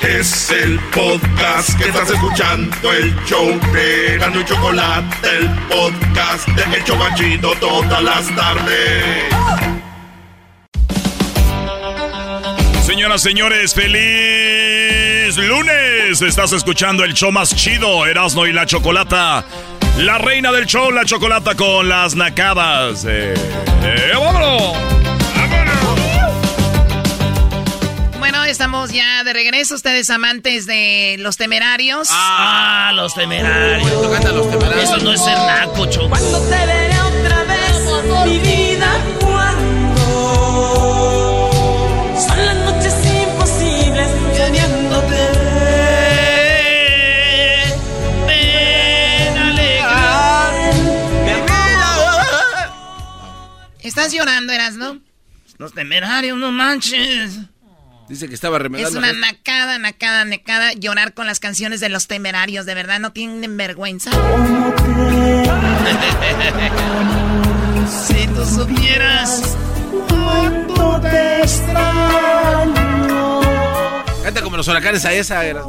Es el podcast que estás escuchando, el show de Gano y Chocolate, el podcast de El Chocachito todas las tardes. Señoras, señores, feliz lunes. Estás escuchando el show más chido, Erasmo y la Chocolata. La reina del show, la Chocolata con las nacadas. Eh, eh, ¡Vámonos! Bueno, estamos ya de regreso. Ustedes amantes de los temerarios. Ah, los temerarios. los temerarios. Eso no es ser naco, choco. Cuando te veré otra vez, mi vida, cuando son las noches imposibles, teniéndote. Ven, alegrar mi vida. ¿Estás llorando, Eras, no? Los temerarios, no manches. Dice que estaba remedando. Es una nacada, nacada, nacada llorar con las canciones de los temerarios. De verdad, no tienen vergüenza. [LAUGHS] si tú supieras cuánto te extraño. Canta como los huracanes a esa. Era. A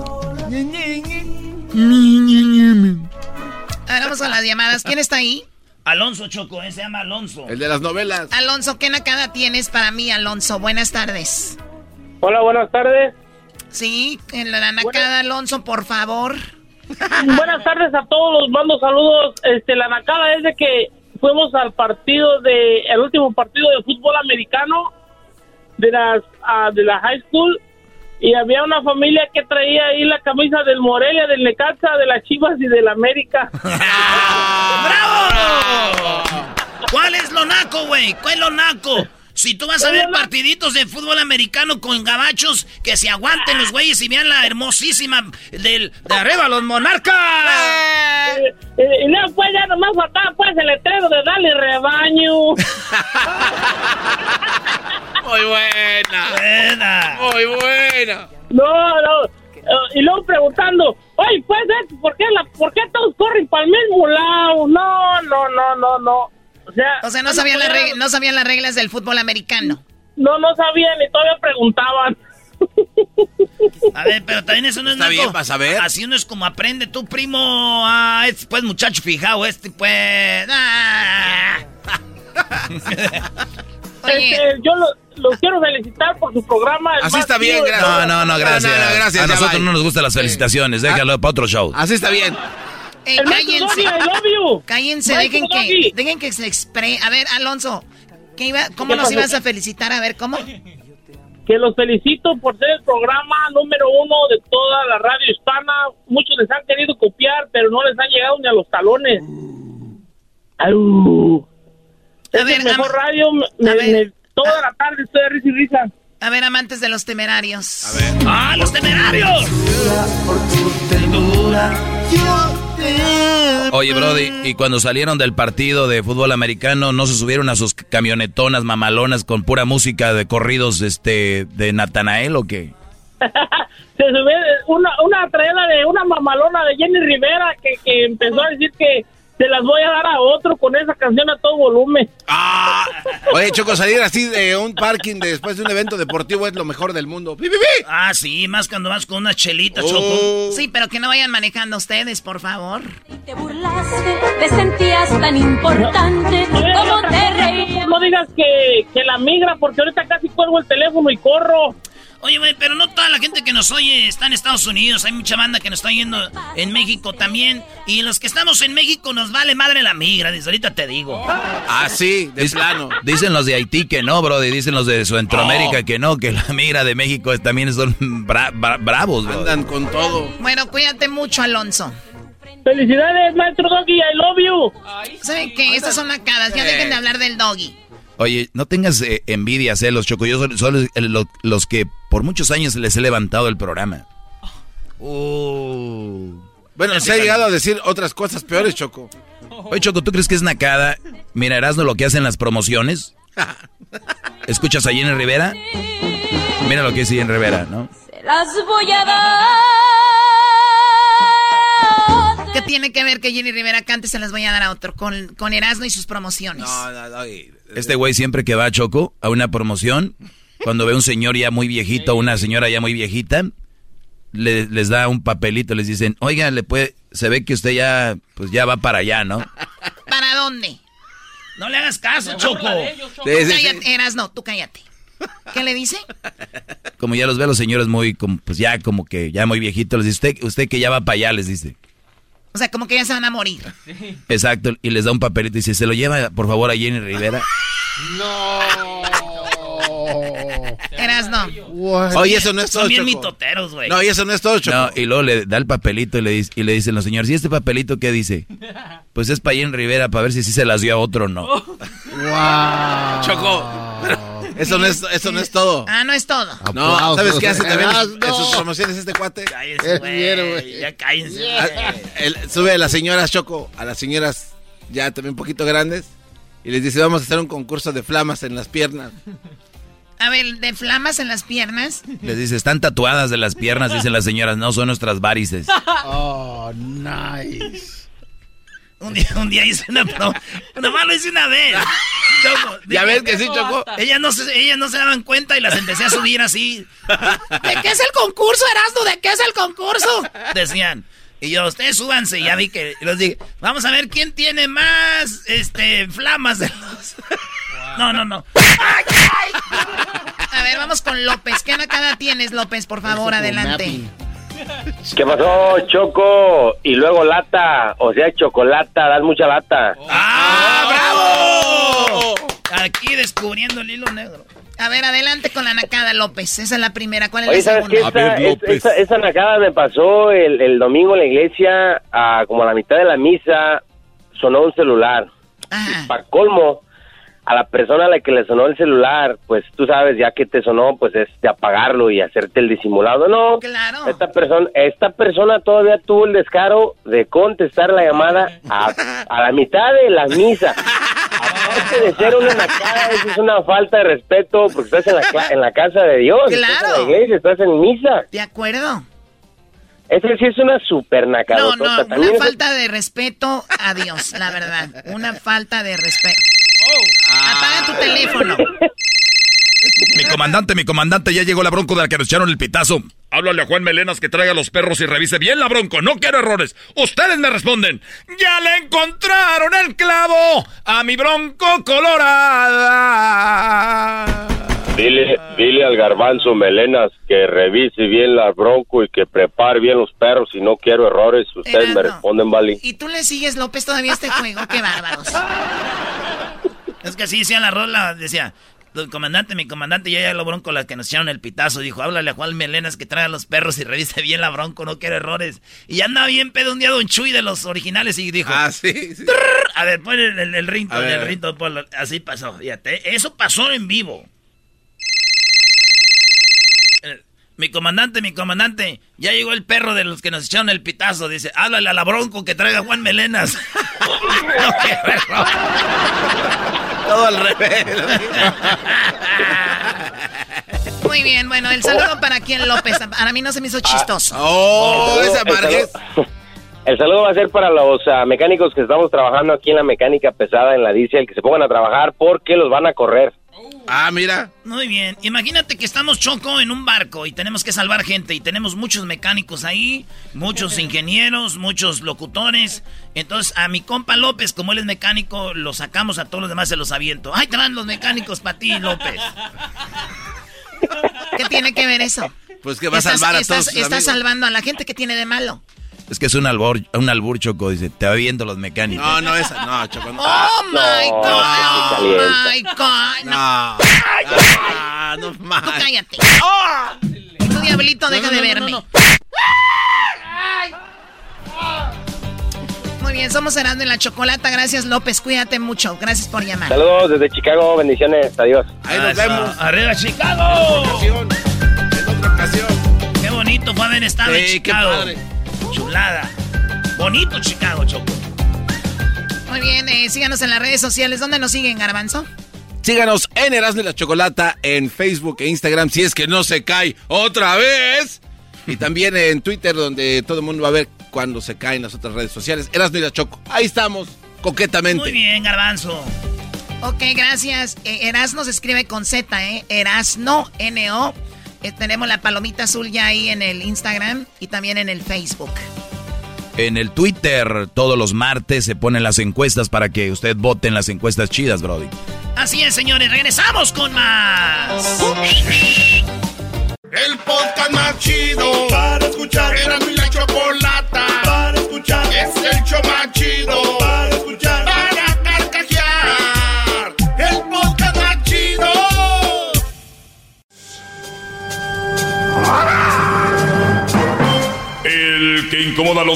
ver, vamos a las llamadas. ¿Quién está ahí? Alonso Choco, ese se llama Alonso. El de las novelas. Alonso, ¿qué nacada tienes para mí, Alonso? Buenas tardes. Hola, buenas tardes. Sí, en la nacada, Alonso, por favor. [LAUGHS] Buenas tardes a todos, los mando saludos. Este, la nacada es de que fuimos al partido de, el último partido de fútbol americano de las, ah, de la high school y había una familia que traía ahí la camisa del Morelia, del Necaxa, de las Chivas y del América. [LAUGHS] ¡Bravo! [LAUGHS] ¿Cuál es lo naco, güey? ¿Cuál es lo naco? Si tú vas a ver partiditos de fútbol americano con gabachos, que se aguanten los güeyes y vean la hermosísima del, de arriba, los monarcas. Eh, eh, y luego pues ya nomás faltaba pues el letrero de Dale Rebaño. [LAUGHS] Muy buena. Buena. Muy buena. No, no. Eh, y luego preguntando, oye, pues, eh, ¿por qué, la, ¿por qué todos corren para el mismo lado? No, no, no, no, no. O sea, O sea, no sabían, las reg- no sabían las reglas del fútbol americano. no, no sabían y todavía preguntaban. A ver, pero también eso no es Está naco. bien, para saber. Así uno es como aprende tu primo. Ah, este pues muchacho fijado, este pues. ah. [LAUGHS] Este, yo lo- los quiero felicitar por su programa. Así está bien, gracias. No, no, no, gracias. No, no, no, gracias, a nosotros no nos gustan las felicitaciones. Déjalo para otro show. Así está bien. Eh, El cállense. Doggy, I love you. Cállense, dejen que, Doggy. dejen que se expre... A ver, Alonso, ¿qué iba, ¿cómo ¿Qué nos ibas a felicitar? A ver, ¿cómo? Que los felicito por ser el programa número uno de toda la radio hispana. Muchos les han querido copiar, pero no les han llegado ni a los talones. Es ver, el mejor radio. me- a ver. me- toda la tarde estoy de risa y risa. A ver, amantes de los temerarios. A ver. ¡Ah, los temerarios! Oye, Brody, y cuando salieron del partido de fútbol americano, ¿no se subieron a sus camionetonas mamalonas con pura música de corridos este, de Natanael o qué? [LAUGHS] Se sube una, una traela de una mamalona de Jenny Rivera que, que empezó a decir que se las voy a dar a otro con esa canción a todo volumen. Ah, oye, Choco, salir así de un parking después de un evento deportivo es lo mejor del mundo. ¡Pi, pi, pi! Ah, sí, más cuando vas con una chelita, Oh. Choco. Sí, pero que no vayan manejando ustedes, por favor. Te burlaste, te sentías tan importante como te reías. No digas que, que la migra porque ahorita casi cuelgo el teléfono y corro. Oye, güey, pero no toda la gente que nos oye está en Estados Unidos. Hay mucha banda que nos está yendo en México también. Y los que estamos en México nos vale madre la migra. Desde ahorita te digo. Ah, sí, de plano. [LAUGHS] Dicen los de Haití que no, Brody. Dicen los de Centroamérica que no, que la migra de México es- también son bra- bra- bravos, bro. Andan con todo. Bueno, cuídate mucho, Alonso. Felicidades, maestro Doggy, I love you. ¿Saben qué? Estas son nacadas. Ya dejen de hablar del doggy. Oye, no tengas eh, envidia, celos, Choco. Yo soy, soy el- lo- los que por muchos años les he levantado el programa. Bueno, se ha llegado a decir otras cosas peores, Choco. Oye, Choco, ¿tú crees que es nacada? Mira, Erasmo lo que hacen las promociones. [LAUGHS] ¿Escuchas a Jenny Rivera? Mira lo que dice Jenny Rivera, ¿no? Se las voy a dar. ¿Qué tiene que ver que Jenny Rivera cante? Se las voy a dar a otro con, con Erasmo y sus promociones. Este güey siempre que va a Choco a una promoción, cuando ve un señor ya muy viejito, una señora ya muy viejita, le- les da un papelito, les dicen, oiga, le puede, se ve que usted ya, pues ya va para allá, ¿no? ¿Para dónde? No le hagas caso, Choco. Tú cállate, Erasmo, tú cállate. ¿Qué le dice? Como ya los ve a los señores muy, como, pues ya como que ya muy viejitos, les dice, usted, usted que ya va para allá, les dice. O sea, como que ya se van a morir. Exacto, y les da un papelito y dice, se lo lleva por favor a Jenny Rivera. Erasmo. Oye, eso no es todo, Son bien mitoteros, güey. No, y eso no es todo, Choco. No, y luego le da el papelito y le, dice- y le dicen los señores, ¿y este papelito qué dice? [LAUGHS] Pues es para Jenny Rivera, para ver si sí se las dio a otro o no. Wow. Choco. pero Eso no es, eso no es todo. Ah, no es todo. No, ¿sabes qué hace también en sus- Erasmo. en sus promociones este cuate? Cállense, güey. Ya cállense. Sube a las señoras Choco, a las señoras ya también un poquito grandes, y les dice, vamos a hacer un concurso de flamas en las piernas. A ver, de flamas en las piernas. Les dice, están tatuadas de las piernas, dicen las señoras, no son nuestras varices. [LAUGHS] Oh, nice. Un día, un día hice una pro. Nomás lo hice una vez. Choco, [LAUGHS] Ya ves que sí, Choco. Ellas no, se, ellas no se daban cuenta y las empecé a subir así. ¿De qué es el concurso, Erasmo? ¿De qué es el concurso? Decían. Y yo, ustedes súbanse. Y ya vi que los dije, vamos a ver quién tiene más este flamas de los. No, no, no. A ver, vamos con López. ¿Qué nacada tienes, López? Por favor, adelante. ¿Qué pasó, Choco? Y luego lata, o sea, chocolata, das mucha lata. ¡Ah, bravo! Aquí descubriendo el hilo negro. A ver, adelante con la nacada, López. Esa es la primera. ¿Cuál es Oye, la ¿sabes segunda? qué? Esa, es- esa, esa nacada me pasó el, el domingo en la iglesia, a como a la mitad de la misa, sonó un celular. Para colmo, a la persona a la que le sonó el celular, pues tú sabes, ya que te sonó, pues es de apagarlo y hacerte el disimulado. No, esta persona, esta persona todavía tuvo el descaro de contestar la llamada a, a la mitad de la misa. Aparte de ser una nacada, eso es una falta de respeto porque estás en la, en la casa de Dios, estás en Claro. la iglesia, estás en misa. ¿De acuerdo? Esa sí es una super nacada. No, no, una falta de respeto a Dios, la verdad. Una falta de respeto. Apaga tu teléfono. Mi comandante, mi comandante, ya llegó la bronco de la que nos echaron el pitazo. Háblale a Juan Melenas que traiga los perros y revise bien la bronco. No quiero errores. Ustedes me responden. Ya le encontraron el clavo a mi bronco colorada. Dile, dile al garbanzo Melenas que revise bien la bronco y que prepare bien los perros y no quiero errores. Ustedes me responden, vale. ¿Y tú le sigues, López, todavía este juego? ¡Qué bárbaros! Es que así decía la rola, decía, "Don comandante, mi comandante, ya ya lo bronco las que nos echaron el pitazo. Dijo, háblale a Juan Melenas que traiga los perros y revise bien la bronco, no quiere errores. Y ya andaba bien pedo un día Don Chuy de los originales y dijo, Ah, sí, sí. A ver, pon el, el, el rinto, A a el rinto, ponlo. así pasó, fíjate, eso pasó en vivo. Eh, Mi comandante, mi comandante, ya llegó el perro de los que nos echaron el pitazo. Dice, háblale a la bronco que traiga Juan Melenas. [LAUGHS] no. Todo al revés. Muy bien, bueno, el saludo para quien López. Para mí no se me hizo chistoso. Oh, esa El saludo- El saludo va a ser para los ah, mecánicos que estamos trabajando aquí en la mecánica pesada en la diesel, que se pongan a trabajar porque los van a correr. Ah, mira. Muy bien. Imagínate que estamos choco en un barco y tenemos que salvar gente y tenemos muchos mecánicos ahí, muchos ingenieros, muchos locutores. Entonces a mi compa López, como él es mecánico, lo sacamos a todos los demás se los aviento. ¡Ay, te van los mecánicos para ti, López! ¿Qué tiene que ver eso? Pues que va a salvar a estás- todos sus Estás amigos. salvando a la gente que tiene de malo. Es que es un albur, un albur choco, dice, te va viendo los mecánicos. No, no, esa, no, Choco, no. Oh my God, oh my God. No. No. Ah, no Tú más. cállate. Tu diablito, deja de verme. Muy Muy bien, somos Erasmo y la Chocolata. Gracias, López. Cuídate mucho. Gracias por llamar. Saludos desde Chicago. Bendiciones. Adiós. Ahí nos vemos. ¡Arriba, Chicago! En otra ocasión. Qué bonito fue haber estado en Chicago. Chulada. Bonito Chicago, Choco. Muy bien, eh, síganos en las redes sociales. ¿Dónde nos siguen, Garbanzo? Síganos en Erasmo y la Chocolata en Facebook e Instagram si es que no se cae otra vez. Y también en Twitter donde todo el mundo va a ver cuando se caen las otras redes sociales. Erasmo y la Choco. Ahí estamos, coquetamente. Muy bien, Garbanzo. Ok, gracias. Eh, Erasno se escribe con Z, ¿eh? Erasno, N-O. Eh, tenemos la palomita azul ya ahí en el Instagram y también en el Facebook. En el Twitter todos los martes se ponen las encuestas para que usted vote en las encuestas chidas, Brody. Así es, señores. Regresamos con más. El podcast más chido para escuchar. Era mi la chocolata para escuchar. Es el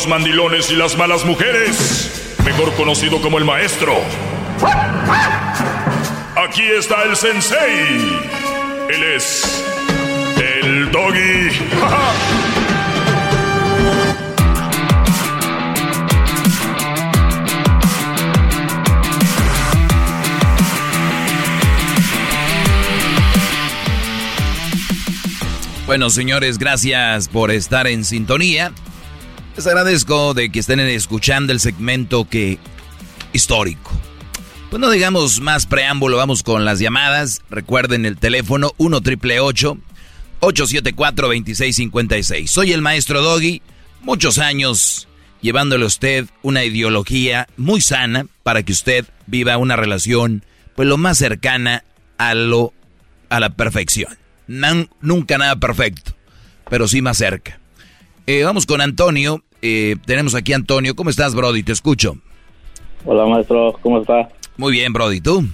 mandilones y las malas mujeres, mejor conocido como el maestro. Aquí está el sensei. Él es el doggy. Bueno, señores, gracias por estar en sintonía. Les agradezco de que estén escuchando el segmento que histórico. Pues no digamos más preámbulo, vamos con las llamadas. Recuerden el teléfono 1 triple 874 2656. Soy el maestro Doggy, muchos años llevándole a usted una ideología muy sana para que usted viva una relación pues lo más cercana a lo a la perfección nunca nada perfecto, pero sí más cerca. Eh, vamos con Antonio. Eh, tenemos aquí a Antonio. ¿Cómo estás, Brody? Te escucho. Hola, maestro. ¿Cómo está? Muy bien, Brody. ¿Tú?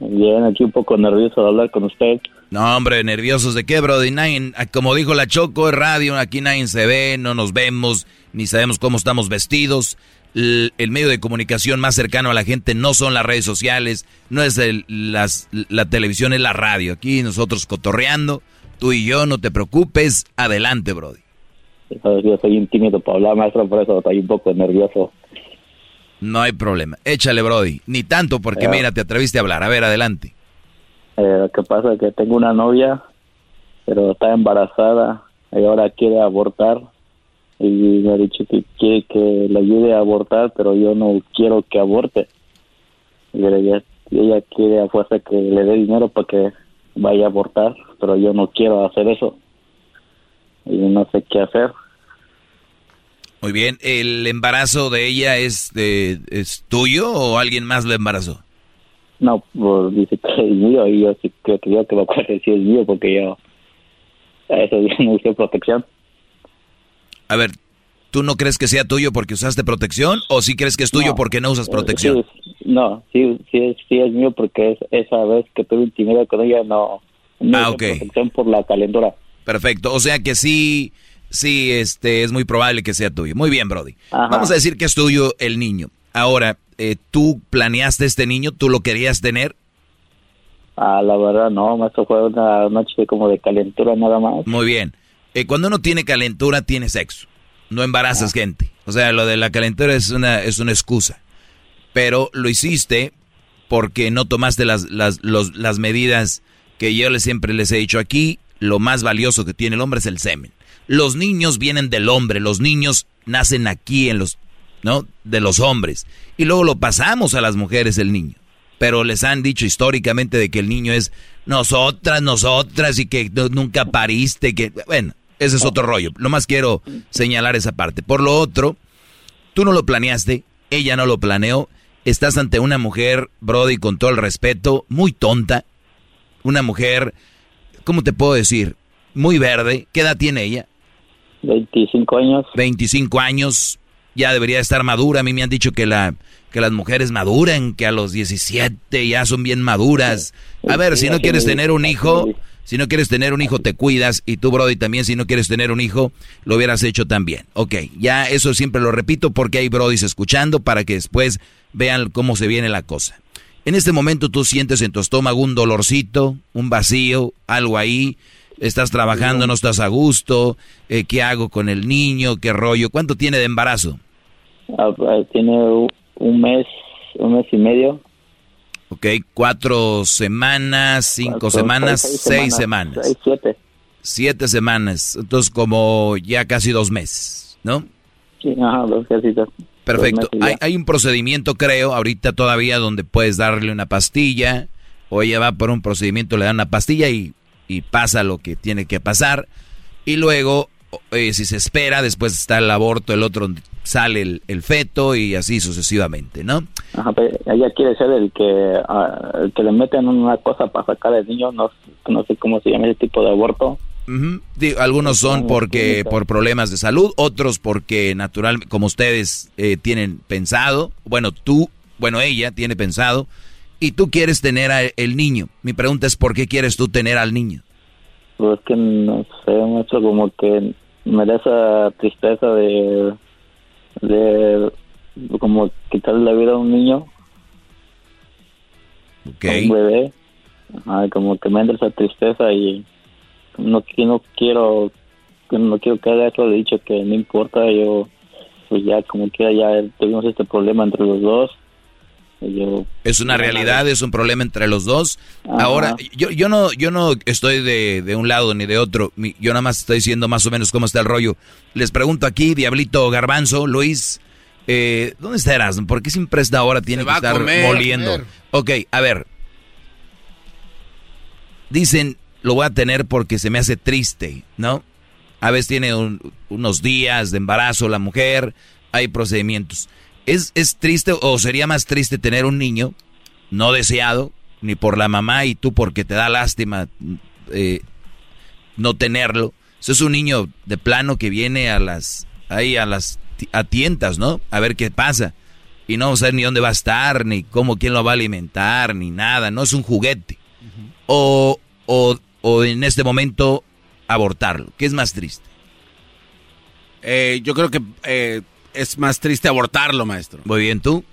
Bien, aquí un poco nervioso de hablar con usted. No, hombre, nerviosos de qué, Brody. Ah, como dijo la Choco, es radio, aquí nadie se ve, no nos vemos, ni sabemos cómo estamos vestidos el, medio de comunicación más cercano a la gente no son las redes sociales, no es la televisión, es la radio. Aquí nosotros cotorreando, tú y yo, no te preocupes, adelante, Brody. Yo soy un tímido para hablar, maestro, por eso estoy un poco nervioso. No hay problema, échale, Brody. Ni tanto porque, mira, te atreviste a hablar. A ver, adelante. Eh, lo que pasa es que tengo una novia, pero está embarazada y ahora quiere abortar y me ha dicho que quiere que le ayude a abortar, pero yo no quiero que aborte. Y ella, ella quiere a fuerza que le dé dinero para que vaya a abortar, pero yo no quiero hacer eso. Y no sé qué hacer. Muy bien, ¿el embarazo de ella es, de, es tuyo o alguien más lo embarazó? No, pues dice que es mío y yo sí creo que yo que lo si es mío porque yo a eso yo no hice protección. A ver, ¿tú no crees que sea tuyo porque usaste protección o sí crees que es tuyo porque no usas protección? no, sí, sí, es, sí es mío porque es, esa vez que tuve intimidad con ella no, no ah, protección por la calentura. Perfecto, o sea que sí, sí, este, es muy probable que sea tuyo. Muy bien, Brody. Vamos a decir que es tuyo el niño. Ahora, eh, ¿tú planeaste este niño? ¿Tú lo querías tener? Ah, la verdad no, fue una noche como de calentura nada más. Muy bien. Eh, cuando uno tiene calentura, tiene sexo. No embarazas gente. O sea, lo de la calentura es una, es una excusa. Pero lo hiciste porque no tomaste las, las, las medidas que yo les, siempre les he dicho aquí. Lo más valioso que tiene el hombre es el semen. Los niños vienen del hombre, los niños nacen aquí en los, ¿no? De los hombres. Y luego lo pasamos a las mujeres el niño. Pero les han dicho históricamente de que el niño es nosotras, nosotras y que nunca pariste, que, bueno, ese es otro rollo. Lo más quiero señalar esa parte. Por lo otro, tú no lo planeaste, ella no lo planeó. Estás ante una mujer, Brody, con todo el respeto, muy tonta. Una mujer, ¿cómo te puedo decir? Muy verde. ¿Qué edad tiene ella? 25 años. 25 años. Ya debería estar madura. A mí me han dicho que, la, que las mujeres maduran, que a los 17 ya son bien maduras. A ver, si no quieres tener un hijo, Si no quieres tener un hijo, te cuidas. Y tú, Brody, también, si no quieres tener un hijo, lo hubieras hecho también. Ok, ya eso siempre lo repito porque hay Brodis escuchando para que después vean cómo se viene la cosa. En este momento tú sientes en tu estómago un dolorcito, un vacío, algo ahí. Estás trabajando, no estás a gusto. Eh, ¿Qué hago con el niño? ¿Qué rollo? ¿Cuánto tiene de embarazo? Ah, pues, tiene un mes, un mes y medio. Ok, cuatro semanas, cinco semanas, seis, semanas. siete. Siete semanas, entonces como ya casi dos meses, ¿no? Sí, ajá, dos Perfecto. Hay, hay, un procedimiento, creo, ahorita todavía donde puedes darle una pastilla, o ella va por un procedimiento, le dan una pastilla y, y pasa lo que tiene que pasar. Y luego, eh, si se espera, después está el aborto, el otro sale el, feto y así sucesivamente, ¿no? Ajá, pero ella quiere ser el que, ah, el que le meten una cosa para sacar al niño, no, no sé cómo se llama ese tipo de aborto. Algunos son porque por problemas de salud, otros porque natural, como ustedes eh, tienen pensado, bueno, tú, bueno, ella tiene pensado, y tú quieres tener al el niño. Mi pregunta es, ¿por qué quieres tú tener al niño? Pues que no sé, mucho como que me da esa tristeza de de como quitarle la vida a un niño. Okay. un bebé. como que me entra esa tristeza y no, no quiero no quiero que haga eso, le he dicho que no importa, yo pues ya como quiera ya tuvimos este problema entre los dos. Yo, es una realidad, es un problema entre los dos. Ahora, yo, yo no yo no estoy de, de, un lado ni de otro. Yo nada más estoy diciendo más o menos cómo está el rollo. Les pregunto aquí, Diablito Garbanzo, Luis, eh, ¿dónde está Erasmo? ¿Por qué siempre esta hora tiene que estar moliendo? Ok, a ver. Dicen, lo voy a tener porque se me hace triste, ¿no? A veces tiene unos días de embarazo la mujer, hay procedimientos. ¿Es, ¿Es triste o sería más triste tener un niño no deseado, ni por la mamá y tú porque te da lástima eh, no tenerlo? Eso es un niño de plano que viene a las, ahí a las a tientas, ¿no? A ver qué pasa. Y no saber ni dónde va a estar, ni cómo, quién lo va a alimentar, ni nada. No es un juguete. o, o, o, en este momento abortarlo. ¿Qué es más triste? Eh, yo creo que eh, es más triste abortarlo, maestro. Muy bien, ¿tú?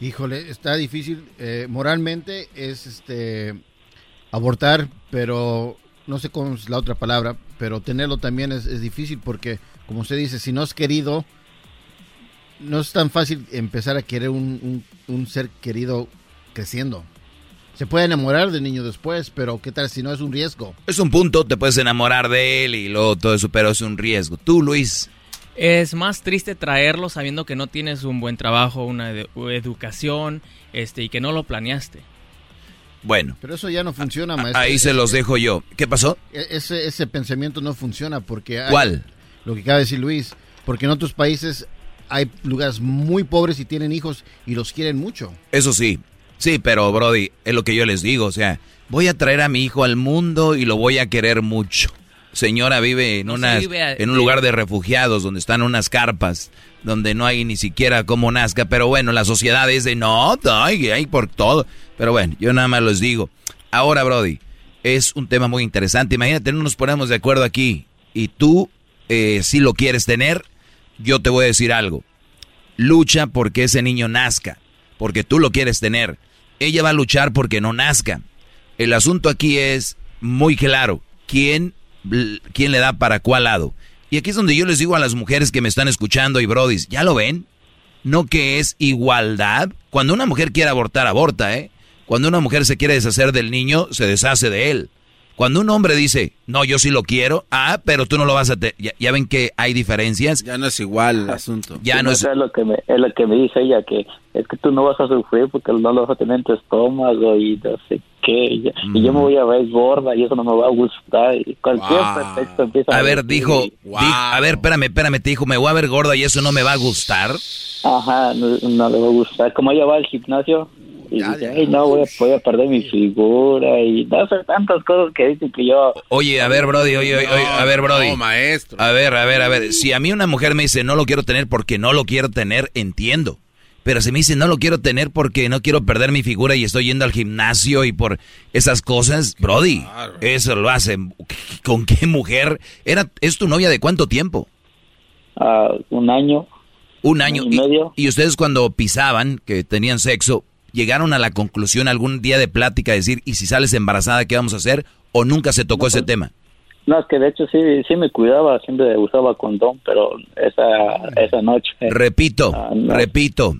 Híjole, está difícil. Eh, moralmente es este abortar, pero no sé cómo es la otra palabra, pero tenerlo también es, es difícil porque, como usted dice, si no es querido, no es tan fácil empezar a querer un, un, ser querido creciendo. Se puede enamorar del niño después, pero ¿qué tal si no es un riesgo? Es un punto, te puedes enamorar de él y luego todo eso, pero es un riesgo. Tú, Luis. Es más triste traerlo sabiendo que no tienes un buen trabajo, una educación, este, y que no lo planeaste. Bueno. Pero eso ya no funciona, maestro. Ahí se los dejo yo. ¿Qué pasó? E-, ese, ese pensamiento no funciona porque... ¿Cuál? Lo que acaba de decir Luis. Porque en otros países hay lugares muy pobres y tienen hijos y los quieren mucho. Eso sí. Sí, pero Brody, es lo que yo les digo. O sea, voy a traer a mi hijo al mundo y lo voy a querer mucho señora vive en, una, en un lugar de refugiados donde están unas carpas, donde no hay ni siquiera cómo nazca. Pero bueno, la sociedad es de no, hay, hay por todo. Pero bueno, yo nada más les digo. Ahora, Brody, es un tema muy interesante. Imagínate, no nos ponemos de acuerdo aquí y tú, eh, si lo quieres tener, yo te voy a decir algo. Lucha porque ese niño nazca, porque tú lo quieres tener. Ella va a luchar porque no nazca. El asunto aquí es muy claro. ¿Quién quién le da para cuál lado. Y aquí es donde yo les digo a las mujeres que me están escuchando y brodis, ¿ya lo ven? No que es igualdad. Cuando una mujer quiere abortar, aborta, ¿eh? Cuando una mujer se quiere deshacer del niño, se deshace de él. Cuando un hombre dice, no, yo sí lo quiero, ah, pero tú no lo vas a... Ya, ven que hay diferencias. Ya no es igual el asunto. Ya no es... es... lo que me, es lo que me dice ella, que es que tú no vas a sufrir porque no lo vas a tener en tu estómago y no sé qué. Y, yo me voy a ver gorda y eso no me va a gustar. Y cualquier pretexto empieza a... A ver, dijo, a ver, espérame, espérame, te dijo, me voy a ver gorda y eso no me va a gustar. Ajá, no, no le va a gustar. Como ella va al gimnasio, y dice, no, voy a, perder mi figura y no sé, tantas cosas que dicen que yo... Oye, a ver, Brody, oye, oye, a ver, Brody. No, maestro. A ver, a ver, a ver, si a mí una mujer me dice, no lo quiero tener porque no lo quiero tener, entiendo. Pero si me dice, no lo quiero tener porque no quiero perder mi figura y estoy yendo al gimnasio y por esas cosas, Brody, eso lo hace. ¿Con qué mujer? Era, ¿Es tu novia de cuánto tiempo? Ah, un año. Un año. y medio. Y, ustedes cuando pisaban, que tenían sexo, llegaron a la conclusión algún día de plática, decir, ¿y si sales embarazada, qué vamos a hacer? ¿O nunca se tocó ese pues, tema? No, es que de hecho sí, sí me cuidaba, siempre usaba condón, pero esa, esa noche... Repito, ah, repito,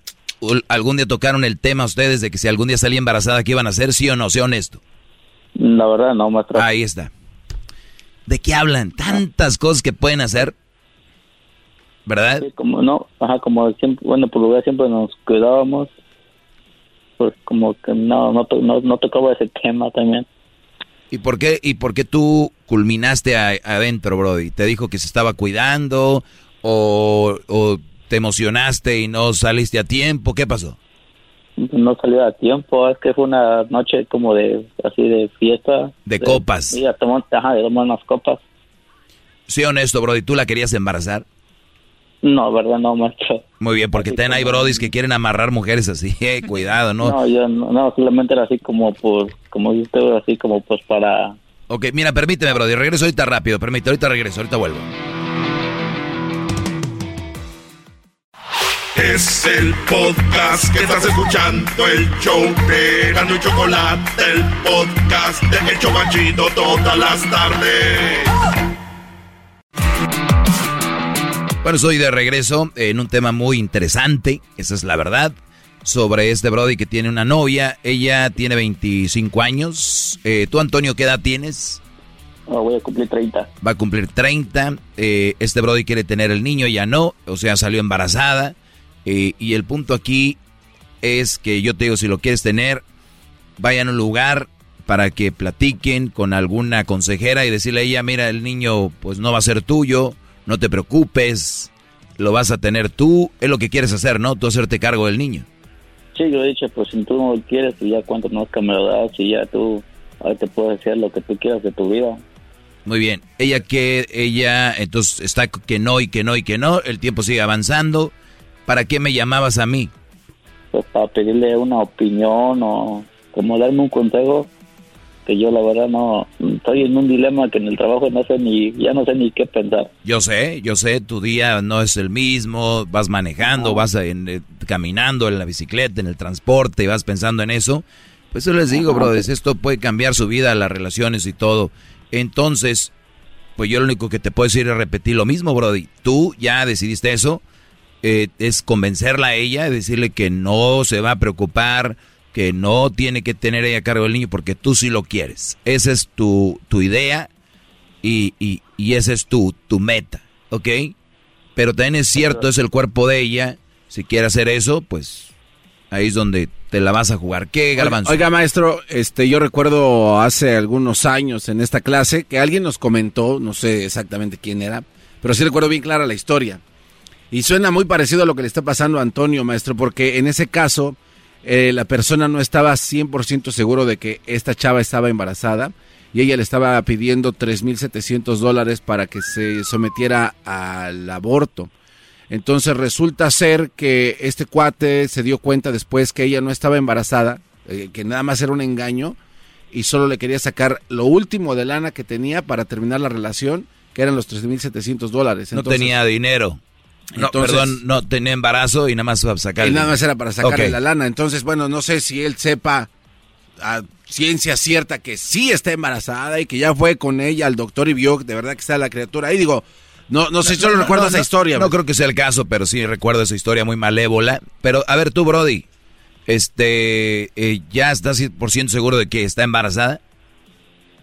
¿algún día tocaron el tema ustedes de que si algún día salía embarazada, qué iban a hacer? ¿Sí o no? Sea honesto. La verdad, no, maestro. Ahí está. ¿De qué hablan? Tantas cosas que pueden hacer. ¿Verdad? Sí, como no, ajá, como siempre, bueno, por lugar siempre nos cuidábamos. Pues como que no, no, no, no tocaba ese tema también. ¿Y por qué, y por qué tú culminaste adentro, Brody? ¿Te dijo que se estaba cuidando o, te emocionaste y no saliste a tiempo? ¿Qué pasó? No salió a tiempo, es que fue una noche como de, así de fiesta. De, copas. Sí, tomó, ajá, de tomar unas copas. Sí, honesto, Brody, ¿tú la querías embarazar? No, verdad, no, maestro. Muy bien, porque ten hay brodis que quieren amarrar mujeres así, [LAUGHS] eh, cuidado, ¿no? No, yo no, no, solamente era así como por, como dice así como pues para... Ok, mira, permíteme, brody, regreso ahorita rápido, permíteme, ahorita regreso, ahorita vuelvo. Es el podcast que estás escuchando, el show de Gano y Chocolate, el podcast de El Chocachito todas las tardes. Bueno, estoy de regreso en un tema muy interesante, esa es la verdad, sobre este Brody que tiene una novia. Ella tiene 25 años. Eh, ¿Tú, Antonio, qué edad tienes? voy a cumplir 30. Va a cumplir 30. Eh, este Brody quiere tener el niño, ya no, o sea, salió embarazada. Eh, y el punto aquí es que yo te digo, si lo quieres tener, vayan a un lugar para que platiquen con alguna consejera y decirle a ella, mira, el niño pues no va a ser tuyo no te preocupes, lo vas a tener tú, es lo que quieres hacer, ¿no? Tú hacerte cargo del niño. Sí, yo he dicho, pues si tú no quieres, pues ya cuánto no me lo das y ya tú, ahí te puedes hacer lo que tú quieras de tu vida. Muy bien, ella que, ella, entonces está que no y que no y que no, el tiempo sigue avanzando, ¿para qué me llamabas a mí? Pues para pedirle una opinión o como darme un consejo que yo la verdad no estoy en un dilema que en el trabajo no sé ni ya no sé ni qué pensar. Yo sé, yo sé, tu día no es el mismo, vas manejando, vas eh, caminando en la bicicleta, en el transporte, vas pensando en eso. Pues yo les digo, brothers, esto puede cambiar su vida, las relaciones y todo. Entonces, pues yo lo único que te puedo decir es repetir lo mismo, Brody. Tú ya decidiste eso, eh, es convencerla a ella, decirle que no se va a preocupar, que no tiene que tener ella a cargo del niño porque tú sí lo quieres. Esa es tu, tu idea y, y, y esa es tu, tu meta, ¿ok? Pero también es cierto, es el cuerpo de ella. Si quiere hacer eso, pues ahí es donde te la vas a jugar. ¿Qué, Garbanzo? Oiga, maestro, este, yo recuerdo hace algunos años en esta clase que alguien nos comentó, no sé exactamente quién era, pero sí recuerdo bien clara la historia. Y suena muy parecido a lo que le está pasando a Antonio, maestro, porque en ese caso eh, la persona no estaba 100% seguro de que esta chava estaba embarazada y ella le estaba pidiendo 3.700 dólares para que se sometiera al aborto. Entonces resulta ser que este cuate se dio cuenta después que ella no estaba embarazada, eh, que nada más era un engaño y solo le quería sacar lo último de lana que tenía para terminar la relación, que eran los 3.700 dólares. No tenía dinero. No, perdón, no tenía embarazo y nada más para sacar. Y nada más era para sacarle la lana. Entonces, bueno, no sé si él sepa a ciencia cierta que sí está embarazada y que ya fue con ella al doctor y vio de verdad que está la criatura. Ahí digo, no, no sé, solo recuerdo esa historia. No, creo que sea el caso, pero sí recuerdo esa historia muy malévola. Pero a ver tú, Brody, este, eh, ¿ya estás por ciento seguro de que está embarazada?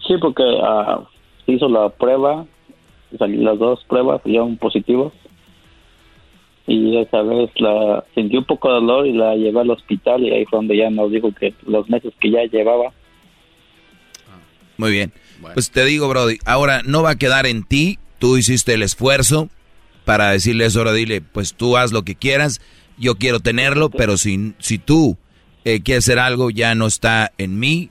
Sí, porque uh, hizo la prueba, las dos pruebas, un positivo y esa vez la sentí un poco de dolor y la llevé al hospital y ahí fue donde ya nos dijo que los meses que ya llevaba. Muy bien. Pues te digo, Brody, ahora no va a quedar en ti, tú hiciste el esfuerzo para decirle eso, ahora dile, pues tú haz lo que quieras, yo quiero tenerlo, pero si, si tú eh, quieres hacer algo, ya no está en mí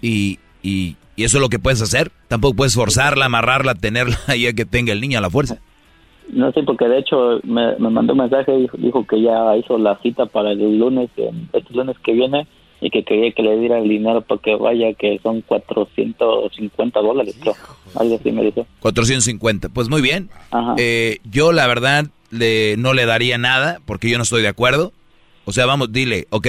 y, y, y, eso es lo que puedes hacer. Tampoco puedes forzarla, amarrarla, tenerla [LAUGHS] ya que tenga el niño a la fuerza. No sé, porque de hecho me, me mandó un mensaje y dijo, que ya hizo la cita para el lunes, este lunes que viene, y que quería que le diera el dinero para que vaya, que son 450 dólares, creo. Algo así me dijo. 450, pues muy bien. Eh, yo la verdad le, no le daría nada porque yo no estoy de acuerdo. O sea, vamos, dile, ok,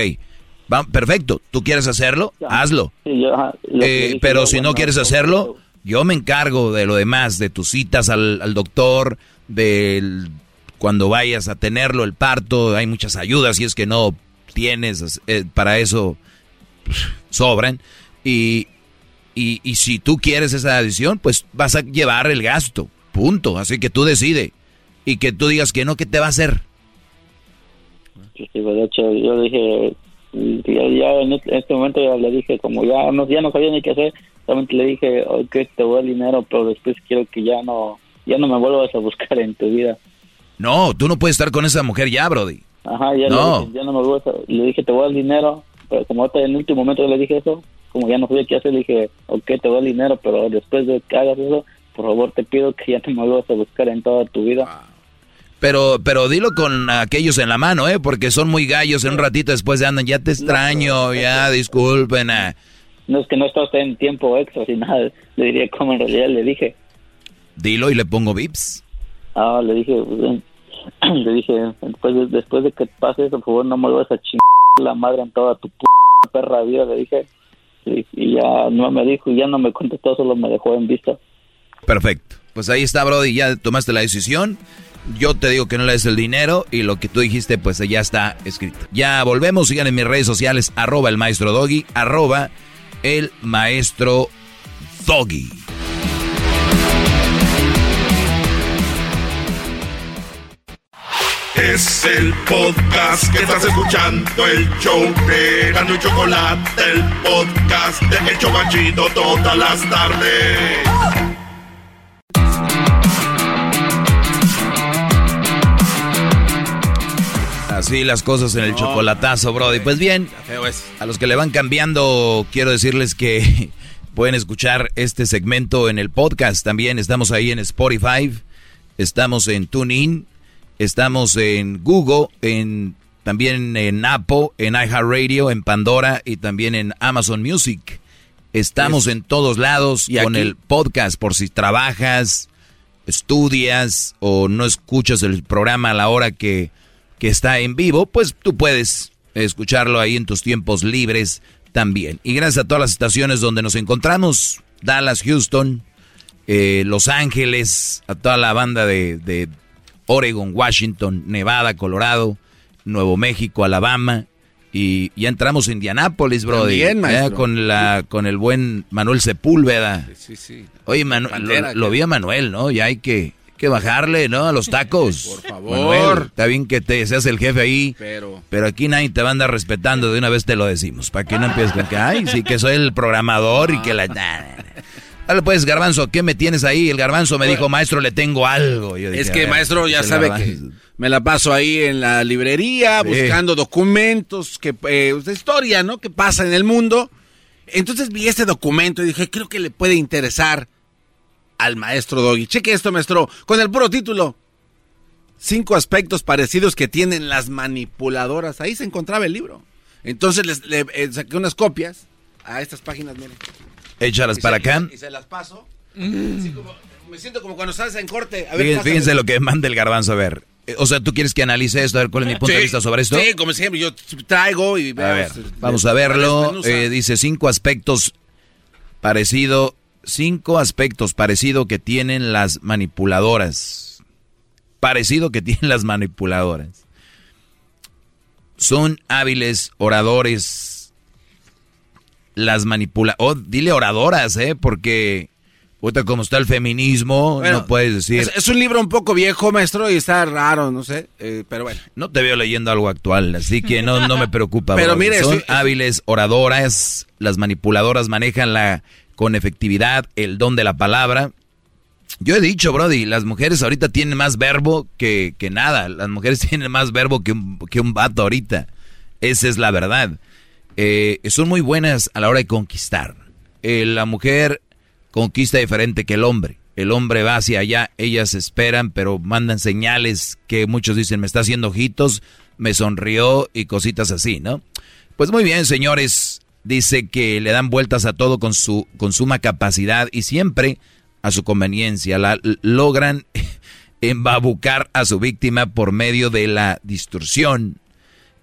va, perfecto, tú quieres hacerlo, hazlo. Eh, pero si no quieres hacerlo, yo me encargo de lo demás, de tus citas al, al doctor, del cuando vayas a tenerlo, el parto, hay muchas ayudas, si es que no tienes, eh, para eso sobran. Y, y, y, si tú quieres esa decisión, pues vas a llevar el gasto, punto. Así que tú decide. Y que tú digas que no, ¿qué te va a hacer? Sí, de hecho, yo dije, ya, en este, este momento ya le dije, como ya no, ya no sabía ni qué hacer, solamente le dije, ok, te voy el dinero, pero después quiero que ya no, ya no me vuelvas a buscar en tu vida. No, tú no puedes estar con esa mujer ya, Brody. Ajá, ya, no. Le, dije, ya no me vuelvas a, le dije, te voy el dinero, pero como en el último momento le dije eso, como ya no sabía qué hacer, le dije, ok, te voy el dinero, pero después de que hagas eso, por favor te pido que ya no me vuelvas a buscar en toda tu vida. Pero, pero dilo con aquellos en la mano, ¿eh? Porque son muy gallos. En un ratito después de andan, ya te extraño, ya, disculpen. Ah. No es que no está usted en tiempo extra, sin nada. Le diría como en realidad le dije. Dilo y le pongo vips. Ah, le dije, pues, [CLEARS THROAT] le dije, después de, después de que pase eso, por favor, no me vuelvas a chingar la madre en toda tu perra vida, le dije. Y, ya no me dijo, y ya no me contestó, solo me dejó en vista. Perfecto. Pues ahí está, Brody, ya tomaste la decisión. Yo te digo que no le des el dinero y lo que tú dijiste, pues ya está escrito. Ya volvemos, sigan en mis redes sociales, arroba el maestro Doggy, arroba el maestro Doggy. Es el podcast que estás escuchando, el show de Gano y Chocolate, el podcast de El Chocachito todas las tardes. Así las cosas en el chocolatazo, Brody. Pues bien, a los que le van cambiando, quiero decirles que [LAUGHS] pueden escuchar este segmento en el podcast. También estamos ahí en Spotify, estamos en TuneIn Estamos en Google, en también en Apple, en iHeartRadio, en Pandora y también en Amazon Music. Estamos en todos lados ¿Y con el podcast por si trabajas, estudias o no escuchas el programa a la hora que, que está en vivo, pues tú puedes escucharlo ahí en tus tiempos libres también. Y gracias a todas las estaciones donde nos encontramos, Dallas, Houston, eh, Los Ángeles, a toda la banda de, de Oregon, Washington, Nevada, Colorado, Nuevo México, Alabama. Y ya entramos en Indianápolis, bro. con, la, con el buen Manuel Sepúlveda. Sí, sí. Oye, lo, vi a Manuel, ¿no? Ya hay que, que bajarle, ¿no? A los tacos. Por favor. está bien que te seas el jefe ahí. Pero, pero aquí nadie te va a andar respetando. De una vez te lo decimos. Para que no empieces con que, ay, sí, que soy el programador y que la... Dale pues, Garbanzo, ¿qué me tienes ahí? El Garbanzo me dijo, maestro, le tengo algo. es que, maestro, ya sabe que me la paso ahí en la librería buscando documentos, que eh, de historia, ¿no? Que pasa en el mundo. Entonces vi este documento y dije, creo que le puede interesar al maestro Doggy. Cheque esto, maestro, con el puro título. Cinco aspectos parecidos que tienen las manipuladoras. Ahí se encontraba el libro. Entonces les, le eh, saqué unas copias a estas páginas, miren. Échalas para acá. Y se las paso. me siento como cuando estás en corte. fíjense, lo que manda el garbanzo a ver. Eh, o sea, ¿tú quieres que analice esto? A ver, ¿cuál es mi punto de vista sobre esto? Sí, como siempre, yo traigo y... A ver, vamos a verlo. Eh, dice cinco aspectos parecido, cinco aspectos parecido que tienen las manipuladoras. Parecido que [LAUGHS] tienen las manipuladoras. Son hábiles oradores las manipula... Oh, dile oradoras, ¿eh? Porque... Ahorita como está el feminismo, no puedes decir... Es, un libro un poco viejo, maestro, y está raro, no sé, eh, pero bueno. No te veo leyendo algo actual, así que no, no me preocupa. [LAUGHS] pero mire... Son hábiles oradoras, las manipuladoras manejan la con efectividad el don de la palabra. Yo he dicho, Brody, las mujeres ahorita tienen más verbo que, que nada. Las mujeres [LAUGHS] tienen más verbo que un, que un vato ahorita. Esa es la verdad. Eh, son muy buenas a la hora de conquistar. Eh, la mujer conquista diferente que el hombre. el hombre va hacia allá, ellas esperan, pero mandan señales que muchos dicen, me está haciendo ojitos, me sonrió y cositas así, ¿no? Pues muy bien, señores, dice que le dan vueltas a todo con su con suma capacidad y siempre a su conveniencia, la logran [LAUGHS] embabucar a su víctima por medio de la distorsión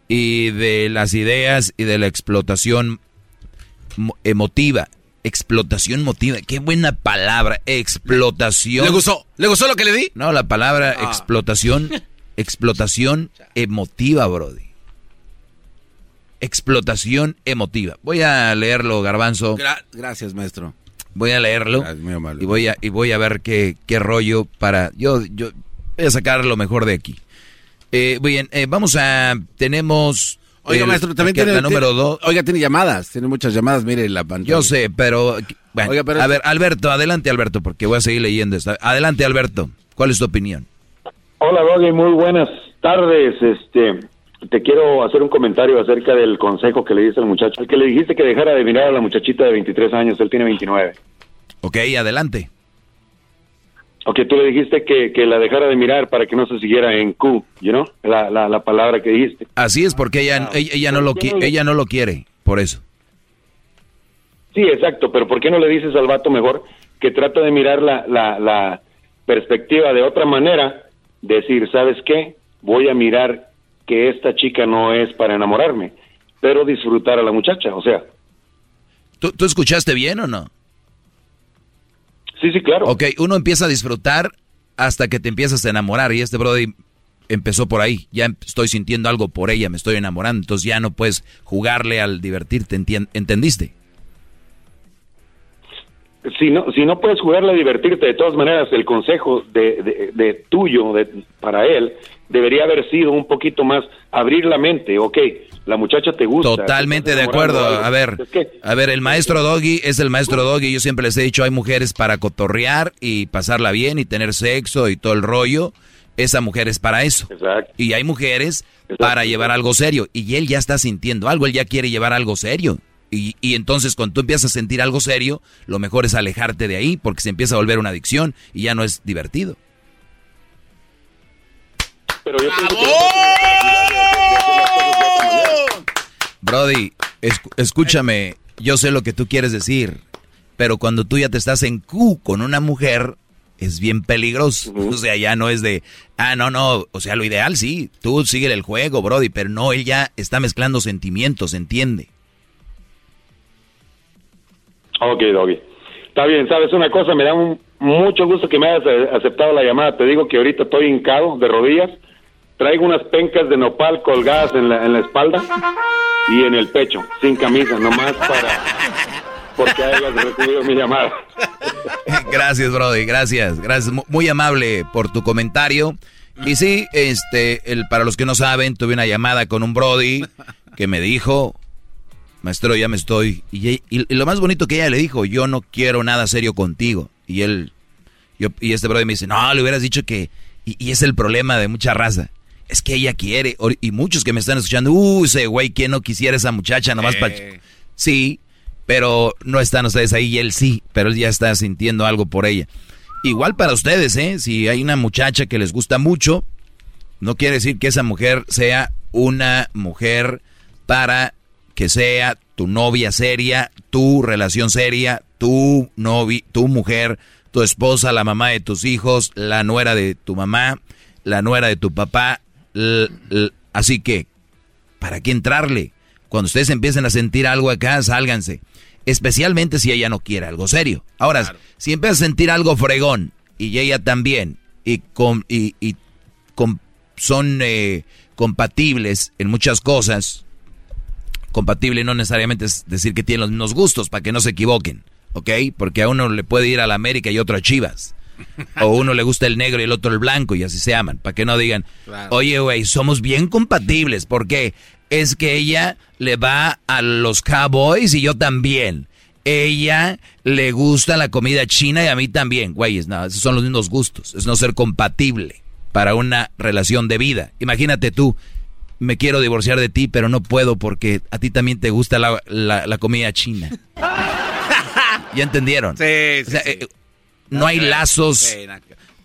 y de las ideas y de la explotación emotiva. Explotación emotiva, qué buena palabra, explotación. ¿Le gustó? ¿Le gustó lo que le di? No, la palabra Ah. explotación, [LAUGHS] explotación emotiva, Brody. Explotación emotiva. Voy a leerlo, Garbanzo. Gra- gracias, maestro. Voy a leerlo Gracias, muy amable. y voy a y voy a ver qué, qué rollo para yo yo voy a sacar lo mejor de aquí. Eh, bien, eh, vamos a tenemos Oiga, el- maestro, también tiene... la número dos. Oiga, tiene llamadas. Tiene muchas llamadas, mire la pantalla. Yo sé, pero bueno, Oiga, pero- a ver, Alberto, adelante Alberto, porque voy a seguir leyendo esta. Adelante Alberto, ¿cuál es tu opinión? Hola, Doggy, muy buenas tardes. Este, te quiero hacer un comentario acerca del consejo que le diste al muchacho. El que le dijiste que dejara de mirar a la muchachita de 23 años, él tiene 29. Ok, adelante. Ok, tú le dijiste que, que la dejara de mirar para que no se siguiera en Q, you know? La, la, la palabra que dijiste. Así es porque ella ella, ella no lo ella no lo quiere, por eso. Sí, exacto, pero ¿por qué no le dices al vato mejor que trata de mirar la, la, la perspectiva de otra manera? Decir, ¿sabes qué? Voy a mirar que esta chica no es para enamorarme, pero disfrutar a la muchacha, o sea. ¿Tú, tú escuchaste bien o no? Sí, sí, claro. Ok, uno empieza a disfrutar hasta que te empiezas a enamorar y este Brody empezó por ahí. Ya estoy sintiendo algo por ella, me estoy enamorando, entonces ya no puedes jugarle al divertirte, ¿entendiste? si no si no puedes jugarle a divertirte de todas maneras el consejo de, de, de tuyo de, para él debería haber sido un poquito más abrir la mente ok la muchacha te gusta Totalmente te de acuerdo. A ver, a ver, el maestro Doggy es el maestro Doggy. Yo siempre les he dicho, hay mujeres para cotorrear y pasarla bien y tener sexo y todo el rollo. Esa mujer es para eso. Y hay mujeres para llevar algo serio. Y él ya está sintiendo algo, él ya quiere llevar algo serio. Y, y entonces cuando tú empiezas a sentir algo serio, lo mejor es alejarte de ahí porque se empieza a volver una adicción y ya no es divertido. Pero yo pienso que- Brody, escúchame, yo sé lo que tú quieres decir, pero cuando tú ya te estás en Q con una mujer, es bien peligroso. O sea, ya no es de, ah, no, no, o sea, lo ideal sí, tú sigue el juego, Brody, pero no, él ya está mezclando sentimientos, ¿entiende? Ok, Doggy. Está bien, ¿sabes una cosa? Me da un- mucho gusto que me hayas aceptado la llamada. Te digo que ahorita estoy hincado de rodillas. Traigo unas pencas de nopal colgadas en la, en la espalda y en el pecho, sin camisa, nomás para... Porque hayas recibido mi llamada. [LAUGHS] Gracias, Brody, gracias, gracias, Mu- muy amable por tu comentario. Y sí, este, el, para los que no saben, tuve una llamada con un Brody que me dijo, maestro, ya me estoy, y, lo más bonito que ella le dijo, yo no quiero nada serio contigo. Y él, yo, y este Brody me dice, no, le hubieras dicho que, y es el problema de mucha raza. Es que ella quiere, y muchos que me están escuchando, uh, ese güey, ¿quién no quisiera esa muchacha nomás para... Sí, pero no están ustedes ahí y él sí, pero él ya está sintiendo algo por ella. Igual para ustedes, ¿eh? Si hay una muchacha que les gusta mucho, no quiere decir que esa mujer sea una mujer para que sea tu novia seria, tu relación seria, tu novia, tu mujer, tu esposa, la mamá de tus hijos, la nuera de tu mamá, la nuera de tu papá. Así que, ¿para qué entrarle? Cuando ustedes empiecen a sentir algo acá, sálganse. Especialmente si ella no quiere algo serio. Ahora, si empieza a sentir algo fregón y ella también, y, con, y, y con- son eh, compatibles en muchas cosas, compatible no necesariamente es decir que tienen los mismos gustos, para que no se equivoquen, ¿ok? Porque a uno le puede ir a la América y otro a Chivas. O uno le gusta el negro y el otro el blanco y así se aman, para que no digan, Claro. oye, güey, somos bien compatibles, porque es que ella le va a los Cowboys y yo también. Ella le gusta la comida china y a mí también. Güeyes, no, esos son los mismos gustos. Es no ser compatible para una relación de vida. Imagínate tú, me quiero divorciar de ti, pero no puedo porque a ti también te gusta la, la- la comida china. [LAUGHS] [LAUGHS] ¿Ya entendieron? Sí, O sea, eh, no hay lazos.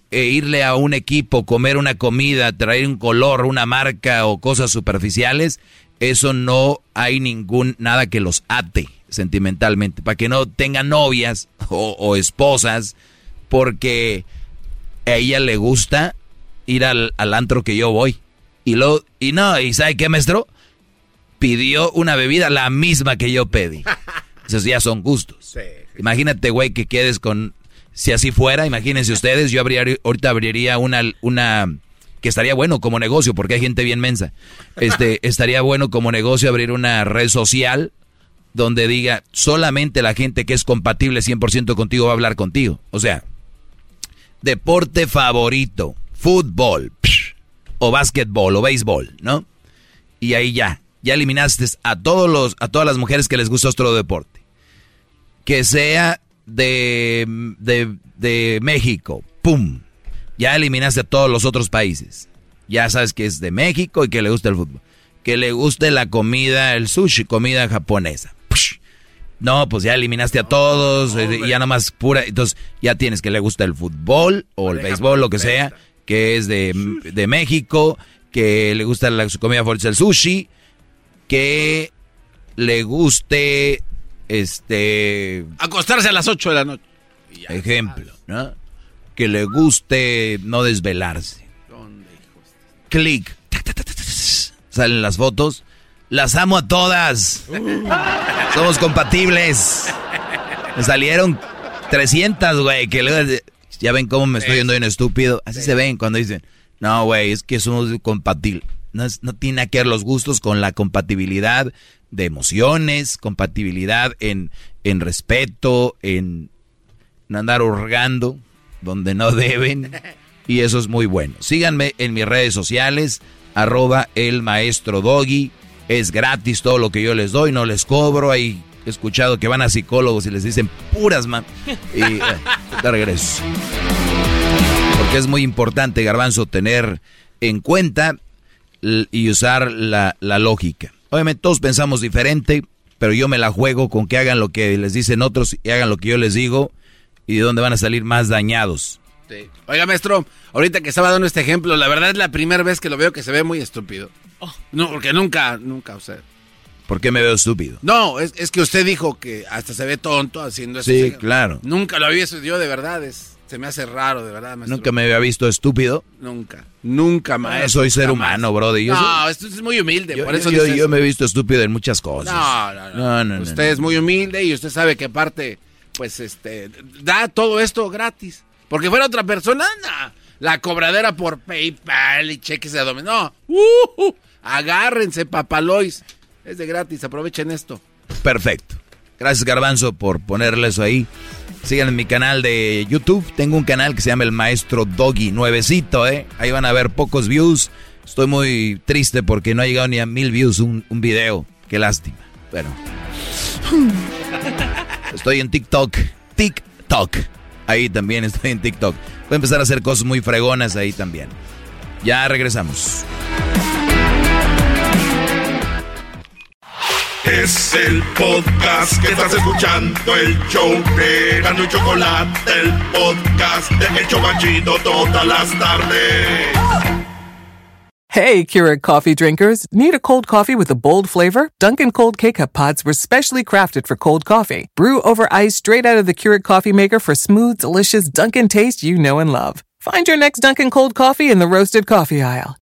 E irle a un equipo, comer una comida, traer un color, una marca o cosas superficiales, eso no hay ningún nada que los ate sentimentalmente, para que no tengan novias o, esposas, porque a ella le gusta ir al, al, antro que yo voy. Y lo, y no, ¿y sabe qué, maestro? Pidió una bebida la misma que yo pedí. [LAUGHS] Esos ya son gustos. Imagínate, güey, que quedes con si así fuera, imagínense ustedes, yo ahorita abriría una, una, que estaría bueno como negocio, porque hay gente bien mensa. Este, [LAUGHS] estaría bueno como negocio abrir una red social donde diga solamente la gente que es compatible 100% contigo va a hablar contigo. O sea, deporte favorito, fútbol, o básquetbol, o béisbol, ¿no? Y ahí ya, ya eliminaste a todos los, a todas las mujeres que les gusta otro deporte. Que sea de, de, México, ¡pum! Ya eliminaste a todos los otros países. Ya sabes que es de México y que le gusta el fútbol. Que le guste la comida, el sushi, comida japonesa. No, pues ya eliminaste a todos, eh, y ya nada más pura. Entonces ya tienes que le gusta el fútbol o el béisbol, lo que sea, que es de, de México, que le gusta la su comida favorita, el sushi, que le guste este... Acostarse a las 8 de la noche. Ejemplo, ¿no? Que le guste no desvelarse. Clic. Salen las fotos. Las amo a todas. Somos compatibles. Me salieron 300, güey. Que ya ven cómo me estoy yendo en estúpido. Así se ven cuando dicen, no, güey, es que somos compatibles. No, no tiene que ver los gustos con la compatibilidad de emociones, compatibilidad en, en respeto, en andar hurgando donde no [LAUGHS] deben. Y eso es muy bueno. Síganme en mis redes sociales, arroba el maestro Doggy. Es gratis todo lo que yo les doy, no les cobro. Hay escuchado que van a psicólogos y les dicen puras, man. Y eh, de regreso. Porque es muy importante, Garbanzo, tener en cuenta y usar la, la lógica. Obviamente todos pensamos diferente, pero yo me la juego con que hagan lo que les dicen otros y hagan lo que yo les digo y de dónde van a salir más dañados. Oiga, maestro, ahorita que estaba dando este ejemplo, la verdad es la primera vez que lo veo que se ve muy estúpido. Oh. No, porque nunca, nunca, o sea. ¿Por qué me veo estúpido? No, es, es, que usted dijo que hasta se ve tonto haciendo eso. Sí, claro. Nunca lo había visto yo, de verdad, es, se me hace raro, de verdad. Maestro. ¿Nunca me había visto estúpido? Nunca, nunca más. soy ser humano, brother. no, esto es muy humilde, yo, por eso yo, me he visto estúpido en muchas cosas. No, no, no. usted es muy humilde y usted sabe que aparte, pues, este, da todo esto gratis. Porque fuera otra persona, la cobradera por PayPal y cheques de dominó. No, uh, agárrense, papalois. Es de gratis, aprovechen esto. Perfecto. Gracias, Garbanzo, por ponerle eso ahí. Sigan en mi canal de YouTube. Tengo un canal que se llama El Maestro Doggy, nuevecito, ¿eh? Ahí van a ver pocos views. Estoy muy triste porque no ha llegado ni a mil views un, un video. Qué lástima. Pero. Estoy en TikTok. TikTok. Ahí también estoy en TikTok. Voy a empezar a hacer cosas muy fregonas ahí también. Ya regresamos. Es el podcast que estás escuchando, el show de Gano y Chocolate, el podcast de todas las tardes. Hey, Keurig coffee drinkers. Need a cold coffee with a bold flavor? Dunkin' Cold K-Cup pods were specially crafted for cold coffee. Brew over ice straight out of the Keurig coffee maker for smooth, delicious Dunkin' taste you know and love. Find your next Dunkin' Cold coffee in the roasted coffee aisle.